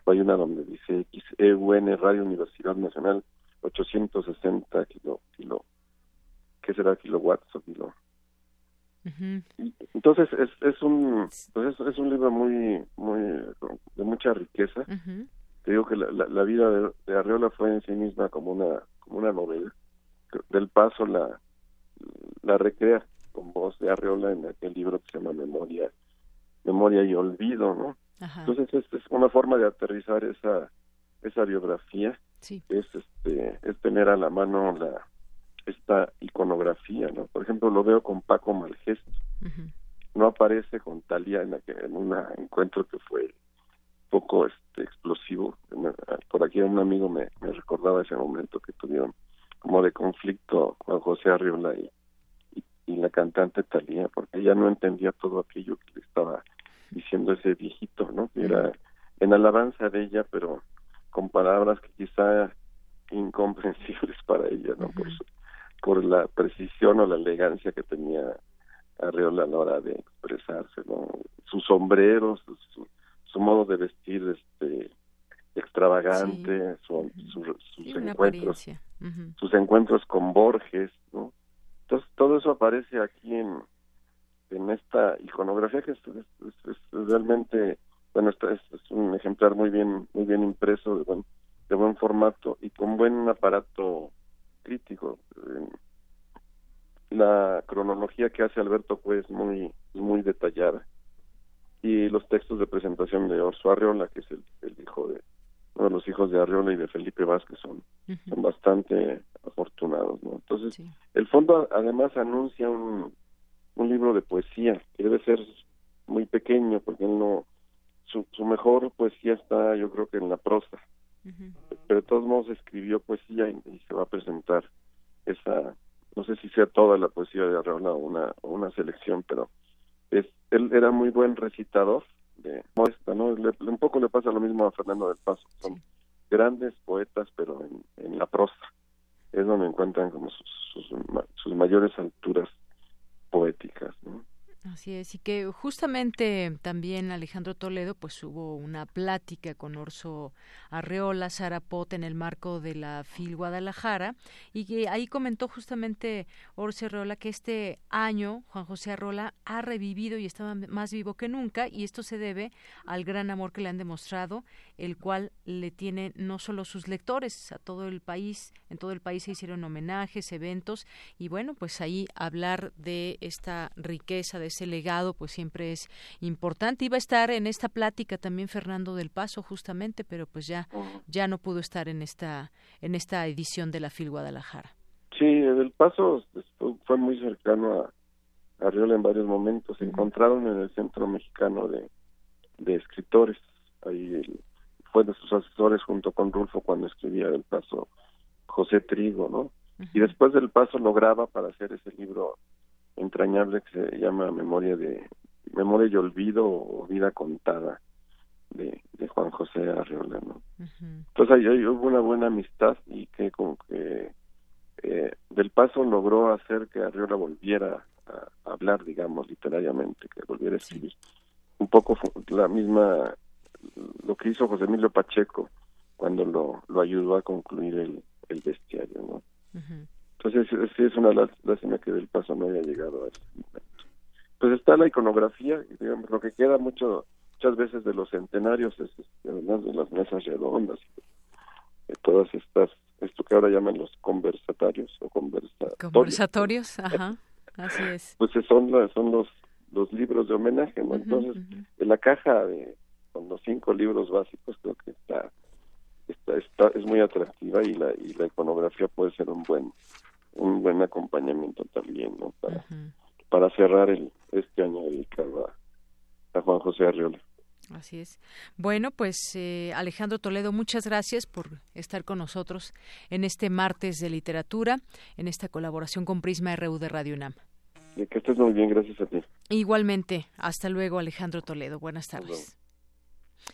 Hay una donde dice XEUN Radio Universidad Nacional 860 kilo, kilo qué será kilowatts o kilo entonces es, es un pues es, un libro muy muy de mucha riqueza. Te digo que la, la, vida de, de, Arreola fue en sí misma como una como una novela. Del paso la la recrea con voz de Arreola en aquel libro que se llama Memoria Memoria y Olvido no entonces es, es, una forma de aterrizar esa esa biografía. Sí. es este es tener a la mano la esta iconografía, ¿no? Por ejemplo, lo veo con Paco Malgesto. No aparece con Talía en, en un encuentro que fue poco este explosivo. Por aquí un amigo me, recordaba ese momento que tuvieron como de conflicto Juan José Arriola y, y la cantante Talía, porque ella no entendía todo aquello que le estaba diciendo ese viejito, ¿no? Era en alabanza de ella, pero con palabras que quizá incomprensibles [LAUGHS] para ella, ¿no? por, por la precisión o la elegancia que tenía Arreola a la hora de expresarse, ¿no? Sus sombreros, su, su modo de vestir este extravagante, sus encuentros, sus encuentros con Borges, ¿no? Entonces todo eso aparece aquí en en esta iconografía que es, realmente bueno es, es, un ejemplar muy bien muy bien impreso de buen de buen formato y con buen aparato crítico. La cronología que hace Alberto pues muy muy detallada. Y los textos de presentación de Orso Arriola que es el, hijo de uno de los hijos de Arriola y de Felipe Vázquez son son bastante afortunados no entonces el fondo además anuncia un un libro de poesía que debe ser muy pequeño porque él no su, su mejor poesía está yo creo que en la prosa pero de todos modos escribió poesía y, se va a presentar esa no sé si sea toda la poesía de Arreola o una o una selección pero es él era muy buen recitador de muestra no un poco le pasa lo mismo a Fernando del Paso son grandes poetas pero en, en la prosa es donde encuentran como sus, sus, sus mayores alturas poéticas. ¿no? Así es, y que justamente también Alejandro Toledo pues hubo una plática con Orso Arreola, Sara Pot en el marco de la FIL Guadalajara y que ahí comentó justamente Orso Arreola que este año Juan José Arreola ha revivido y estaba más vivo que nunca y esto se debe al gran amor que le han demostrado, el cual le tiene no solo sus lectores, a todo el país, en todo el país se hicieron homenajes, eventos y bueno, pues ahí hablar de esta riqueza de ese legado pues siempre es importante. Iba a estar en esta plática también Fernando del Paso justamente, pero pues ya ya no pudo estar en esta en esta edición de la FIL Guadalajara. Sí, del Paso fue muy cercano a, Arriola en varios momentos. Se encontraron en el Centro Mexicano de, de Escritores. Ahí fue de sus asesores junto con Rulfo cuando escribía del Paso José Trigo, ¿no? Y después del Paso lo graba para hacer ese libro entrañable que se llama Memoria de Memoria y Olvido o Vida Contada de, de Juan José Arreola, ¿no? Entonces ahí, hubo una buena amistad y que como que eh, del paso logró hacer que Arriola volviera a, hablar, digamos, literariamente, que volviera a escribir. Un poco la misma, lo que hizo José Emilio Pacheco cuando lo, lo ayudó a concluir el, el bestiario, ¿no? Sí es una lástima que del paso no haya llegado a ese momento. Pues está la iconografía, digamos, lo que queda mucho muchas veces de los centenarios, es, además de las mesas redondas, de todas estas, esto que ahora llaman los conversatarios o conversatorios. Conversatorios, ajá, así es. Pues son, son los, los libros de homenaje, ¿no? Entonces, en la caja de, con los cinco libros básicos creo que está, está, está es muy atractiva y la, y la iconografía puede ser un buen un buen acompañamiento también, ¿no? Para, para cerrar el, este año dedicado a, Juan José Arriola. Así es. Bueno, pues eh, Alejandro Toledo, muchas gracias por estar con nosotros en este martes de literatura, en esta colaboración con Prisma RU de Radio UNAM. Que estés muy bien, gracias a ti. Igualmente. Hasta luego, Alejandro Toledo. Buenas tardes.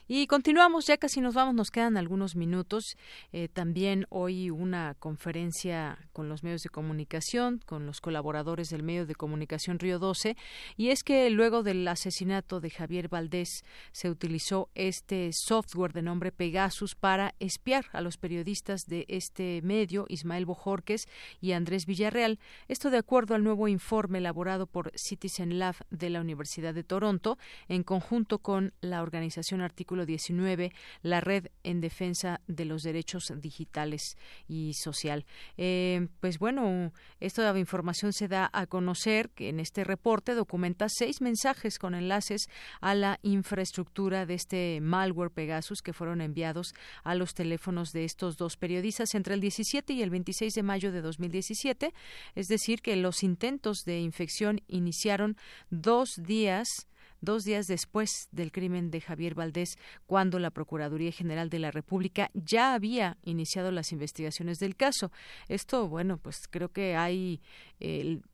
Y continuamos, ya casi nos vamos, nos quedan algunos minutos. Eh, también hoy una conferencia con los medios de comunicación, con los colaboradores del medio de comunicación Río 12, y es que luego del asesinato de Javier Valdés se utilizó este software de nombre Pegasus para espiar a los periodistas de este medio, Ismael Bojorques y Andrés Villarreal. Esto de acuerdo al nuevo informe elaborado por Citizen Lab de la Universidad de Toronto en conjunto con la organización artística artículo 19, la red en defensa de los derechos digitales y social. Eh, pues bueno, esta información se da a conocer que en este reporte documenta seis mensajes con enlaces a la infraestructura de este malware Pegasus que fueron enviados a los teléfonos de estos dos periodistas entre el 17 y el 26 de mayo de 2017. Es decir, que los intentos de infección iniciaron dos días dos días después del crimen de Javier Valdés, cuando la Procuraduría General de la República ya había iniciado las investigaciones del caso. Esto, bueno, pues creo que hay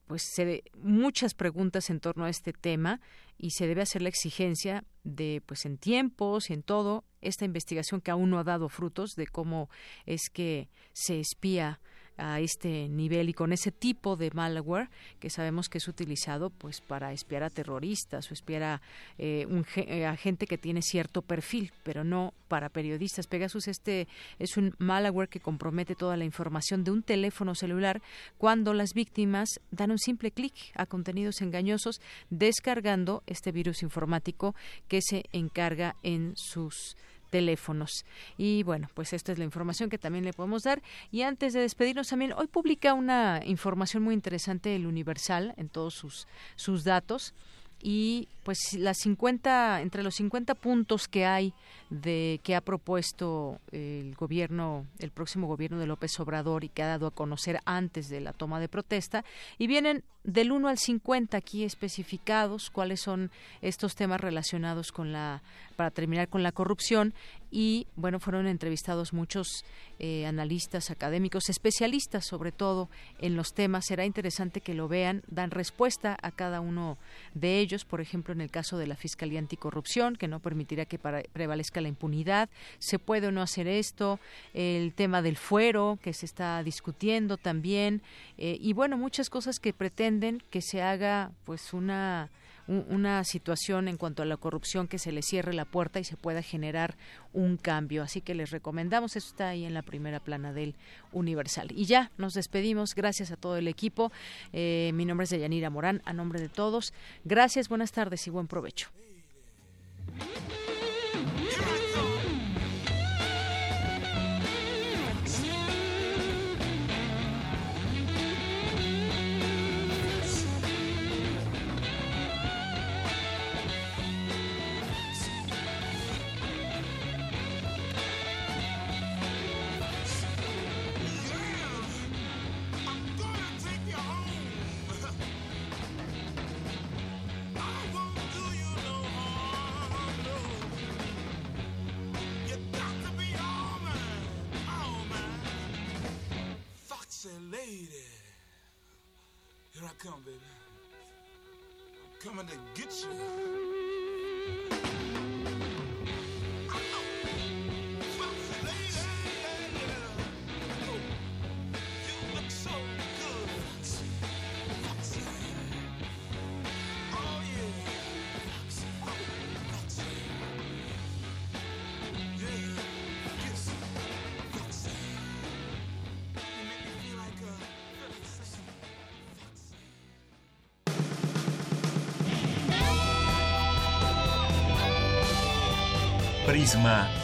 pues se muchas preguntas en torno a este tema y se debe hacer la exigencia de pues en tiempos y en todo esta investigación que aún no ha dado frutos de cómo es que se espía a este nivel y con ese tipo de malware que sabemos que es utilizado pues para espiar a terroristas o espiar a, eh, un, eh, gente que tiene cierto perfil pero no para periodistas. Pegasus este es un malware que compromete toda la información de un teléfono celular cuando las víctimas dan un simple clic a contenidos engañosos descargando este virus informático que se encarga en sus teléfonos. Y bueno, pues esta es la información que también le podemos dar. Y antes de despedirnos también, hoy publica una información muy interesante el Universal en todos sus, sus datos y pues las 50 entre los 50 puntos que hay de que ha propuesto el gobierno el próximo gobierno de López Obrador y que ha dado a conocer antes de la toma de protesta y vienen del 1 al 50 aquí especificados cuáles son estos temas relacionados con la para terminar con la corrupción y bueno fueron entrevistados muchos eh, analistas académicos especialistas sobre todo en los temas. Será interesante que lo vean dan respuesta a cada uno de ellos. Por ejemplo en el caso de la fiscalía anticorrupción que no permitirá que prevalezca la impunidad. Se puede o no hacer esto. El tema del fuero que se está discutiendo también. Eh, y bueno muchas cosas que pretenden que se haga pues una una situación en cuanto a la corrupción que se le cierre la puerta y se pueda generar un cambio. Así que les recomendamos, eso está ahí en la primera plana del Universal. Y ya nos despedimos, gracias a todo el equipo. Eh, mi nombre es Deyanira Morán, a nombre de todos. Gracias, buenas tardes y buen provecho.